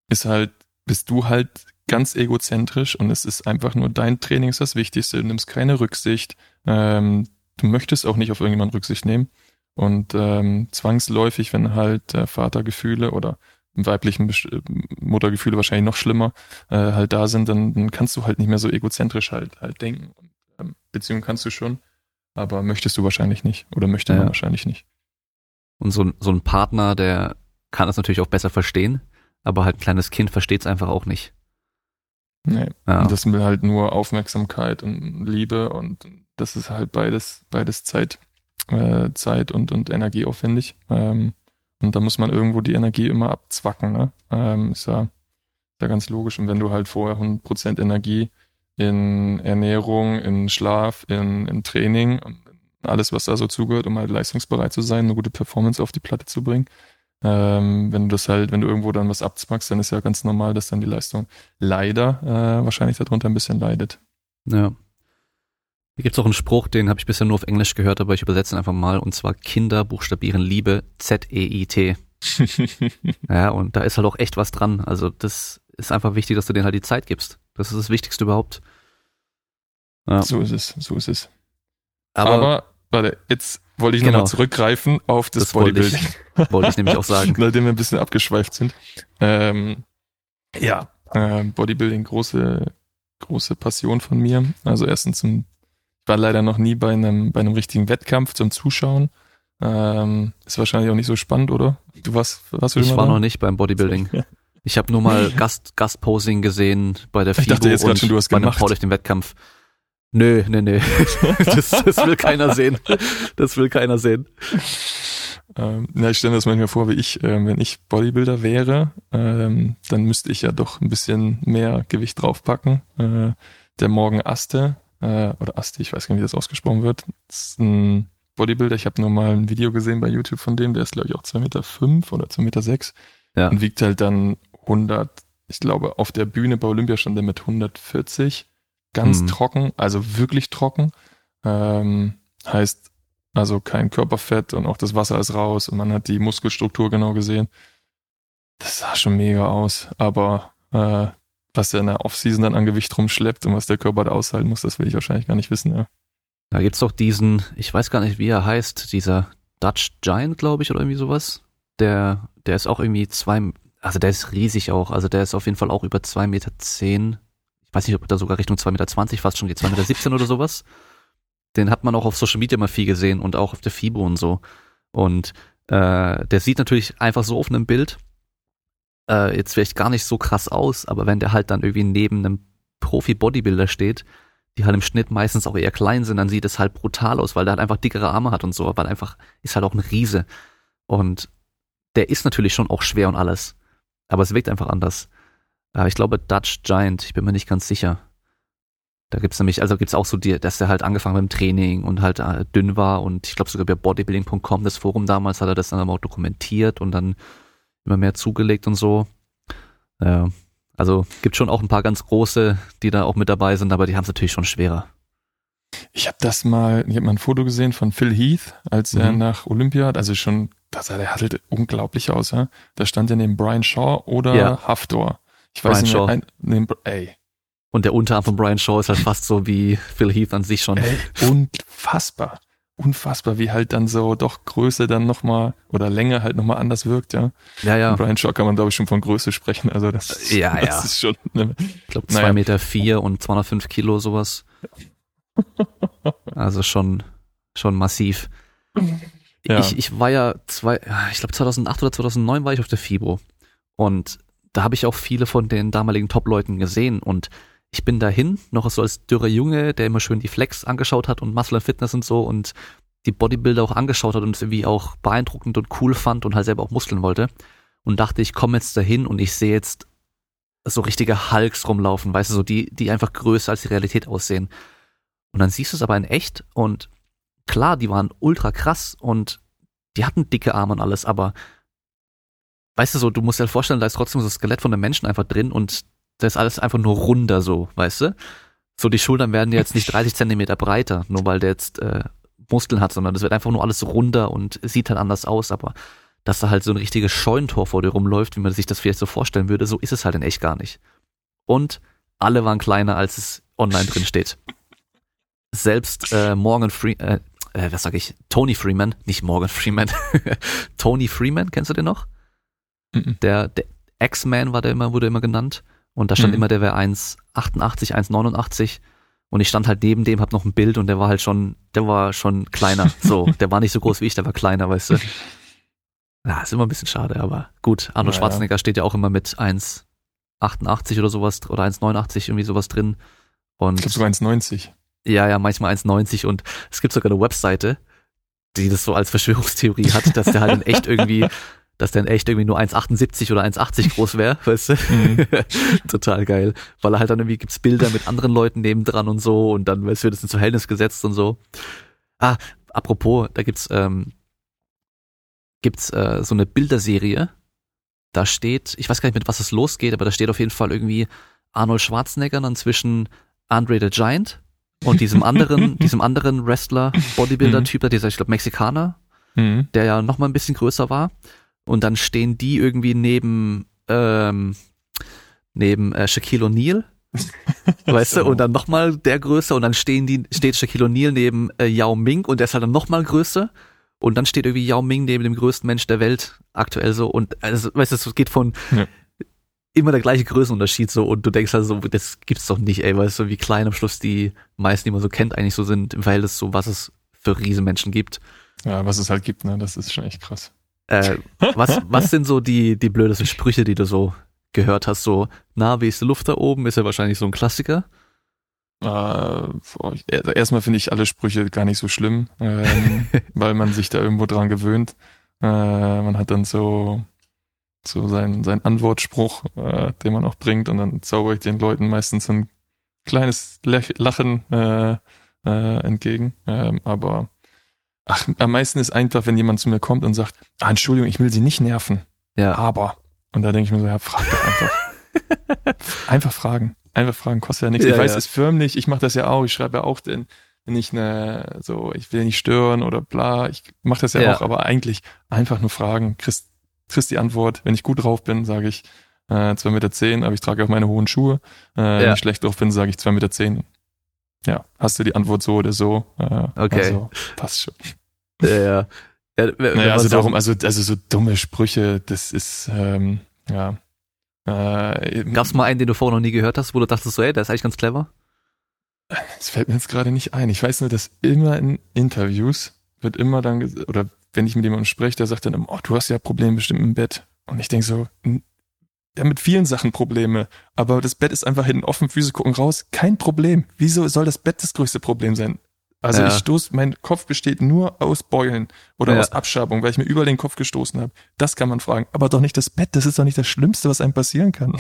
ist halt, bist du halt ganz egozentrisch und es ist einfach nur dein Training ist das Wichtigste. Du nimmst keine Rücksicht. Ähm, du möchtest auch nicht auf irgendjemanden Rücksicht nehmen. Und ähm, zwangsläufig, wenn halt äh, Vatergefühle oder im weiblichen äh, Muttergefühle wahrscheinlich noch schlimmer äh, halt da sind, dann, dann kannst du halt nicht mehr so egozentrisch halt halt denken. Und, ähm, Beziehung kannst du schon, aber möchtest du wahrscheinlich nicht oder möchte man wahrscheinlich nicht. Und so, so ein Partner, der kann das natürlich auch besser verstehen, aber halt ein kleines Kind versteht es einfach auch nicht. Nee. Ja. Das will halt nur Aufmerksamkeit und Liebe und das ist halt beides, beides Zeit, äh, Zeit und, und Energieaufwendig. Ähm, und da muss man irgendwo die Energie immer abzwacken, ne? Ähm, ist ja, ist ja ganz logisch. Und wenn du halt vorher 100% Energie in Ernährung, in Schlaf, in, in Training, alles, was da so zugehört, um halt leistungsbereit zu sein, eine gute Performance auf die Platte zu bringen, ähm, wenn du das halt, wenn du irgendwo dann was abzwackst, dann ist ja ganz normal, dass dann die Leistung leider äh, wahrscheinlich darunter ein bisschen leidet. Ja. Hier gibt's auch einen Spruch, den habe ich bisher nur auf Englisch gehört, aber ich übersetze ihn einfach mal, und zwar Kinder buchstabieren Liebe Z-E-I-T. [LAUGHS] ja, und da ist halt auch echt was dran. Also das ist einfach wichtig, dass du denen halt die Zeit gibst. Das ist das Wichtigste überhaupt. Ja. So ist es, so ist es. Aber, aber warte, jetzt wollte ich genau. nochmal zurückgreifen auf das, das Bodybuilding. Wollte ich, [LAUGHS] wollte ich nämlich auch sagen. [LAUGHS] Nachdem wir ein bisschen abgeschweift sind. Ähm, ja, äh, Bodybuilding, große, große Passion von mir. Also erstens ich war leider noch nie bei einem, bei einem richtigen Wettkampf zum Zuschauen. Ähm, ist wahrscheinlich auch nicht so spannend, oder? Du warst, warst du Ich war da? noch nicht beim Bodybuilding. Ich habe nur mal Gast, Gastposing gesehen bei der FIBO ich dachte jetzt und schon, du hast bei einem Powerlifting Wettkampf. Nö, nö, nö. [LAUGHS] Das, das will keiner sehen. Das will keiner sehen. Ähm, na, ich stelle mir das manchmal vor, wie ich, äh, wenn ich Bodybuilder wäre, ähm, dann müsste ich ja doch ein bisschen mehr Gewicht draufpacken. Äh, der Morgen Aste, äh, oder Aste, ich weiß gar nicht, wie das ausgesprochen wird, ist ein Bodybuilder. Ich habe nur mal ein Video gesehen bei YouTube von dem, der ist glaube ich auch zwei Meter fünf oder zwei Meter sechs ja. und wiegt halt dann 100, ich glaube auf der Bühne bei Olympia stand er mit 140 ganz mhm. trocken, also wirklich trocken. Ähm, heißt also kein Körperfett und auch das Wasser ist raus und man hat die Muskelstruktur genau gesehen. Das sah schon mega aus, aber äh, was er in der Offseason dann an Gewicht rumschleppt und was der Körper da aushalten muss, das will ich wahrscheinlich gar nicht wissen, ja. Da gibt's doch diesen, ich weiß gar nicht, wie er heißt, dieser Dutch Giant, glaube ich, oder irgendwie sowas. Der, der ist auch irgendwie zwei, also der ist riesig auch, also der ist auf jeden Fall auch über zwei Meter zehn ich weiß nicht, ob da sogar Richtung 2,20 Meter fast schon geht, 2,17 Meter oder sowas. Den hat man auch auf Social Media mal viel gesehen und auch auf der FIBO und so. Und äh, der sieht natürlich einfach so auf einem Bild äh, jetzt vielleicht gar nicht so krass aus, aber wenn der halt dann irgendwie neben einem Profi-Bodybuilder steht, die halt im Schnitt meistens auch eher klein sind, dann sieht es halt brutal aus, weil der halt einfach dickere Arme hat und so, weil einfach ist halt auch ein Riese. Und der ist natürlich schon auch schwer und alles, aber es wirkt einfach anders. Aber ich glaube Dutch Giant, ich bin mir nicht ganz sicher. Da gibt's nämlich, also gibt's auch so die, dass er halt angefangen mit dem Training und halt äh, dünn war und ich glaube sogar bei bodybuilding.com, das Forum damals, hat er das dann auch dokumentiert und dann immer mehr zugelegt und so. Ja, also gibt schon auch ein paar ganz große, die da auch mit dabei sind, aber die haben es natürlich schon schwerer. Ich habe das mal, ich habe mal ein Foto gesehen von Phil Heath, als mhm. er nach Olympia, also schon, das sah der halt unglaublich aus, ja. Da stand er neben Brian Shaw oder ja. Haftor. Ich weiß Brian nicht, Shaw. Ein, nee, ey. Und der Unterarm von Brian Shaw ist halt fast so wie Phil Heath an sich schon. Ey, unfassbar. Unfassbar, wie halt dann so doch Größe dann nochmal oder Länge halt nochmal anders wirkt, ja. Ja, ja. Brian Shaw kann man, glaube ich, schon von Größe sprechen. Also das, ja, [LAUGHS] das ja. ist schon. Ne, ich glaube, zwei naja. Meter vier und 205 Kilo sowas. [LAUGHS] also schon, schon massiv. Ja. Ich, ich war ja zwei, ich glaube 2008 oder 2009 war ich auf der FIBO. Und da habe ich auch viele von den damaligen Top-Leuten gesehen und ich bin dahin, noch so als dürrer Junge, der immer schön die Flex angeschaut hat und Muscle and Fitness und so und die Bodybuilder auch angeschaut hat und es irgendwie auch beeindruckend und cool fand und halt selber auch muskeln wollte und dachte, ich komme jetzt dahin und ich sehe jetzt so richtige Hulks rumlaufen, weißt du, so die, die einfach größer als die Realität aussehen. Und dann siehst du es aber in echt und klar, die waren ultra krass und die hatten dicke Arme und alles, aber weißt du so, du musst dir halt vorstellen, da ist trotzdem so das Skelett von einem Menschen einfach drin und da ist alles einfach nur runder so, weißt du? So, die Schultern werden jetzt nicht 30 Zentimeter breiter, nur weil der jetzt äh, Muskeln hat, sondern das wird einfach nur alles runder und sieht halt anders aus, aber dass da halt so ein richtiges Scheunentor vor dir rumläuft, wie man sich das vielleicht so vorstellen würde, so ist es halt in echt gar nicht. und alle waren kleiner, als es online drin steht. Selbst äh, Morgan Freeman, äh, äh, was sag ich, Tony Freeman, nicht Morgan Freeman, [LAUGHS] Tony Freeman, kennst du den noch? Mhm. Der, der X-Man war der immer, wurde immer genannt. Und da stand mhm. immer, der wäre 1,88, 1,89. Und ich stand halt neben dem, hab noch ein Bild und der war halt schon, der war schon kleiner. [LAUGHS] So, der war nicht so groß wie ich, der war kleiner, weißt du. Ja, ist immer ein bisschen schade, aber gut. Arnold ja, Schwarzenegger ja. steht ja auch immer mit 1,88 oder sowas oder 1,89 irgendwie sowas drin. Und ich glaube sogar 1,90. Ja, ja, manchmal 1,90 und es gibt sogar eine Webseite, die das so als Verschwörungstheorie hat, dass der halt in echt irgendwie, [LAUGHS] dass der in echt irgendwie nur 1,78 oder 1,80 [LAUGHS] groß wäre, weißt du? Mhm. [LAUGHS] Total geil. Weil er halt dann irgendwie gibt's Bilder mit anderen Leuten nebendran und so und dann weißt du, wird das ins Verhältnis gesetzt und so. Ah, apropos, da gibt's, ähm, gibt's äh, so eine Bilderserie. Da steht, ich weiß gar nicht, mit was es losgeht, aber da steht auf jeden Fall irgendwie Arnold Schwarzenegger dann zwischen Andre the Giant und diesem anderen, [LAUGHS] diesem anderen Wrestler, Bodybuilder-Typ, mhm. dieser, ich glaube, Mexikaner, mhm. der ja noch mal ein bisschen größer war. Und dann stehen die irgendwie neben, ähm, neben äh, Shaquille O'Neal. [LAUGHS] weißt so. du, und dann nochmal der größer und dann stehen die, steht Shaquille O'Neal neben äh, Yao Ming und der ist halt dann nochmal größer. Und dann steht irgendwie Yao Ming neben dem größten Mensch der Welt aktuell so. Und also, weißt du, es geht von ja immer der gleiche Größenunterschied so und du denkst halt so, das gibt's doch nicht, ey, weißt du, wie klein am Schluss die meisten, die man so kennt, eigentlich so sind im Verhältnis zu was es für Riesenmenschen gibt. Ja, was es halt gibt, ne, das ist schon echt krass. Äh, [LAUGHS] was, was sind so die, die blödesten Sprüche, die du so gehört hast? So, na, wie ist die Luft da oben? Ist ja wahrscheinlich so ein Klassiker. Äh, erstmal finde ich alle Sprüche gar nicht so schlimm, ähm, [LAUGHS] weil man sich da irgendwo dran gewöhnt. Äh, man hat dann so, so sein, sein Antwortspruch, äh, den man auch bringt und dann zauber ich den Leuten meistens ein kleines Lachen äh, äh, entgegen. Ähm, aber ach, am meisten ist einfach, wenn jemand zu mir kommt und sagt, ah, Entschuldigung, ich will Sie nicht nerven. Ja. Aber. Und da denke ich mir so, ja, frag doch einfach. [LAUGHS] einfach fragen. Einfach fragen, kostet ja nichts. Ja, ich weiß ja. es förmlich, ich mache das ja auch, ich schreibe ja auch den, wenn ich ne, so, ich will nicht stören oder bla, ich mache das ja, ja, auch, aber eigentlich einfach nur fragen, kriegst kriegst die Antwort. Wenn ich gut drauf bin, sage ich äh, 2,10 Meter, zehn, aber ich trage auch meine hohen Schuhe. Äh. Wenn ich schlecht drauf bin, sage ich 2,10 Meter. Zehn. Ja, hast du die Antwort so oder so? Äh, okay. Also, passt schon. Ja, ja. ja naja, also darum, also, also so dumme Sprüche, das ist, ähm, ja. Äh, Gab's mal einen, den du vorher noch nie gehört hast, wo du dachtest so, ey, der ist eigentlich ganz clever? Das fällt mir jetzt gerade nicht ein. Ich weiß nur, dass immer in Interviews wird immer dann, oder wenn ich mit jemandem spreche, der sagt dann, oh, du hast ja Probleme bestimmt im Bett. Und ich denke so, ja, mit vielen Sachen Probleme, aber das Bett ist einfach hinten offen, Füße gucken raus, kein Problem. Wieso soll das Bett das größte Problem sein? Also ja. ich stoß, mein Kopf besteht nur aus Beulen oder ja. aus Abschabung, weil ich mir über den Kopf gestoßen habe. Das kann man fragen. Aber doch nicht das Bett, das ist doch nicht das Schlimmste, was einem passieren kann.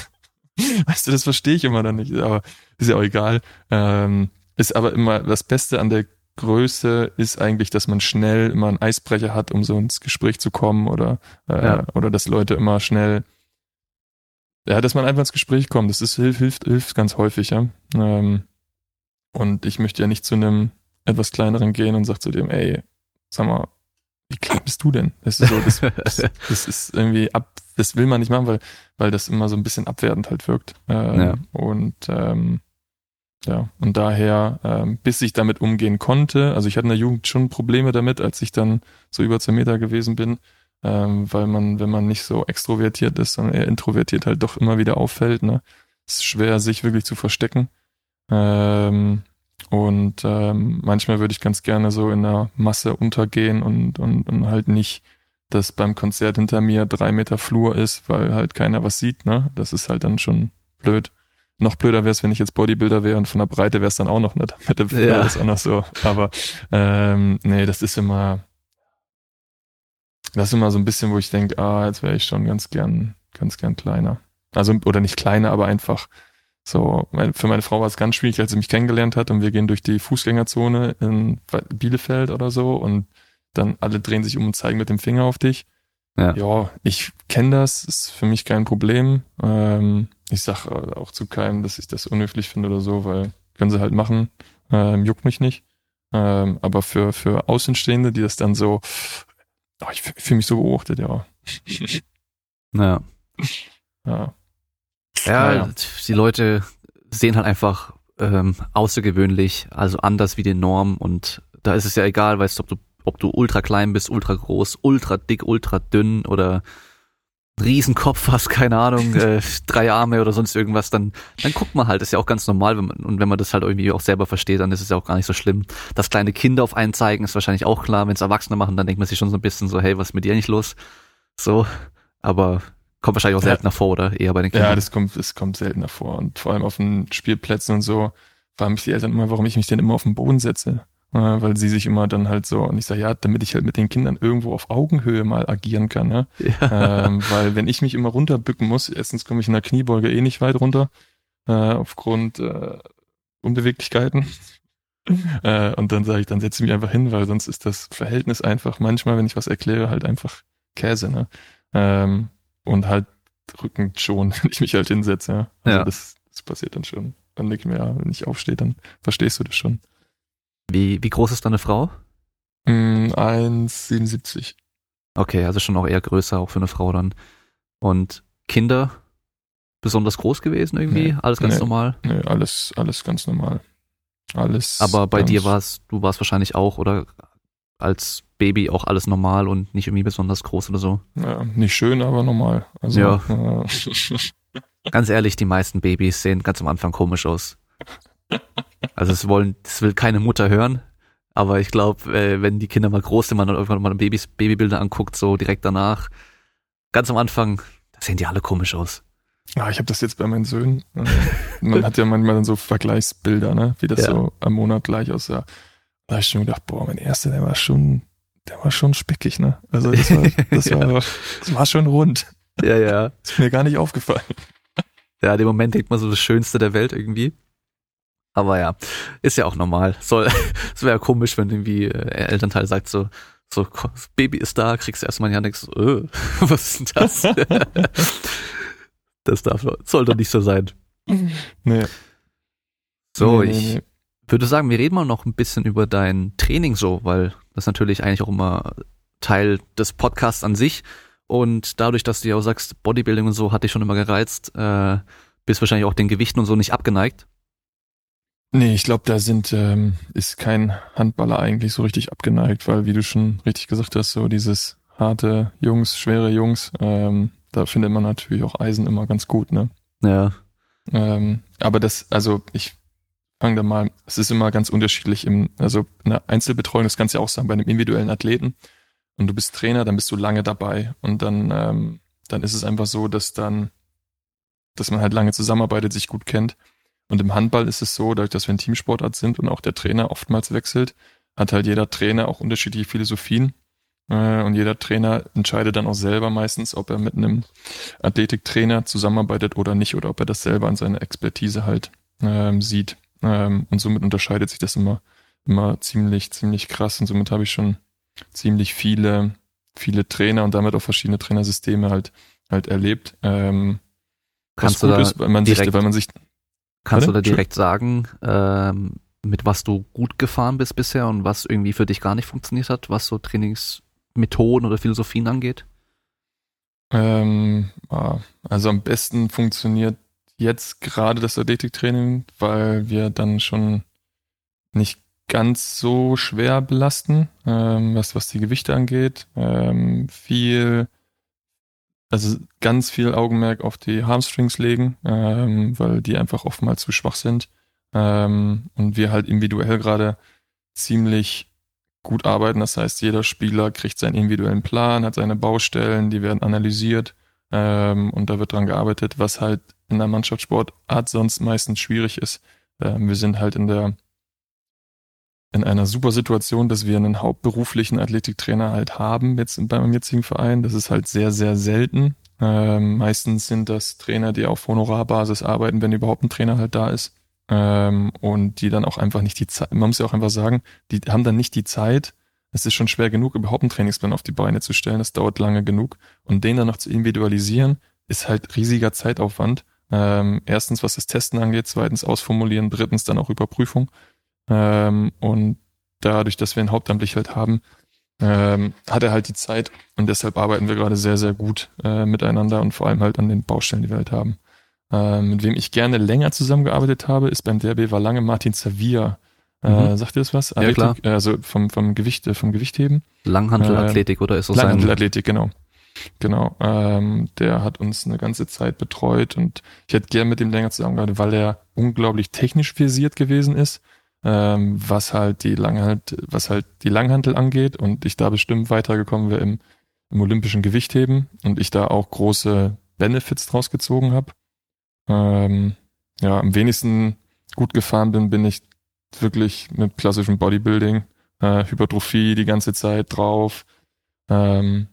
[LAUGHS] Weißt du, das verstehe ich immer dann nicht, aber ist ja auch egal. Ähm, ist aber immer das Beste an der Größe ist eigentlich, dass man schnell immer einen Eisbrecher hat, um so ins Gespräch zu kommen oder, äh, ja. oder dass Leute immer schnell, ja, dass man einfach ins Gespräch kommt. Das ist, hilft, hilft, hilft ganz häufig, ja. Ähm, und ich möchte ja nicht zu einem etwas kleineren gehen und sag zu dem, ey, sag mal, wie klein bist du denn? Das ist so, das, das, [LAUGHS] das ist irgendwie ab, das will man nicht machen, weil, weil das immer so ein bisschen abwertend halt wirkt. Ähm, ja. Und ähm, ja, und daher, ähm, bis ich damit umgehen konnte, also ich hatte in der Jugend schon Probleme damit, als ich dann so über 10 Meter gewesen bin, ähm, weil man, wenn man nicht so extrovertiert ist, sondern eher introvertiert halt doch immer wieder auffällt, ne? Es ist schwer, sich wirklich zu verstecken. Ähm, und ähm, manchmal würde ich ganz gerne so in der Masse untergehen und, und, und halt nicht, dass beim Konzert hinter mir drei Meter Flur ist, weil halt keiner was sieht, ne? Das ist halt dann schon blöd. Noch blöder wäre es, wenn ich jetzt Bodybuilder wäre und von der Breite wäre es dann auch noch nicht. Mit dem ja. ist auch noch so. Aber ähm, nee, das ist immer, das ist immer so ein bisschen, wo ich denke, ah, jetzt wäre ich schon ganz gern, ganz gern kleiner. Also, oder nicht kleiner, aber einfach so, für meine Frau war es ganz schwierig, als sie mich kennengelernt hat und wir gehen durch die Fußgängerzone in Bielefeld oder so und dann alle drehen sich um und zeigen mit dem Finger auf dich. Ja, ja ich kenne das, ist für mich kein Problem. Ähm, ich sag auch zu keinem, dass ich das unhöflich finde oder so, weil können sie halt machen, ähm, juckt mich nicht. Ähm, aber für, für Außenstehende, die das dann so, oh, ich fühle mich so beobachtet, ja. [LAUGHS] Ja. Ja. Ja, ja, die Leute sehen halt einfach ähm, außergewöhnlich, also anders wie die Norm und da ist es ja egal, weißt du, ob du, ob du ultra klein bist, ultra groß, ultra dick, ultra dünn oder Riesenkopf hast, keine Ahnung, [LAUGHS] äh, drei Arme oder sonst irgendwas, dann, dann guckt man halt, ist ja auch ganz normal, wenn man, und wenn man das halt irgendwie auch selber versteht, dann ist es ja auch gar nicht so schlimm. Dass kleine Kinder auf einen zeigen, ist wahrscheinlich auch klar, wenn es Erwachsene machen, dann denkt man sich schon so ein bisschen so, hey, was ist mit dir nicht los? So, aber kommt wahrscheinlich auch seltener ja. vor, oder? Eher bei den Kindern. Ja, das kommt, das kommt seltener vor. Und vor allem auf den Spielplätzen und so, fragen mich die Eltern immer, warum ich mich denn immer auf den Boden setze weil sie sich immer dann halt so, und ich sage, ja, damit ich halt mit den Kindern irgendwo auf Augenhöhe mal agieren kann, ne? Ja. Ähm, weil wenn ich mich immer runterbücken muss, erstens komme ich in der Kniebeuge eh nicht weit runter, äh, aufgrund äh, Unbeweglichkeiten. [LAUGHS] äh, und dann sage ich, dann setze ich mich einfach hin, weil sonst ist das Verhältnis einfach manchmal, wenn ich was erkläre, halt einfach Käse, ne? Ähm, und halt rückend schon, [LAUGHS] wenn ich mich halt hinsetze, ja. Also ja. Das, das passiert dann schon. Dann denke ich mir, ja, wenn ich aufstehe, dann verstehst du das schon. Wie, wie groß ist deine Frau? Mm, 1,77. Okay, also schon auch eher größer, auch für eine Frau dann. Und Kinder besonders groß gewesen irgendwie? Nee, alles ganz nee, normal? Nee, alles, alles ganz normal. Alles. Aber bei dir war es, du warst wahrscheinlich auch, oder als Baby auch alles normal und nicht irgendwie besonders groß oder so? Ja, nicht schön, aber normal. Also, ja. Äh, [LAUGHS] ganz ehrlich, die meisten Babys sehen ganz am Anfang komisch aus. Also es wollen, das will keine Mutter hören. Aber ich glaube, äh, wenn die Kinder mal groß sind, man dann irgendwann mal Babys, Babybilder anguckt, so direkt danach, ganz am Anfang, da sehen die alle komisch aus. Ah, ich habe das jetzt bei meinen Söhnen. Man hat ja manchmal dann so Vergleichsbilder, ne, wie das ja. so am Monat gleich aussah. Da habe ich schon gedacht, boah, mein erster, der war schon, der war schon speckig, ne? Also das war, [LAUGHS] das ja. war, das war schon rund. Ja, ja. Ist mir gar nicht aufgefallen. Ja, dem Moment denkt man so das Schönste der Welt irgendwie. Aber ja, ist ja auch normal. Soll, [LAUGHS] es wäre ja komisch, wenn irgendwie äh, Elternteil sagt so, so, das Baby ist da, kriegst du erstmal ja nichts, äh, [LAUGHS] was ist denn das? [LAUGHS] das darf, soll doch nicht so sein. Nee. So, nee, ich nee. würde sagen, wir reden mal noch ein bisschen über dein Training so, weil das natürlich eigentlich auch immer Teil des Podcasts an sich. Und dadurch, dass du ja auch sagst, Bodybuilding und so hat dich schon immer gereizt, äh, bist wahrscheinlich auch den Gewichten und so nicht abgeneigt. Nee, ich glaube, da sind ähm, ist kein Handballer eigentlich so richtig abgeneigt, weil wie du schon richtig gesagt hast, so dieses harte Jungs, schwere Jungs, ähm, da findet man natürlich auch Eisen immer ganz gut, ne? Ja. Ähm, aber das, also ich fange da mal, es ist immer ganz unterschiedlich im, also in der Einzelbetreuung, das kannst du ja auch sagen, bei einem individuellen Athleten und du bist Trainer, dann bist du lange dabei und dann, ähm, dann ist es einfach so, dass dann, dass man halt lange zusammenarbeitet, sich gut kennt und im Handball ist es so, dadurch, dass wir ein Teamsportart sind und auch der Trainer oftmals wechselt, hat halt jeder Trainer auch unterschiedliche Philosophien. Äh, und jeder Trainer entscheidet dann auch selber meistens, ob er mit einem Athletiktrainer zusammenarbeitet oder nicht, oder ob er das selber an seiner Expertise halt ähm, sieht. Ähm, und somit unterscheidet sich das immer, immer ziemlich, ziemlich krass. Und somit habe ich schon ziemlich viele, viele Trainer und damit auch verschiedene Trainersysteme halt, halt erlebt. Ähm, Kannst du da ist, weil man sich, weil man sich Kannst Warte? du da direkt sagen, ähm, mit was du gut gefahren bist bisher und was irgendwie für dich gar nicht funktioniert hat, was so Trainingsmethoden oder Philosophien angeht? Ähm, also am besten funktioniert jetzt gerade das Athletiktraining, weil wir dann schon nicht ganz so schwer belasten, ähm, was, was die Gewichte angeht. Ähm, viel also ganz viel Augenmerk auf die Hamstrings legen, ähm, weil die einfach oftmals zu schwach sind. Ähm, und wir halt individuell gerade ziemlich gut arbeiten. Das heißt, jeder Spieler kriegt seinen individuellen Plan, hat seine Baustellen, die werden analysiert ähm, und da wird dran gearbeitet, was halt in der Mannschaftssportart sonst meistens schwierig ist. Ähm, wir sind halt in der in einer super Situation, dass wir einen hauptberuflichen Athletiktrainer halt haben jetzt beim jetzigen Verein. Das ist halt sehr, sehr selten. Ähm, meistens sind das Trainer, die auf Honorarbasis arbeiten, wenn überhaupt ein Trainer halt da ist. Ähm, und die dann auch einfach nicht die Zeit, man muss ja auch einfach sagen, die haben dann nicht die Zeit. Es ist schon schwer genug, überhaupt einen Trainingsplan auf die Beine zu stellen. Das dauert lange genug. Und den dann noch zu individualisieren, ist halt riesiger Zeitaufwand. Ähm, erstens, was das Testen angeht, zweitens ausformulieren, drittens dann auch Überprüfung. Ähm, und dadurch, dass wir ihn hauptamtlich halt haben, ähm, hat er halt die Zeit und deshalb arbeiten wir gerade sehr, sehr gut äh, miteinander und vor allem halt an den Baustellen, die wir halt haben. Äh, mit wem ich gerne länger zusammengearbeitet habe, ist beim DRB war lange Martin Zavia. Äh, mhm. sagt ihr das was? Ja, klar. Also vom, vom Gewicht, äh, vom Gewichtheben. Langhandelathletik äh, oder ist das Langhandelathletik, genau. Genau. Ähm, der hat uns eine ganze Zeit betreut und ich hätte gern mit ihm länger zusammengearbeitet, weil er unglaublich technisch versiert gewesen ist, ähm, was halt die Langhand, was halt die Langhantel angeht und ich da bestimmt weitergekommen wäre im, im olympischen Gewichtheben und ich da auch große Benefits draus gezogen habe. Ähm, ja, am wenigsten gut gefahren bin, bin ich wirklich mit klassischem Bodybuilding, äh, Hypertrophie die ganze Zeit drauf. Ähm,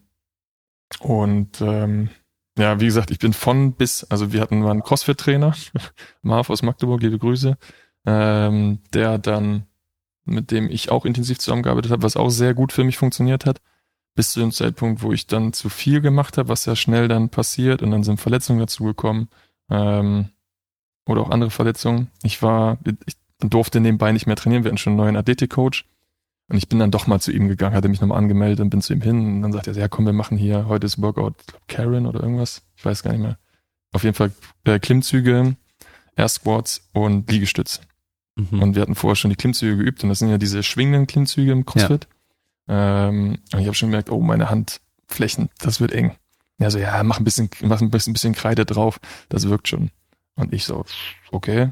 und ähm, ja, wie gesagt, ich bin von bis, also wir hatten mal einen Crossfit-Trainer, [LAUGHS] Marv aus Magdeburg, liebe Grüße, ähm, der dann, mit dem ich auch intensiv zusammengearbeitet habe, was auch sehr gut für mich funktioniert hat, bis zu dem Zeitpunkt, wo ich dann zu viel gemacht habe, was ja schnell dann passiert und dann sind Verletzungen dazugekommen ähm, oder auch andere Verletzungen. Ich war, ich durfte nebenbei nicht mehr trainieren, wir hatten schon einen neuen Athletik-Coach und ich bin dann doch mal zu ihm gegangen, hatte mich nochmal angemeldet und bin zu ihm hin und dann sagt er, ja komm, wir machen hier, heute ist Workout Karen oder irgendwas, ich weiß gar nicht mehr. Auf jeden Fall äh, Klimmzüge, Air Squats und Liegestütz. Mhm. Und wir hatten vorher schon die Klimmzüge geübt und das sind ja diese schwingenden Klimmzüge im CrossFit. Ja. Ähm, und ich habe schon gemerkt, oh, meine Handflächen, das wird eng. Ja, so, ja, mach ein bisschen, mach ein bisschen, ein bisschen Kreide drauf, das wirkt schon. Und ich so, okay,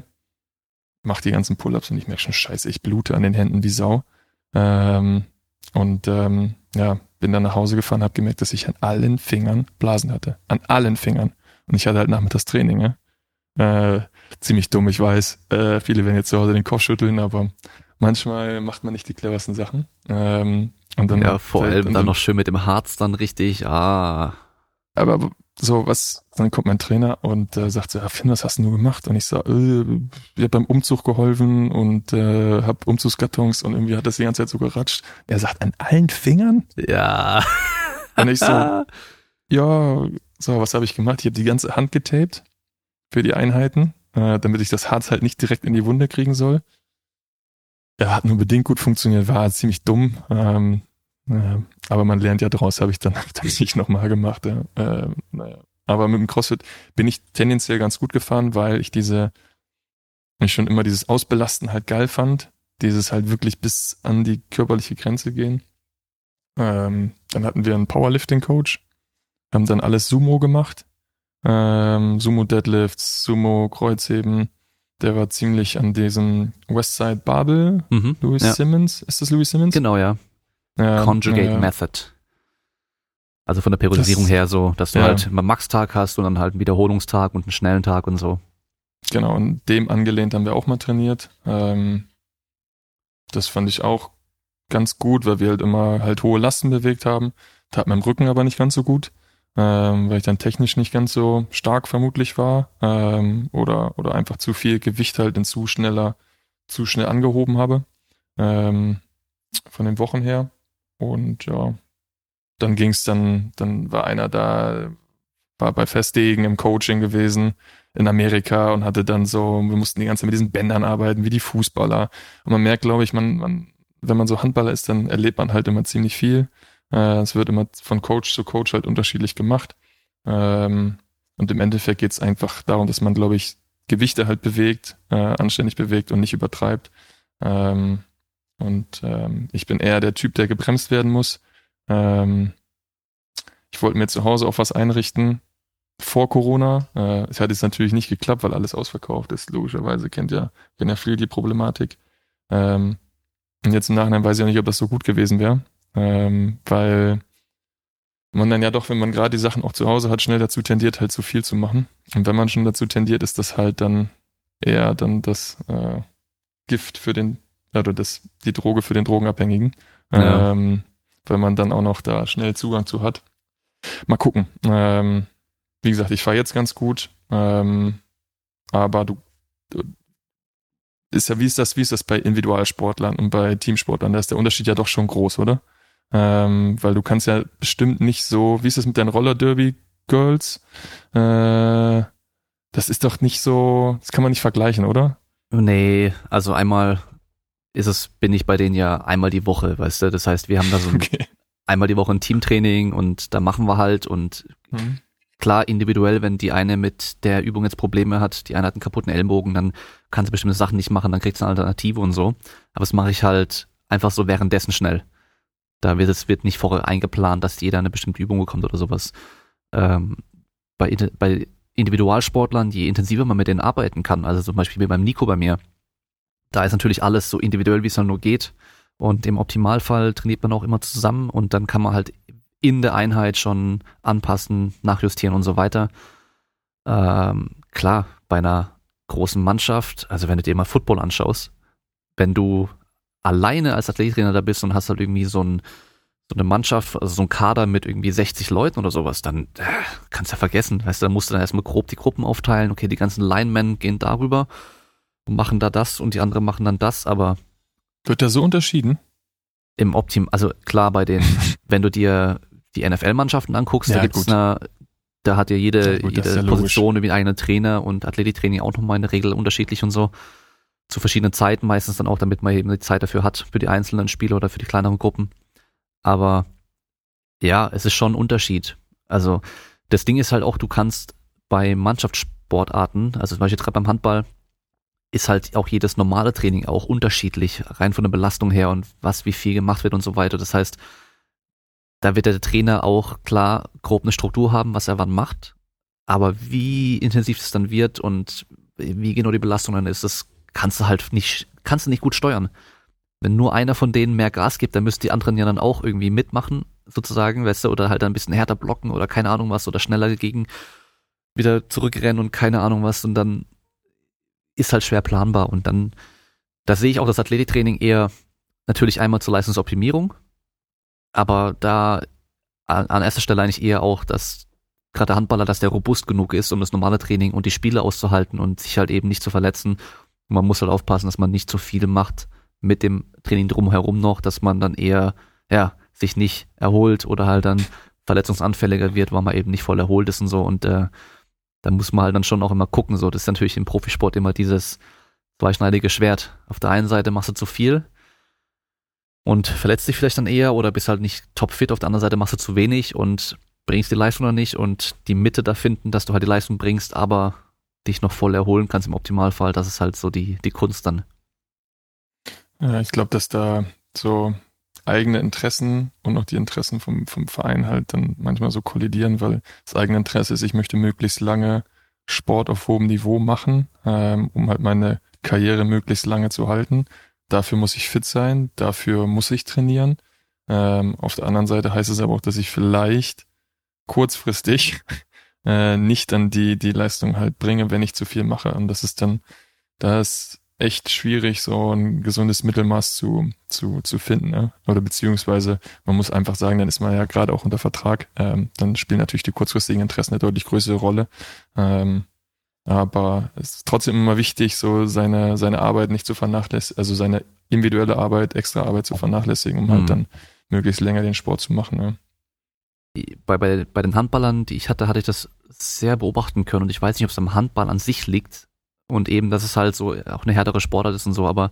mach die ganzen Pull-ups und ich merke schon, scheiße, ich blute an den Händen wie Sau. Ähm, und ähm, ja, bin dann nach Hause gefahren, habe gemerkt, dass ich an allen Fingern Blasen hatte. An allen Fingern. Und ich hatte halt nachmittags Training. Ja? Äh, ziemlich dumm, ich weiß. Äh, viele werden jetzt zu Hause den Kopf schütteln, aber manchmal macht man nicht die cleversten Sachen. Ähm, und dann ja, vor allem dann noch schön mit dem Harz dann richtig. Ah. Aber so, was, dann kommt mein Trainer und äh, sagt so, ja, Finn, was hast du gemacht? Und ich sag, äh, ich habe beim Umzug geholfen und äh, hab Umzugskartons und irgendwie hat das die ganze Zeit so geratscht. Er sagt, an allen Fingern? Ja. Und ich so, [LAUGHS] ja, so, was habe ich gemacht? Ich habe die ganze Hand getaped für die Einheiten, äh, damit ich das Harz halt nicht direkt in die Wunde kriegen soll. Er hat nur bedingt gut funktioniert, war ziemlich dumm. Ähm, naja, aber man lernt ja draus, habe ich dann [LAUGHS] tatsächlich nochmal gemacht. Ja. Äh, naja. Aber mit dem CrossFit bin ich tendenziell ganz gut gefahren, weil ich diese, ich schon immer dieses Ausbelasten halt geil fand. Dieses halt wirklich bis an die körperliche Grenze gehen. Ähm, dann hatten wir einen Powerlifting-Coach, haben dann alles Sumo gemacht. Ähm, Sumo Deadlifts, Sumo Kreuzheben. Der war ziemlich an diesem Westside Babel. Mhm, Louis ja. Simmons. Ist das Louis Simmons? Genau, ja. Ja, Conjugate ja. Method. Also von der Periodisierung das, her so, dass du halt einen Max-Tag hast und dann halt einen Wiederholungstag und einen schnellen Tag und so. Genau, und dem angelehnt haben wir auch mal trainiert. Ähm, das fand ich auch ganz gut, weil wir halt immer halt hohe Lasten bewegt haben. Tat meinem Rücken aber nicht ganz so gut, ähm, weil ich dann technisch nicht ganz so stark vermutlich war ähm, oder oder einfach zu viel Gewicht halt in zu schneller, zu schnell angehoben habe ähm, von den Wochen her. Und ja, dann ging's dann, dann war einer da, war bei Festdegen im Coaching gewesen in Amerika und hatte dann so, wir mussten die ganze Zeit mit diesen Bändern arbeiten, wie die Fußballer. Und man merkt, glaube ich, man, man, wenn man so Handballer ist, dann erlebt man halt immer ziemlich viel. Äh, es wird immer von Coach zu Coach halt unterschiedlich gemacht. Ähm, und im Endeffekt geht's einfach darum, dass man, glaube ich, Gewichte halt bewegt, äh, anständig bewegt und nicht übertreibt. Ähm, und ähm, ich bin eher der Typ, der gebremst werden muss. Ich wollte mir zu Hause auch was einrichten vor Corona. Äh, es hat jetzt natürlich nicht geklappt, weil alles ausverkauft ist. Logischerweise kennt ja, kennt ja viel die Problematik. Und jetzt im Nachhinein weiß ich auch nicht, ob das so gut gewesen wäre, ähm, weil man dann ja doch, wenn man gerade die Sachen auch zu Hause hat, schnell dazu tendiert, halt zu viel zu machen. Und wenn man schon dazu tendiert, ist das halt dann eher dann das äh, Gift für den oder das, die Droge für den Drogenabhängigen. Ja. Ähm, weil man dann auch noch da schnell Zugang zu hat. Mal gucken. Ähm, wie gesagt, ich fahre jetzt ganz gut. Ähm, aber du, du ist ja, wie ist das, wie ist das bei Individualsportlern und bei Teamsportlern? Da ist der Unterschied ja doch schon groß, oder? Ähm, weil du kannst ja bestimmt nicht so, wie ist das mit deinen Roller Derby Girls? Äh, das ist doch nicht so, das kann man nicht vergleichen, oder? Nee, also einmal ist es, bin ich bei denen ja einmal die Woche, weißt du? Das heißt, wir haben da so ein, okay. einmal die Woche ein Teamtraining und da machen wir halt und mhm. klar, individuell, wenn die eine mit der Übung jetzt Probleme hat, die eine hat einen kaputten Ellenbogen, dann kann sie bestimmte Sachen nicht machen, dann kriegt sie eine Alternative und so. Aber das mache ich halt einfach so währenddessen schnell. Da wird es wird nicht vorher eingeplant, dass jeder eine bestimmte Übung bekommt oder sowas. Ähm, bei, bei Individualsportlern, je intensiver man mit denen arbeiten kann, also zum Beispiel wie beim Nico bei mir, da ist natürlich alles so individuell, wie es halt nur geht. Und im Optimalfall trainiert man auch immer zusammen und dann kann man halt in der Einheit schon anpassen, nachjustieren und so weiter. Ähm, klar, bei einer großen Mannschaft, also wenn du dir mal Football anschaust, wenn du alleine als Athletiktrainer da bist und hast halt irgendwie so, ein, so eine Mannschaft, also so ein Kader mit irgendwie 60 Leuten oder sowas, dann äh, kannst du ja vergessen. Weißt du, dann musst du dann erstmal grob die Gruppen aufteilen. Okay, die ganzen Linemen gehen darüber und machen da das und die anderen machen dann das, aber. Wird da so unterschieden? Im Optim, also klar, bei den, [LAUGHS] wenn du dir die NFL-Mannschaften anguckst, ja, da gibt's eine, da hat ja jede, ja, gut, jede ja Position irgendwie einen Trainer und Athletiktraining auch nochmal eine Regel unterschiedlich und so. Zu verschiedenen Zeiten meistens dann auch, damit man eben die Zeit dafür hat, für die einzelnen Spiele oder für die kleineren Gruppen. Aber ja, es ist schon ein Unterschied. Also das Ding ist halt auch, du kannst bei Mannschaftssportarten, also zum Beispiel gerade beim Handball, ist halt auch jedes normale Training auch unterschiedlich, rein von der Belastung her und was wie viel gemacht wird und so weiter. Das heißt, da wird der Trainer auch klar grob eine Struktur haben, was er wann macht. Aber wie intensiv es dann wird und wie genau die Belastung dann ist, das kannst du halt nicht, kannst du nicht gut steuern. Wenn nur einer von denen mehr Gas gibt, dann müssen die anderen ja dann auch irgendwie mitmachen, sozusagen, weißt du, oder halt ein bisschen härter blocken oder keine Ahnung was oder schneller dagegen wieder zurückrennen und keine Ahnung was und dann ist halt schwer planbar und dann, da sehe ich auch das Athletiktraining eher natürlich einmal zur Leistungsoptimierung, aber da an erster Stelle eigentlich eher auch, dass gerade der Handballer, dass der robust genug ist, um das normale Training und die Spiele auszuhalten und sich halt eben nicht zu verletzen. Man muss halt aufpassen, dass man nicht zu viel macht mit dem Training drumherum noch, dass man dann eher, ja, sich nicht erholt oder halt dann verletzungsanfälliger wird, weil man eben nicht voll erholt ist und so. Und äh, da muss man halt dann schon auch immer gucken. So, das ist natürlich im Profisport immer dieses zweischneidige Schwert. Auf der einen Seite machst du zu viel, und verletzt dich vielleicht dann eher oder bist halt nicht topfit. Auf der anderen Seite machst du zu wenig und bringst die Leistung noch nicht und die Mitte da finden, dass du halt die Leistung bringst, aber dich noch voll erholen kannst im Optimalfall. Das ist halt so die, die Kunst dann. Ja, ich glaube, dass da so eigene Interessen und auch die Interessen vom, vom Verein halt dann manchmal so kollidieren, weil das eigene Interesse ist, ich möchte möglichst lange Sport auf hohem Niveau machen, ähm, um halt meine Karriere möglichst lange zu halten. Dafür muss ich fit sein, dafür muss ich trainieren. Ähm, auf der anderen Seite heißt es aber auch, dass ich vielleicht kurzfristig [LAUGHS] äh, nicht dann die, die Leistung halt bringe, wenn ich zu viel mache. Und das ist dann, da ist echt schwierig, so ein gesundes Mittelmaß zu, zu, zu finden. Ne? Oder beziehungsweise man muss einfach sagen, dann ist man ja gerade auch unter Vertrag. Ähm, dann spielen natürlich die kurzfristigen Interessen eine deutlich größere Rolle. Ähm, aber es ist trotzdem immer wichtig, so seine, seine Arbeit nicht zu vernachlässigen, also seine individuelle Arbeit, extra Arbeit zu vernachlässigen, um halt mhm. halt dann möglichst länger den Sport zu machen. Ja. Bei, bei, bei den Handballern, die ich hatte, hatte ich das sehr beobachten können und ich weiß nicht, ob es am Handball an sich liegt und eben, dass es halt so auch eine härtere Sportart ist und so, aber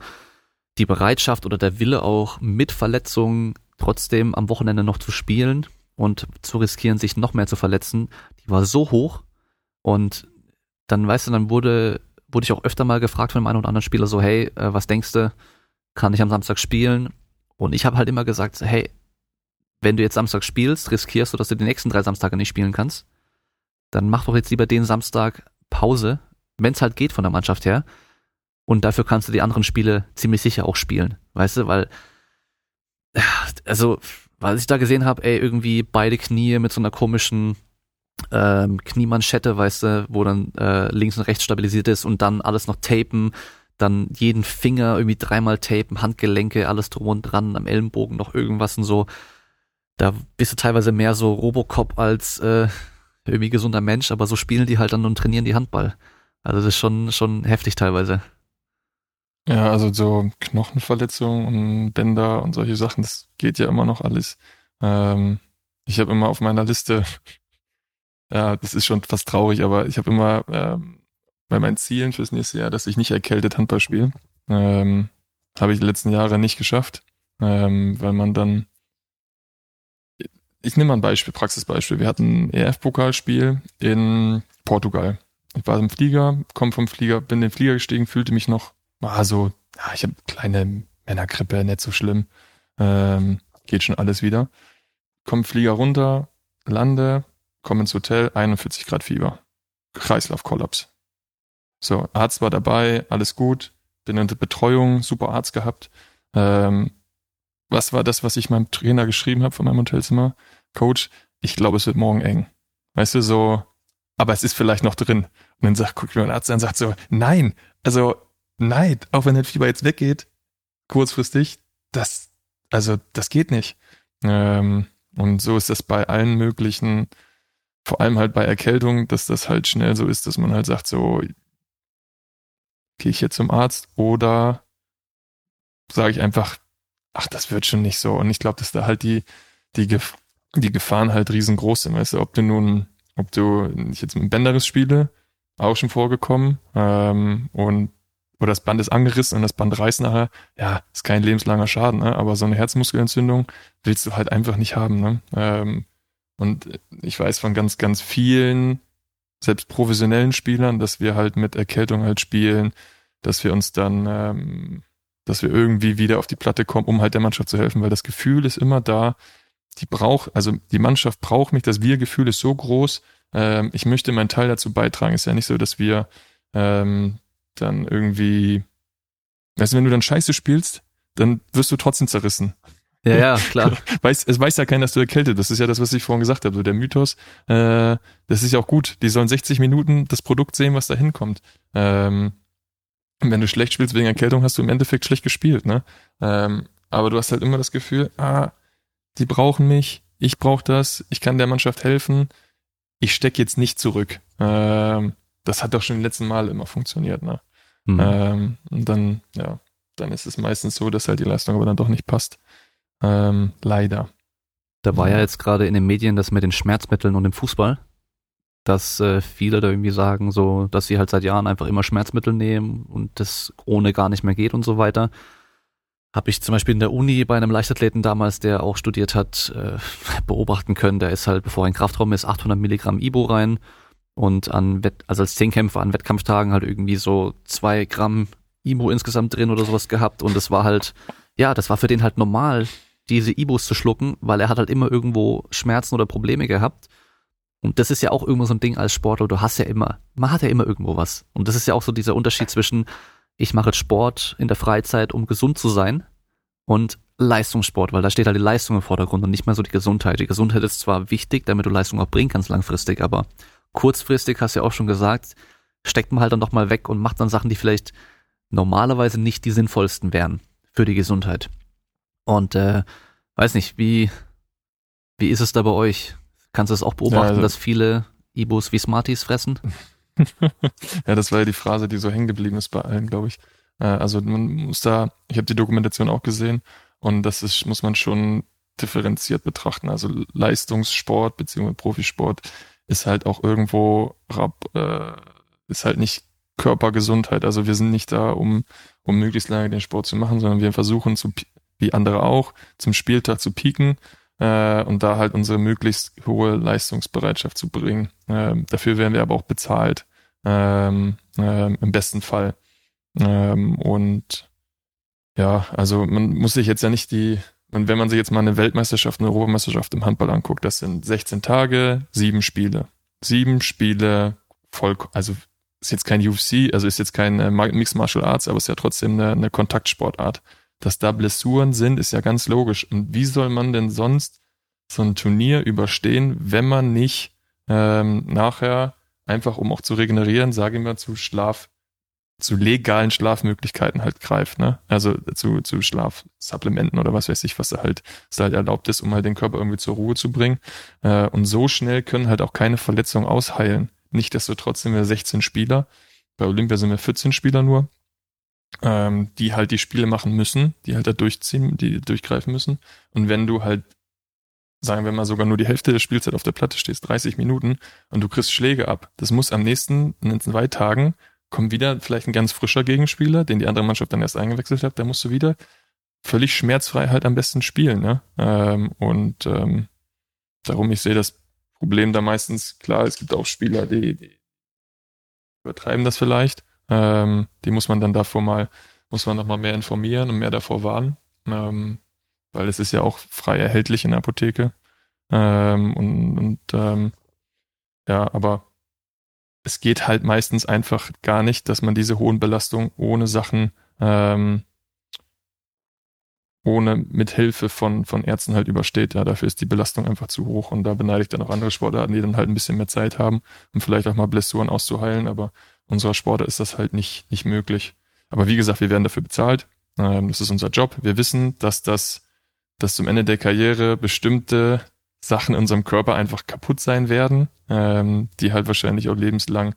die Bereitschaft oder der Wille auch mit Verletzungen trotzdem am Wochenende noch zu spielen und zu riskieren, sich noch mehr zu verletzen, die war so hoch und dann weißt du, dann wurde, wurde ich auch öfter mal gefragt von dem einen oder anderen Spieler so, hey, äh, was denkst du, kann ich am Samstag spielen? Und ich habe halt immer gesagt, hey, wenn du jetzt Samstag spielst, riskierst du, dass du die nächsten drei Samstage nicht spielen kannst, dann mach doch jetzt lieber den Samstag Pause, wenn es halt geht von der Mannschaft her. Und dafür kannst du die anderen Spiele ziemlich sicher auch spielen, weißt du, weil also was ich da gesehen habe, ey, irgendwie beide Knie mit so einer komischen ähm, Kniemanschette, weißt du, wo dann äh, links und rechts stabilisiert ist und dann alles noch tapen, dann jeden Finger irgendwie dreimal tapen, Handgelenke, alles drum und dran, am Ellenbogen noch irgendwas und so. Da bist du teilweise mehr so Robocop als äh, irgendwie gesunder Mensch, aber so spielen die halt dann und trainieren die Handball. Also das ist schon, schon heftig teilweise. Ja, also so Knochenverletzungen und Bänder und solche Sachen, das geht ja immer noch alles. Ähm, ich habe immer auf meiner Liste [LAUGHS] ja, das ist schon fast traurig, aber ich habe immer ähm, bei meinen Zielen fürs nächste Jahr, dass ich nicht erkältet Handball spiele. Ähm, habe ich die letzten Jahre nicht geschafft, ähm, weil man dann ich nehme mal ein Beispiel, Praxisbeispiel. Wir hatten ein EF-Pokalspiel in Portugal. Ich war im Flieger, komme vom Flieger, bin in den Flieger gestiegen, fühlte mich noch, war so, ja, ich habe kleine Männergrippe, nicht so schlimm. Ähm, geht schon alles wieder. Komm Flieger runter, lande, komme ins Hotel, 41 Grad Fieber. Kreislaufkollaps. So, Arzt war dabei, alles gut, bin in der Betreuung, super Arzt gehabt. Ähm, was war das, was ich meinem Trainer geschrieben habe von meinem Hotelzimmer? Coach, ich glaube, es wird morgen eng. Weißt du, so, aber es ist vielleicht noch drin. Und dann sagt, guckt mir ein Arzt an und sagt so, nein, also nein, auch wenn das Fieber jetzt weggeht, kurzfristig, das, also das geht nicht. Ähm, und so ist das bei allen möglichen, vor allem halt bei Erkältung, dass das halt schnell so ist, dass man halt sagt, so, gehe ich jetzt zum Arzt oder sage ich einfach, ach, das wird schon nicht so. Und ich glaube, dass da halt die, die, Gef die Gefahren halt riesengroß sind. Weißt du, ob du nun, ob du, ich jetzt mit Bänderriss spiele, auch schon vorgekommen, ähm, und oder das Band ist angerissen und das Band reißt nachher, ja, ist kein lebenslanger Schaden, ne? aber so eine Herzmuskelentzündung willst du halt einfach nicht haben. Ne? Ähm, und ich weiß von ganz, ganz vielen, selbst professionellen Spielern, dass wir halt mit Erkältung halt spielen, dass wir uns dann, ähm, dass wir irgendwie wieder auf die Platte kommen, um halt der Mannschaft zu helfen, weil das Gefühl ist immer da, die braucht, also die Mannschaft braucht mich, das Wir-Gefühl ist so groß, ähm, ich möchte meinen Teil dazu beitragen. Ist ja nicht so, dass wir ähm, dann irgendwie, weißt du, wenn du dann Scheiße spielst, dann wirst du trotzdem zerrissen. Ja, ja, klar. [LAUGHS] weiß, es weiß ja keiner, dass du erkältet bist. Das ist ja das, was ich vorhin gesagt habe. So der Mythos, äh, das ist ja auch gut. Die sollen 60 Minuten das Produkt sehen, was da hinkommt. Ähm, wenn du schlecht spielst wegen Erkältung, hast du im Endeffekt schlecht gespielt, ne? Ähm, aber du hast halt immer das Gefühl, ah, die brauchen mich, ich brauche das, ich kann der Mannschaft helfen, ich stecke jetzt nicht zurück. Ähm, das hat doch schon im letzten Mal immer funktioniert, ne? Mhm. Ähm, und dann, ja, dann ist es meistens so, dass halt die Leistung aber dann doch nicht passt. Ähm, leider. Da war ja jetzt gerade in den Medien das mit den Schmerzmitteln und dem Fußball, dass äh, viele da irgendwie sagen, so, dass sie halt seit Jahren einfach immer Schmerzmittel nehmen und das ohne gar nicht mehr geht und so weiter. Habe ich zum Beispiel in der Uni bei einem Leichtathleten damals, der auch studiert hat, äh, beobachten können. Der ist halt, bevor er in Kraftraum ist, 800 Milligramm Ibo rein und an Wett, also als Zehnkämpfer an Wettkampftagen halt irgendwie so zwei Gramm Ibo insgesamt drin oder sowas gehabt und das war halt, ja, das war für den halt normal, diese Ibos zu schlucken, weil er hat halt immer irgendwo Schmerzen oder Probleme gehabt. Und das ist ja auch irgendwo so ein Ding als Sportler, du hast ja immer, man hat ja immer irgendwo was. Und das ist ja auch so dieser Unterschied zwischen, ich mache Sport in der Freizeit, um gesund zu sein und Leistungssport, weil da steht halt die Leistung im Vordergrund und nicht mehr so die Gesundheit. Die Gesundheit ist zwar wichtig, damit du Leistung auch bringen kannst langfristig, aber kurzfristig, hast du ja auch schon gesagt, steckt man halt dann doch mal weg und macht dann Sachen, die vielleicht normalerweise nicht die sinnvollsten wären für die Gesundheit. Und äh, weiß nicht, wie, wie ist es da bei euch? Kannst du es auch beobachten, ja, also, dass viele Ibos wie Smarties fressen? [LAUGHS] ja, das war ja die Phrase, die so hängen geblieben ist bei allen, glaube ich. Äh, also man muss da, ich habe die Dokumentation auch gesehen und das ist, muss man schon differenziert betrachten. Also Leistungssport beziehungsweise Profisport ist halt auch irgendwo äh, ist halt nicht Körpergesundheit. Also wir sind nicht da, um, um möglichst lange den Sport zu machen, sondern wir versuchen zu, wie andere auch, zum Spieltag zu pieken äh, und da halt unsere möglichst hohe Leistungsbereitschaft zu bringen. Ähm, dafür werden wir aber auch bezahlt, ähm, ähm, im besten Fall. Ähm, und ja, also man muss sich jetzt ja nicht die und wenn man sich jetzt mal eine Weltmeisterschaft, eine Europameisterschaft im Handball anguckt, das sind 16 Tage, sieben Spiele. Sieben Spiele, voll, also ist jetzt kein UFC, also ist jetzt kein äh, Mixed Martial Arts, aber ist ja trotzdem eine, eine Kontaktsportart. Dass da Blessuren sind, ist ja ganz logisch. Und wie soll man denn sonst so ein Turnier überstehen, wenn man nicht ähm, nachher einfach, um auch zu regenerieren, sage ich mal, zu Schlaf zu legalen Schlafmöglichkeiten halt greift, ne? Also zu, zu Schlafsupplementen oder was weiß ich, was da halt, was da halt erlaubt ist, um halt den Körper irgendwie zur Ruhe zu bringen. Äh, und so schnell können halt auch keine Verletzungen ausheilen. Nicht, dass du trotzdem wir 16 Spieler, bei Olympia sind wir 14 Spieler nur, ähm, die halt die Spiele machen müssen, die halt da durchziehen, die durchgreifen müssen. Und wenn du halt sagen wir mal sogar nur die Hälfte der Spielzeit auf der Platte stehst, 30 Minuten, und du kriegst Schläge ab. Das muss am nächsten, in zwei Tagen kommt wieder vielleicht ein ganz frischer Gegenspieler, den die andere Mannschaft dann erst eingewechselt hat, da musst du wieder völlig schmerzfrei halt am besten spielen, ne? Ähm, und ähm, darum, ich sehe das Problem da meistens, klar, es gibt auch Spieler, die, die übertreiben das vielleicht. Ähm, die muss man dann davor mal, muss man noch mal mehr informieren und mehr davor warnen. Ähm, weil es ist ja auch frei erhältlich in der Apotheke. Ähm, und und ähm, ja, aber es geht halt meistens einfach gar nicht, dass man diese hohen Belastungen ohne Sachen, ähm, ohne mit Hilfe von, von Ärzten halt übersteht. Ja, dafür ist die Belastung einfach zu hoch und da beneide ich dann auch andere Sportarten, die dann halt ein bisschen mehr Zeit haben, um vielleicht auch mal Blessuren auszuheilen, aber unserer Sportler ist das halt nicht, nicht möglich. Aber wie gesagt, wir werden dafür bezahlt. Ähm, das ist unser Job. Wir wissen, dass das, dass zum Ende der Karriere bestimmte Sachen in unserem Körper einfach kaputt sein werden, ähm, die halt wahrscheinlich auch lebenslang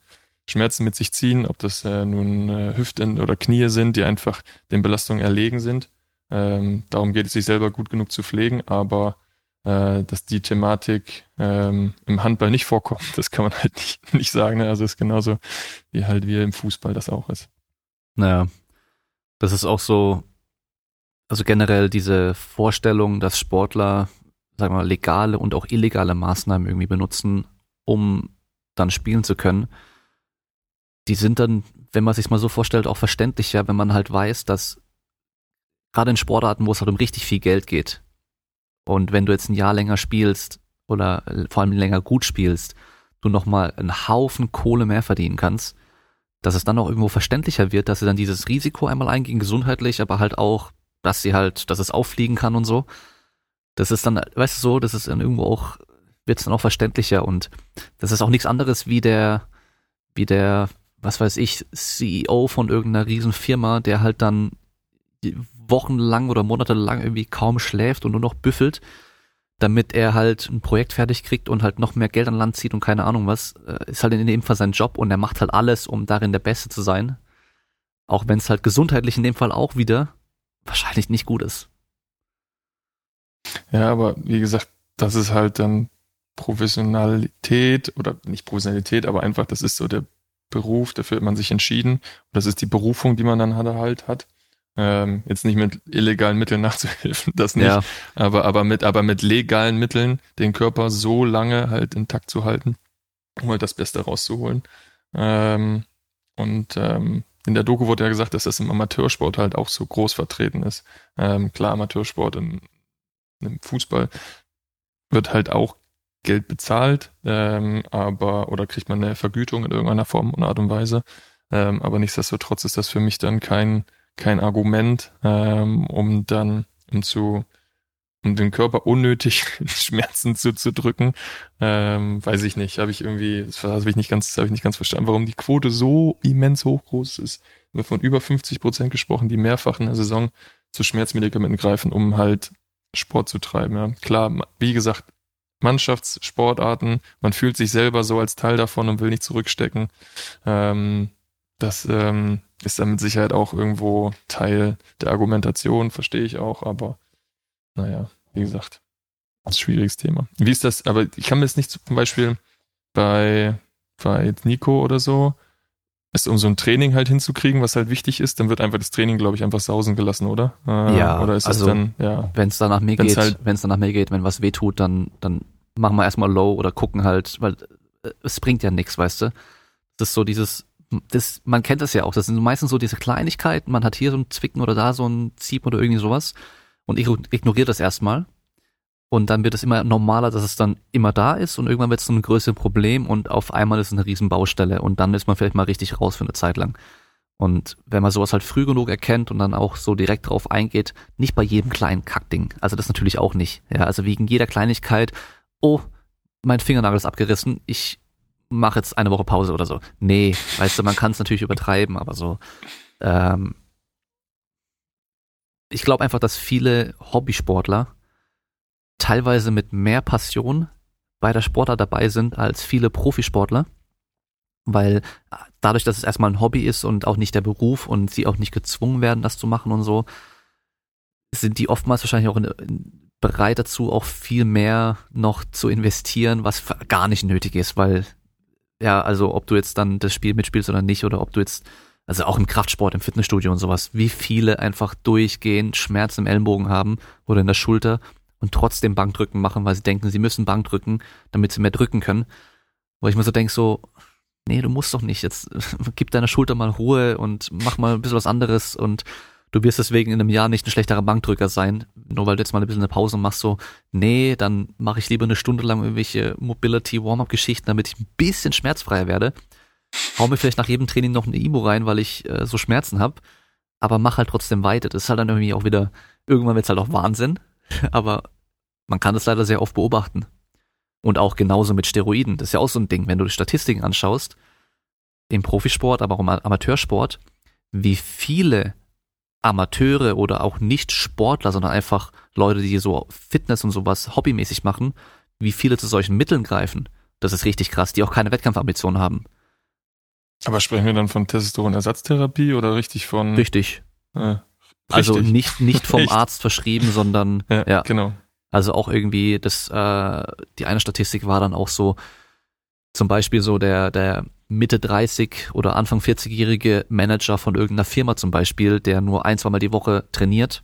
Schmerzen mit sich ziehen, ob das äh, nun äh, Hüften oder Knie sind, die einfach den Belastungen erlegen sind. Ähm, darum geht es sich selber gut genug zu pflegen, aber äh, dass die Thematik ähm, im Handball nicht vorkommt, das kann man halt nicht, nicht sagen. Ne? Also ist genauso wie halt wir im Fußball das auch ist. Naja, das ist auch so, also generell diese Vorstellung, dass Sportler sagen wir mal, legale und auch illegale Maßnahmen irgendwie benutzen, um dann spielen zu können, die sind dann, wenn man sich mal so vorstellt, auch verständlicher, wenn man halt weiß, dass gerade in Sportarten, wo es halt um richtig viel Geld geht, und wenn du jetzt ein Jahr länger spielst oder vor allem länger gut spielst, du nochmal einen Haufen Kohle mehr verdienen kannst, dass es dann auch irgendwo verständlicher wird, dass sie dann dieses Risiko einmal eingehen, gesundheitlich, aber halt auch, dass sie halt, dass es auffliegen kann und so. Das ist dann, weißt du so, das ist dann irgendwo auch, wird es dann auch verständlicher und das ist auch nichts anderes wie der, wie der, was weiß ich, CEO von irgendeiner riesen Firma, der halt dann wochenlang oder monatelang irgendwie kaum schläft und nur noch büffelt, damit er halt ein Projekt fertig kriegt und halt noch mehr Geld an Land zieht und keine Ahnung was, äh, ist halt in dem Fall sein Job und er macht halt alles, um darin der Beste zu sein. Auch wenn es halt gesundheitlich in dem Fall auch wieder wahrscheinlich nicht gut ist. Ja, aber wie gesagt, das ist halt dann Professionalität oder nicht Professionalität, aber einfach, das ist so der Beruf, dafür hat man sich entschieden. Und das ist die Berufung, die man dann halt hat. Ähm, jetzt nicht mit illegalen Mitteln [LAUGHS] nachzuhelfen, das nicht. Ja. Aber, aber mit, aber mit legalen Mitteln den Körper so lange halt intakt zu halten, um halt das Beste rauszuholen. Ähm, und ähm, in der Doku wurde ja gesagt, dass das im Amateursport halt auch so groß vertreten ist. Ähm, klar, Amateursport in, im Fußball wird halt auch Geld bezahlt, ähm, aber oder kriegt man eine Vergütung in irgendeiner Form und Art und Weise. Ähm, aber nichtsdestotrotz ist das für mich dann kein kein Argument, ähm, um dann um zu um den Körper unnötig [LAUGHS] Schmerzen zuzudrücken. Ähm, weiß ich nicht, habe ich irgendwie, das habe ich nicht ganz, habe ich nicht ganz verstanden, warum die Quote so immens hoch groß ist. Wir von über 50 Prozent gesprochen, die mehrfach in der Saison zu Schmerzmedikamenten greifen, um halt Sport zu treiben. Ja. Klar, wie gesagt, Mannschaftssportarten, man fühlt sich selber so als Teil davon und will nicht zurückstecken. Ähm, das ähm, ist dann mit Sicherheit auch irgendwo Teil der Argumentation, verstehe ich auch, aber naja, wie gesagt, ein schwieriges Thema. Wie ist das, aber ich kann mir das nicht zum Beispiel bei, bei Nico oder so, ist um so ein Training halt hinzukriegen, was halt wichtig ist, dann wird einfach das Training, glaube ich, einfach sausen gelassen, oder? Äh, ja, oder ist also, dann, ja. Wenn es dann nach mir geht, halt, wenn es dann nach mir geht, wenn was wehtut, dann, dann machen wir erstmal low oder gucken halt, weil äh, es bringt ja nichts, weißt du? Das ist so dieses, das, man kennt das ja auch, das sind meistens so diese Kleinigkeiten, man hat hier so ein Zwicken oder da so ein Ziep oder irgendwie sowas und ich ignoriere das erstmal und dann wird es immer normaler, dass es dann immer da ist und irgendwann wird es so ein größeres Problem und auf einmal ist es eine riesen Baustelle und dann ist man vielleicht mal richtig raus für eine Zeit lang. Und wenn man sowas halt früh genug erkennt und dann auch so direkt drauf eingeht, nicht bei jedem kleinen Kackding. Also das natürlich auch nicht. Ja, also wegen jeder Kleinigkeit, oh, mein Fingernagel ist abgerissen, ich mach jetzt eine Woche Pause oder so. Nee, weißt du, man kann es natürlich übertreiben, aber so. Ähm, ich glaube einfach, dass viele Hobbysportler teilweise mit mehr Passion bei der Sportart dabei sind als viele Profisportler, weil dadurch, dass es erstmal ein Hobby ist und auch nicht der Beruf und sie auch nicht gezwungen werden, das zu machen und so, sind die oftmals wahrscheinlich auch in, in, bereit dazu, auch viel mehr noch zu investieren, was gar nicht nötig ist, weil ja, also ob du jetzt dann das Spiel mitspielst oder nicht, oder ob du jetzt, also auch im Kraftsport, im Fitnessstudio und sowas, wie viele einfach durchgehend Schmerzen im Ellenbogen haben oder in der Schulter und trotzdem Bankdrücken machen, weil sie denken, sie müssen Bankdrücken, damit sie mehr drücken können. Wo ich mir so denke, so, nee, du musst doch nicht, jetzt [LAUGHS] gib deiner Schulter mal Ruhe und mach mal ein bisschen was anderes und du wirst deswegen in einem Jahr nicht ein schlechterer Bankdrücker sein, nur weil du jetzt mal ein bisschen eine Pause machst, so, nee, dann mache ich lieber eine Stunde lang irgendwelche Mobility-Warm-Up-Geschichten, damit ich ein bisschen schmerzfreier werde. Hau mir vielleicht nach jedem Training noch eine Imo rein, weil ich äh, so Schmerzen habe, aber mach halt trotzdem weiter. Das ist halt dann irgendwie auch wieder, irgendwann wird's halt auch Wahnsinn, [LAUGHS] aber man kann das leider sehr oft beobachten. Und auch genauso mit Steroiden. Das ist ja auch so ein Ding, wenn du die Statistiken anschaust, im Profisport, aber auch im Amateursport, wie viele Amateure oder auch nicht Sportler, sondern einfach Leute, die so Fitness und sowas hobbymäßig machen, wie viele zu solchen Mitteln greifen. Das ist richtig krass, die auch keine Wettkampfambitionen haben. Aber sprechen wir dann von Testosteronersatztherapie oder richtig von? Richtig. Äh, also richtig. Also nicht, nicht vom [LAUGHS] Arzt verschrieben, sondern ja, ja. genau. Also auch irgendwie, das, äh, die eine Statistik war dann auch so, zum Beispiel so der, der Mitte 30 oder Anfang 40-jährige Manager von irgendeiner Firma zum Beispiel, der nur ein, zweimal die Woche trainiert,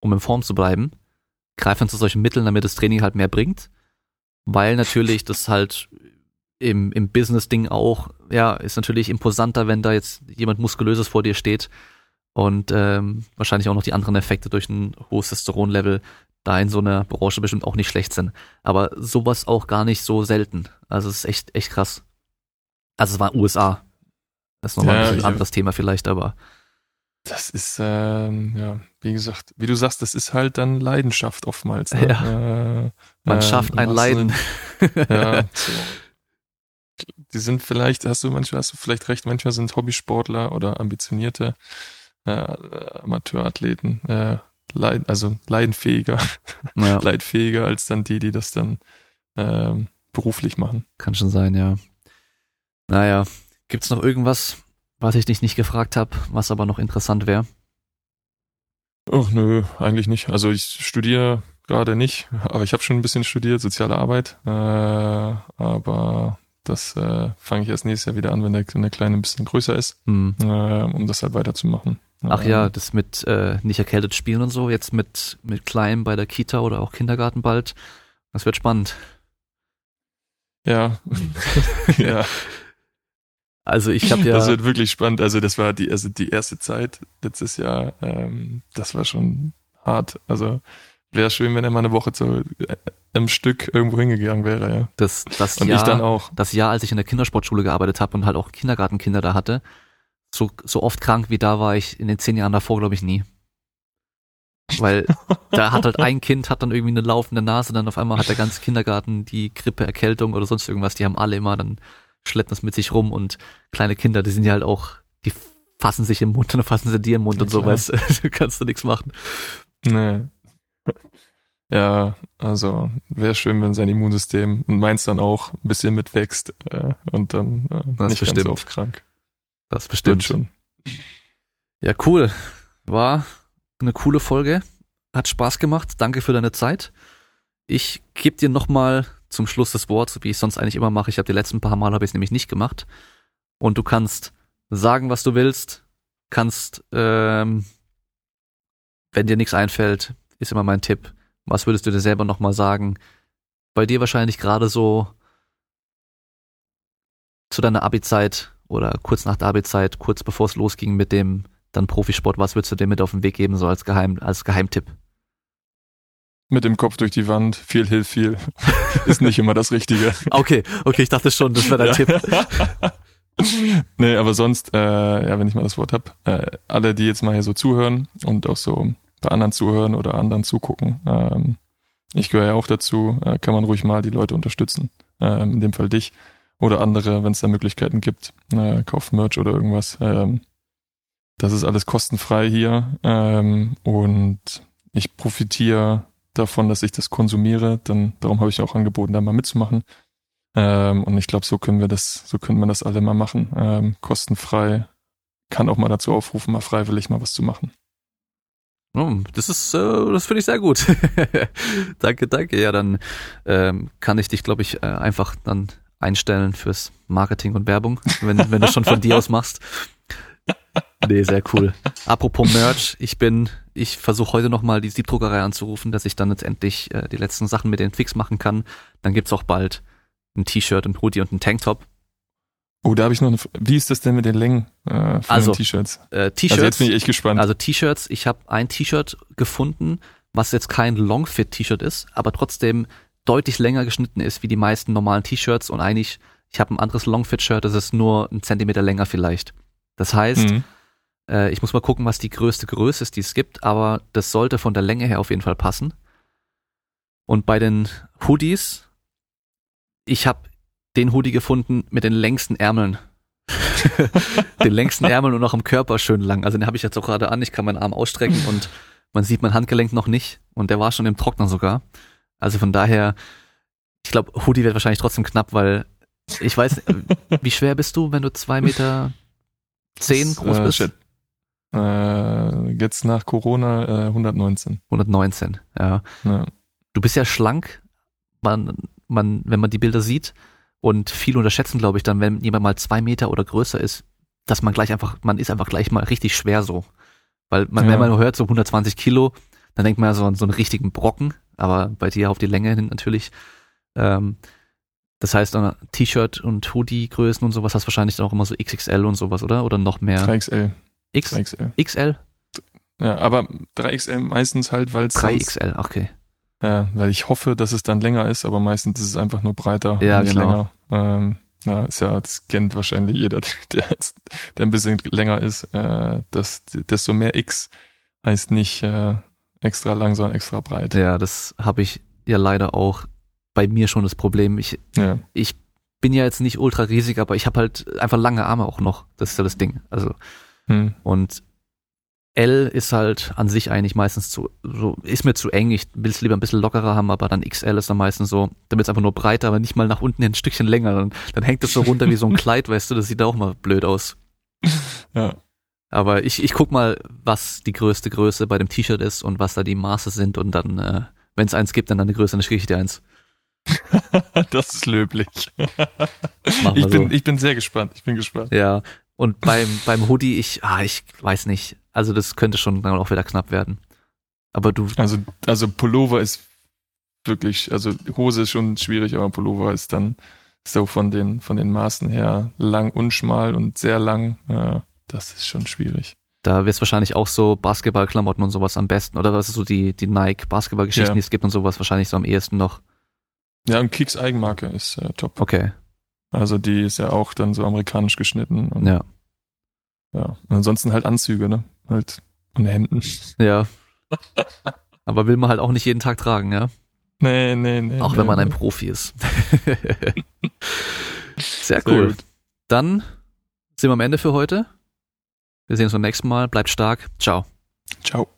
um in Form zu bleiben, greift dann zu solchen Mitteln, damit das Training halt mehr bringt. Weil natürlich das halt im, im Business-Ding auch, ja, ist natürlich imposanter, wenn da jetzt jemand Muskulöses vor dir steht und ähm, wahrscheinlich auch noch die anderen Effekte durch ein hohes Testosteron-Level da in so einer Branche bestimmt auch nicht schlecht sind. Aber sowas auch gar nicht so selten. Also es ist echt, echt krass. Also es war USA. Das ist nochmal ja, ein anderes Thema vielleicht, aber. Das ist, ähm, ja, wie gesagt, wie du sagst, das ist halt dann Leidenschaft oftmals. Ne? Ja. Äh, Man äh, schafft ein Leiden. ja, [LAUGHS] so. Die sind vielleicht, hast du manchmal, hast du vielleicht recht, manchmal sind Hobbysportler oder ambitionierte äh, Amateurathleten äh, leid, also leidenfähiger, ja. [LAUGHS] leidfähiger als dann die, die das dann ähm, beruflich machen. Kann schon sein, ja. Naja, gibt's noch irgendwas, was ich dich nicht gefragt habe, was aber noch interessant wäre? Ach nö, eigentlich nicht. Also ich studiere gerade nicht, aber ich habe schon ein bisschen studiert, soziale Arbeit. Äh, aber das äh, fange ich erst nächstes Jahr wieder an, wenn der, wenn der Kleine ein bisschen größer ist, mhm. äh, um das halt weiterzumachen. Ach ja, das mit äh, nicht erkältet spielen und so, jetzt mit, mit Klein bei der Kita oder auch Kindergarten bald. Das wird spannend. Ja. [LAUGHS] [LAUGHS] ja. Also ich habe [LAUGHS] ja. Das wird wirklich spannend. Also das war die, also die erste Zeit letztes Jahr, ähm, das war schon hart. Also wäre schön, wenn er mal eine Woche zu äh, einem Stück irgendwo hingegangen wäre, ja. Das, das und Jahr, ich dann auch. Das Jahr, als ich in der Kindersportschule gearbeitet habe und halt auch Kindergartenkinder da hatte, so, so oft krank wie da war ich in den zehn Jahren davor, glaube ich, nie. Weil [LAUGHS] da hat halt ein Kind hat dann irgendwie eine laufende Nase, dann auf einmal hat der ganze Kindergarten die Grippe, Erkältung oder sonst irgendwas. Die haben alle immer, dann schleppen das mit sich rum und kleine Kinder, die sind ja halt auch, die fassen sich im Mund und [LAUGHS] dann fassen sie dir im Mund ja, und so, weißt du, [LAUGHS] kannst du nichts machen. Nee. Ja, also wäre schön, wenn sein Immunsystem und meins dann auch ein bisschen mitwächst äh, und dann äh, das nicht bestimmt. ganz so oft krank. Das bestimmt schon. Ja, cool. War eine coole Folge. Hat Spaß gemacht. Danke für deine Zeit. Ich gebe dir nochmal zum Schluss das Wort, wie ich sonst eigentlich immer mache. Ich habe die letzten paar Mal habe ich es nämlich nicht gemacht. Und du kannst sagen, was du willst. Kannst, ähm, wenn dir nichts einfällt, ist immer mein Tipp. Was würdest du dir selber nochmal sagen? Bei dir wahrscheinlich gerade so zu deiner Abi-Zeit oder kurz nach der Abi-Zeit, kurz bevor es losging mit dem dann Profisport, was würdest du dir mit auf den Weg geben, so als Geheim, als Geheimtipp? Mit dem Kopf durch die Wand, viel hilft viel. [LAUGHS] Ist nicht immer das Richtige. Okay, okay, ich dachte schon, das wäre dein. [LAUGHS] Tipp. [LAUGHS] nee, aber sonst, äh, ja, wenn ich mal das Wort hab, äh, alle, die jetzt mal hier so zuhören und auch so bei anderen zuhören oder anderen zugucken, ähm, ich gehöre ja auch dazu, äh, kann man ruhig mal die Leute unterstützen. Äh, in dem Fall dich oder andere, wenn es da Möglichkeiten gibt, äh, kauf Merch oder irgendwas. Ähm, das ist alles kostenfrei hier ähm, und ich profitiere davon, dass ich das konsumiere. Dann darum habe ich auch angeboten, da mal mitzumachen. Ähm, und ich glaube, so können wir das, so können wir das alle mal machen. Ähm, kostenfrei. Kann auch mal dazu aufrufen, mal freiwillig mal was zu machen. Oh, das ist, äh, das finde ich sehr gut. [LAUGHS] danke, danke. Ja, dann ähm, kann ich dich, glaube ich, äh, einfach dann einstellen fürs Marketing und Werbung, wenn, wenn du schon von dir aus machst. [LAUGHS] Nee, sehr cool. Apropos Merch, ich bin, ich versuche heute nochmal die Siebdruckerei anzurufen, dass ich dann jetzt endlich äh, die letzten Sachen mit den Fix machen kann. Dann gibt's auch bald ein T-Shirt, ein Hoodie und ein Tanktop. Oh, da habe ich noch eine Wie ist das denn mit den Längen äh, von also, den T-Shirts? Äh, T-Shirts. Also jetzt bin ich echt gespannt. Also T-Shirts, ich habe ein T-Shirt gefunden, was jetzt kein Longfit-T-Shirt ist, aber trotzdem deutlich länger geschnitten ist wie die meisten normalen T-Shirts und eigentlich, ich habe ein anderes Longfit-Shirt, das ist nur ein Zentimeter länger vielleicht. Das heißt, mhm. Äh, ich muss mal gucken, was die größte Größe ist, die es gibt, aber das sollte von der Länge her auf jeden Fall passen. Und bei den Hoodies, ich habe den Hoodie gefunden mit den längsten Ärmeln. [LAUGHS] den längsten Ärmeln und auch am Körper schön lang. Also den habe ich jetzt auch gerade an. Ich kann meinen Arm ausstrecken und man sieht mein Handgelenk noch nicht. Und der war schon im Trockner sogar. Also von daher, ich glaube, Hoodie wird wahrscheinlich trotzdem knapp, weil ich weiß, [LAUGHS] wie schwer bist du, wenn du zwei Meter zehn groß äh, bist? Äh, jetzt nach Corona äh, 119. 119, ja. ja. Du bist ja schlank. Man, man, wenn man die Bilder sieht, und viele unterschätzen, glaube ich, dann, wenn jemand mal zwei Meter oder größer ist, dass man gleich einfach, man ist einfach gleich mal richtig schwer so. Weil man, ja. wenn man hört, so 120 Kilo, dann denkt man ja so an so einen richtigen Brocken, aber bei dir auf die Länge hin natürlich. Ähm, das heißt, T-Shirt und Hoodie-Größen und sowas hast wahrscheinlich dann auch immer so XXL und sowas, oder? Oder noch mehr? 3XL. X 3XL. XL? Ja, aber 3XL meistens halt, weil es 3XL, okay. Ja, weil ich hoffe, dass es dann länger ist, aber meistens ist es einfach nur breiter, ja, nicht genau. länger. Ähm, ja, ist ja, das kennt wahrscheinlich jeder, [LAUGHS] der, der ein bisschen länger ist. Äh, dass, desto mehr X heißt nicht äh, extra lang, sondern extra breit. Ja, das habe ich ja leider auch bei mir schon das Problem. Ich, ja. ich bin ja jetzt nicht ultra riesig, aber ich habe halt einfach lange Arme auch noch. Das ist ja das Ding. Also hm. und L ist halt an sich eigentlich meistens zu, so, ist mir zu eng. Ich will es lieber ein bisschen lockerer haben, aber dann XL ist dann meistens so, damit es einfach nur breiter, aber nicht mal nach unten ein Stückchen länger. Dann, dann hängt es so runter wie so ein [LAUGHS] Kleid, weißt du, das sieht auch mal blöd aus. Ja. Aber ich, ich guck mal, was die größte Größe bei dem T-Shirt ist und was da die Maße sind und dann, äh, wenn es eins gibt, dann eine Größe, dann schicke ich dir eins. [LAUGHS] das ist löblich. ich, bin, so. ich bin sehr gespannt. Ich bin gespannt. Ja. Und beim, beim Hoodie, ich, ah, ich weiß nicht. Also das könnte schon dann auch wieder knapp werden. Aber du. Also, also Pullover ist wirklich, also Hose ist schon schwierig, aber Pullover ist dann so von den, von den Maßen her lang und schmal und sehr lang. Ja, das ist schon schwierig. Da wird es wahrscheinlich auch so Basketballklamotten und sowas am besten. Oder was ist so die, die Nike-Basketballgeschichten, ja. die es gibt und sowas wahrscheinlich so am ehesten noch. Ja, und Kicks Eigenmarke ist äh, top. Okay. Also die ist ja auch dann so amerikanisch geschnitten. Und, ja. Ja. Und ansonsten halt Anzüge, ne? Halt. Und Hemden. Ja. Aber will man halt auch nicht jeden Tag tragen, ja? Nee, nee, nee. Auch nee, wenn man nee. ein Profi ist. [LAUGHS] Sehr cool. Sehr Dann sind wir am Ende für heute. Wir sehen uns beim nächsten Mal. Bleibt stark. Ciao. Ciao.